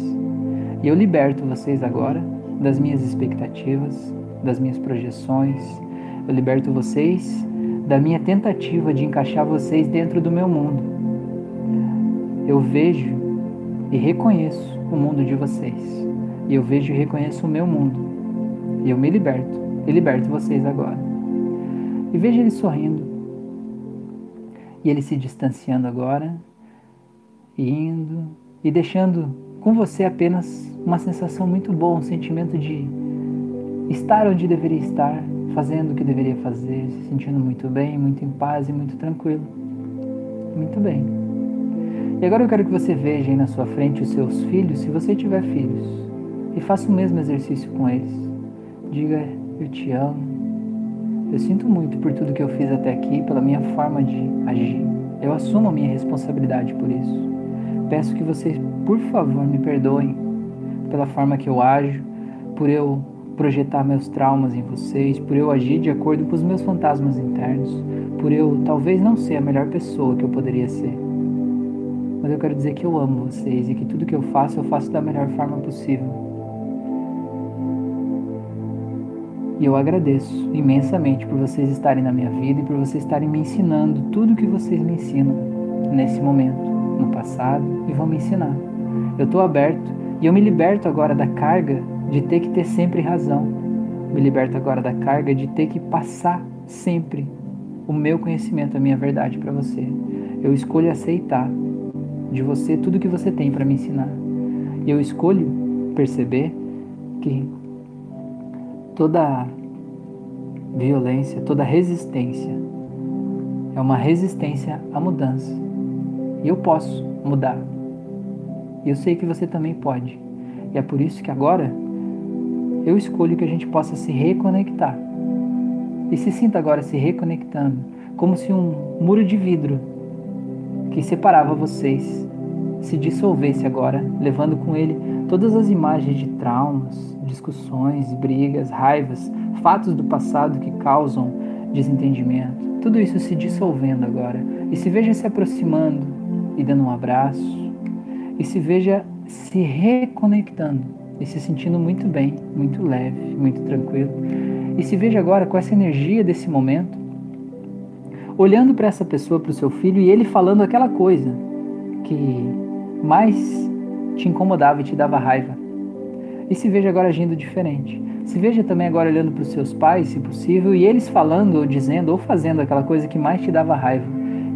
E eu liberto vocês agora das minhas expectativas, das minhas projeções. Eu liberto vocês da minha tentativa de encaixar vocês dentro do meu mundo. Eu vejo e reconheço o mundo de vocês. E eu vejo e reconheço o meu mundo. E eu me liberto. E liberto vocês agora. E veja ele sorrindo. E ele se distanciando agora. Indo. E deixando com você apenas uma sensação muito boa, um sentimento de estar onde deveria estar, fazendo o que deveria fazer, se sentindo muito bem, muito em paz e muito tranquilo. Muito bem. E agora eu quero que você veja aí na sua frente os seus filhos, se você tiver filhos e faça o mesmo exercício com eles. Diga: Eu te amo. Eu sinto muito por tudo que eu fiz até aqui, pela minha forma de agir. Eu assumo a minha responsabilidade por isso. Peço que vocês, por favor, me perdoem pela forma que eu ajo, por eu projetar meus traumas em vocês, por eu agir de acordo com os meus fantasmas internos, por eu talvez não ser a melhor pessoa que eu poderia ser. Mas eu quero dizer que eu amo vocês e que tudo que eu faço, eu faço da melhor forma possível. E eu agradeço imensamente por vocês estarem na minha vida e por vocês estarem me ensinando tudo o que vocês me ensinam nesse momento, no passado e vão me ensinar. Eu estou aberto e eu me liberto agora da carga de ter que ter sempre razão. Me liberto agora da carga de ter que passar sempre o meu conhecimento, a minha verdade para você. Eu escolho aceitar de você tudo que você tem para me ensinar. E eu escolho perceber que toda violência, toda resistência é uma resistência à mudança. E eu posso mudar. E eu sei que você também pode. E é por isso que agora eu escolho que a gente possa se reconectar. E se sinta agora se reconectando, como se um muro de vidro que separava vocês se dissolvesse agora, levando com ele todas as imagens de traumas, discussões, brigas, raivas, fatos do passado que causam desentendimento. Tudo isso se dissolvendo agora. E se veja se aproximando e dando um abraço. E se veja se reconectando e se sentindo muito bem, muito leve, muito tranquilo. E se veja agora com essa energia desse momento, olhando para essa pessoa, para o seu filho, e ele falando aquela coisa que mais te incomodava e te dava raiva. E se veja agora agindo diferente. Se veja também agora olhando para os seus pais, se possível, e eles falando ou dizendo ou fazendo aquela coisa que mais te dava raiva.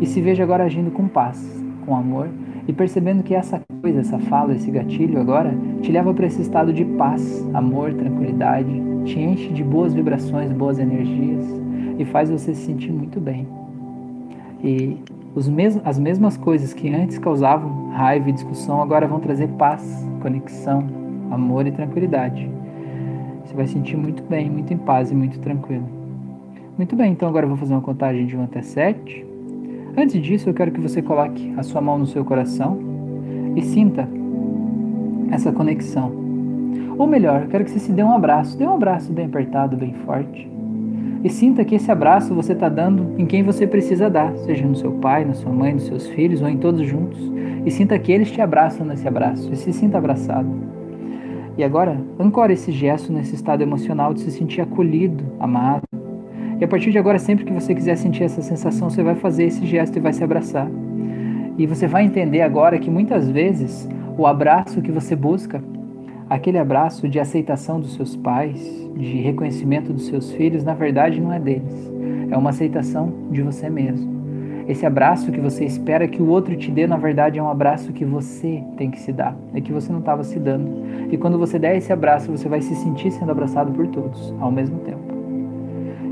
e se veja agora agindo com paz, com amor e percebendo que essa coisa, essa fala, esse gatilho agora te leva para esse estado de paz, amor, tranquilidade, te enche de boas vibrações, boas energias e faz você se sentir muito bem. E mes as mesmas coisas que antes causavam raiva e discussão agora vão trazer paz, conexão, amor e tranquilidade. Você vai sentir muito bem, muito em paz e muito tranquilo. Muito bem, então agora eu vou fazer uma contagem de 1 até 7. Antes disso, eu quero que você coloque a sua mão no seu coração e sinta essa conexão. Ou melhor, eu quero que você se dê um abraço, dê um abraço bem apertado, bem forte. E sinta que esse abraço você está dando em quem você precisa dar, seja no seu pai, na sua mãe, nos seus filhos ou em todos juntos. E sinta que eles te abraçam nesse abraço e se sinta abraçado. E agora, ancore esse gesto nesse estado emocional de se sentir acolhido, amado, e a partir de agora, sempre que você quiser sentir essa sensação, você vai fazer esse gesto e vai se abraçar. E você vai entender agora que muitas vezes o abraço que você busca, aquele abraço de aceitação dos seus pais, de reconhecimento dos seus filhos, na verdade não é deles. É uma aceitação de você mesmo. Esse abraço que você espera que o outro te dê, na verdade é um abraço que você tem que se dar, é que você não estava se dando. E quando você der esse abraço, você vai se sentir sendo abraçado por todos ao mesmo tempo.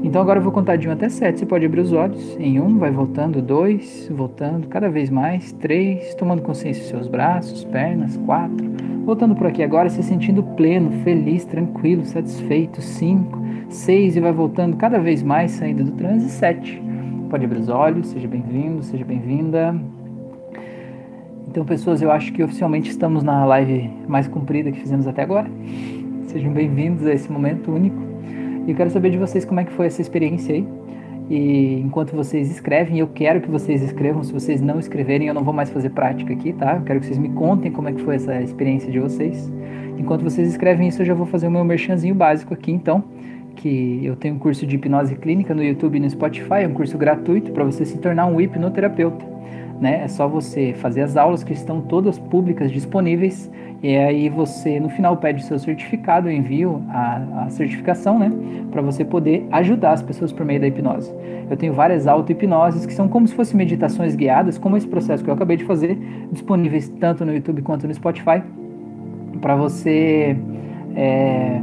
Então agora eu vou contar de 1 até 7. Você pode abrir os olhos. Em 1, vai voltando. 2, voltando cada vez mais. 3, tomando consciência dos seus braços, pernas. 4, voltando por aqui agora, se sentindo pleno, feliz, tranquilo, satisfeito. 5, 6 e vai voltando cada vez mais, saindo do transe. 7, pode abrir os olhos. Seja bem-vindo, seja bem-vinda. Então, pessoas, eu acho que oficialmente estamos na live mais comprida que fizemos até agora. Sejam bem-vindos a esse momento único eu quero saber de vocês como é que foi essa experiência aí. E enquanto vocês escrevem, eu quero que vocês escrevam. Se vocês não escreverem, eu não vou mais fazer prática aqui, tá? Eu quero que vocês me contem como é que foi essa experiência de vocês. Enquanto vocês escrevem isso, eu já vou fazer o meu merchanzinho básico aqui, então. Que eu tenho um curso de hipnose clínica no YouTube e no Spotify, é um curso gratuito para você se tornar um hipnoterapeuta. Né? É só você fazer as aulas que estão todas públicas disponíveis e aí você no final pede o seu certificado, eu envio a, a certificação, né, para você poder ajudar as pessoas por meio da hipnose. Eu tenho várias auto-hipnoses que são como se fossem meditações guiadas, como esse processo que eu acabei de fazer, disponíveis tanto no YouTube quanto no Spotify, para você é,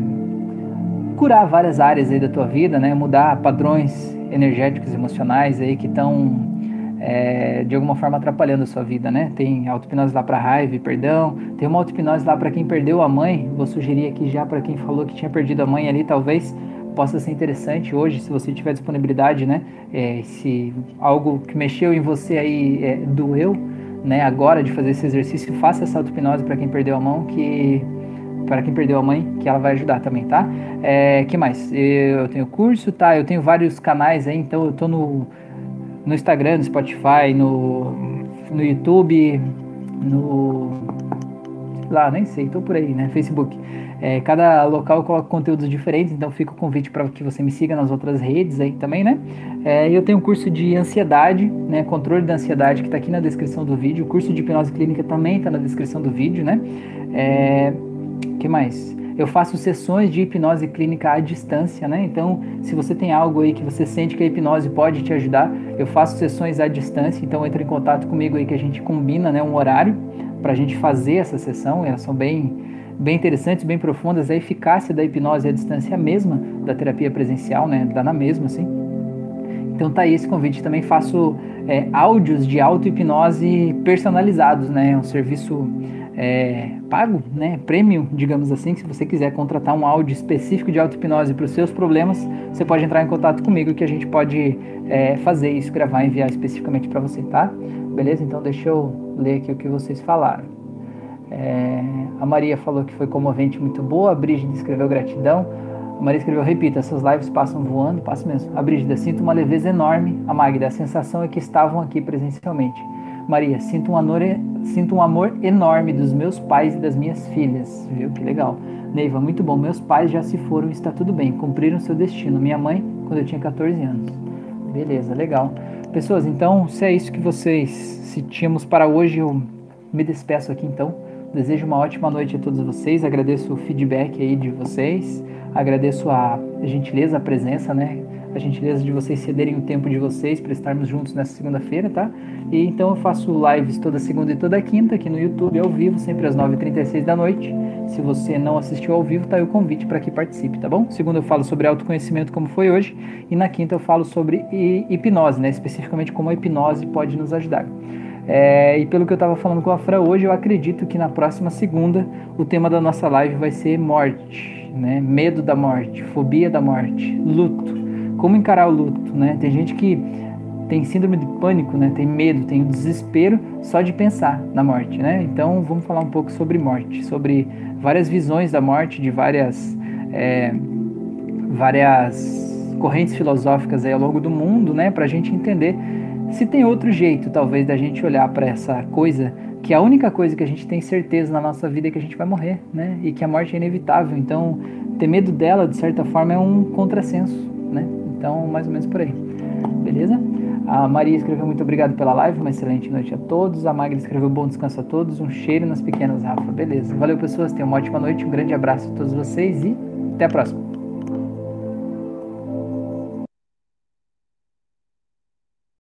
curar várias áreas aí da tua vida, né, mudar padrões energéticos, emocionais aí que estão é, de alguma forma atrapalhando a sua vida, né? Tem auto-hipnose lá para raiva e perdão, tem uma auto-hipnose lá para quem perdeu a mãe. Vou sugerir aqui já para quem falou que tinha perdido a mãe ali, talvez possa ser interessante hoje, se você tiver disponibilidade, né? É, se algo que mexeu em você aí é, doeu, né? Agora de fazer esse exercício, faça essa auto-hipnose para quem perdeu a mão, que para quem perdeu a mãe, que ela vai ajudar também, tá? É, que mais? Eu tenho curso, tá? Eu tenho vários canais aí, então eu tô no no Instagram, no Spotify, no, no YouTube, no. lá, nem sei, tô por aí, né? Facebook. É, cada local coloca conteúdos diferentes, então fica o convite para que você me siga nas outras redes aí também, né? É, eu tenho um curso de ansiedade, né? Controle da ansiedade que está aqui na descrição do vídeo. O curso de hipnose clínica também está na descrição do vídeo, né? É, que mais? Eu faço sessões de hipnose clínica à distância, né? Então, se você tem algo aí que você sente que a hipnose pode te ajudar, eu faço sessões à distância. Então, entre em contato comigo aí que a gente combina, né, um horário para a gente fazer essa sessão. Elas são bem, bem interessantes, bem profundas. A eficácia da hipnose à distância é a mesma da terapia presencial, né? Dá na mesma, assim. Então tá aí esse convite. Também faço é, áudios de auto-hipnose personalizados, né? É um serviço é, pago, né, premium, digamos assim, se você quiser contratar um áudio específico de auto-hipnose para os seus problemas, você pode entrar em contato comigo que a gente pode é, fazer isso, gravar e enviar especificamente para você, tá? Beleza? Então deixa eu ler aqui o que vocês falaram. É, a Maria falou que foi comovente, muito boa. A Brígida escreveu gratidão. A Maria escreveu, repita, essas lives passam voando, passa mesmo. A Brígida, sinto uma leveza enorme. A Magda, a sensação é que estavam aqui presencialmente. Maria, sinto um, amor, sinto um amor enorme dos meus pais e das minhas filhas. Viu que legal. Neiva, muito bom. Meus pais já se foram, está tudo bem. Cumpriram seu destino. Minha mãe, quando eu tinha 14 anos. Beleza, legal. Pessoas, então, se é isso que vocês se tínhamos para hoje, eu me despeço aqui então. Desejo uma ótima noite a todos vocês. Agradeço o feedback aí de vocês. Agradeço a gentileza, a presença, né? A gentileza de vocês cederem o tempo de vocês para estarmos juntos nessa segunda-feira, tá? E então eu faço lives toda segunda e toda quinta aqui no YouTube ao vivo, sempre às 9h36 da noite. Se você não assistiu ao vivo, tá aí o convite para que participe, tá bom? Segunda eu falo sobre autoconhecimento, como foi hoje, e na quinta eu falo sobre hipnose, né? Especificamente como a hipnose pode nos ajudar. É, e pelo que eu estava falando com a Fran hoje, eu acredito que na próxima segunda o tema da nossa live vai ser morte, né? Medo da morte, fobia da morte, luto. Como encarar o luto, né? Tem gente que tem síndrome de pânico, né? Tem medo, tem desespero só de pensar na morte, né? Então vamos falar um pouco sobre morte, sobre várias visões da morte de várias é, várias correntes filosóficas aí ao longo do mundo, né? Para a gente entender se tem outro jeito, talvez, da gente olhar para essa coisa, que a única coisa que a gente tem certeza na nossa vida é que a gente vai morrer, né? E que a morte é inevitável. Então, ter medo dela, de certa forma, é um contrassenso, né? Então, mais ou menos por aí. Beleza? A Maria escreveu muito obrigado pela live, uma excelente noite a todos. A Magda escreveu bom descanso a todos, um cheiro nas pequenas, Rafa. Beleza. Valeu, pessoas. Tenham uma ótima noite, um grande abraço a todos vocês e até a próxima.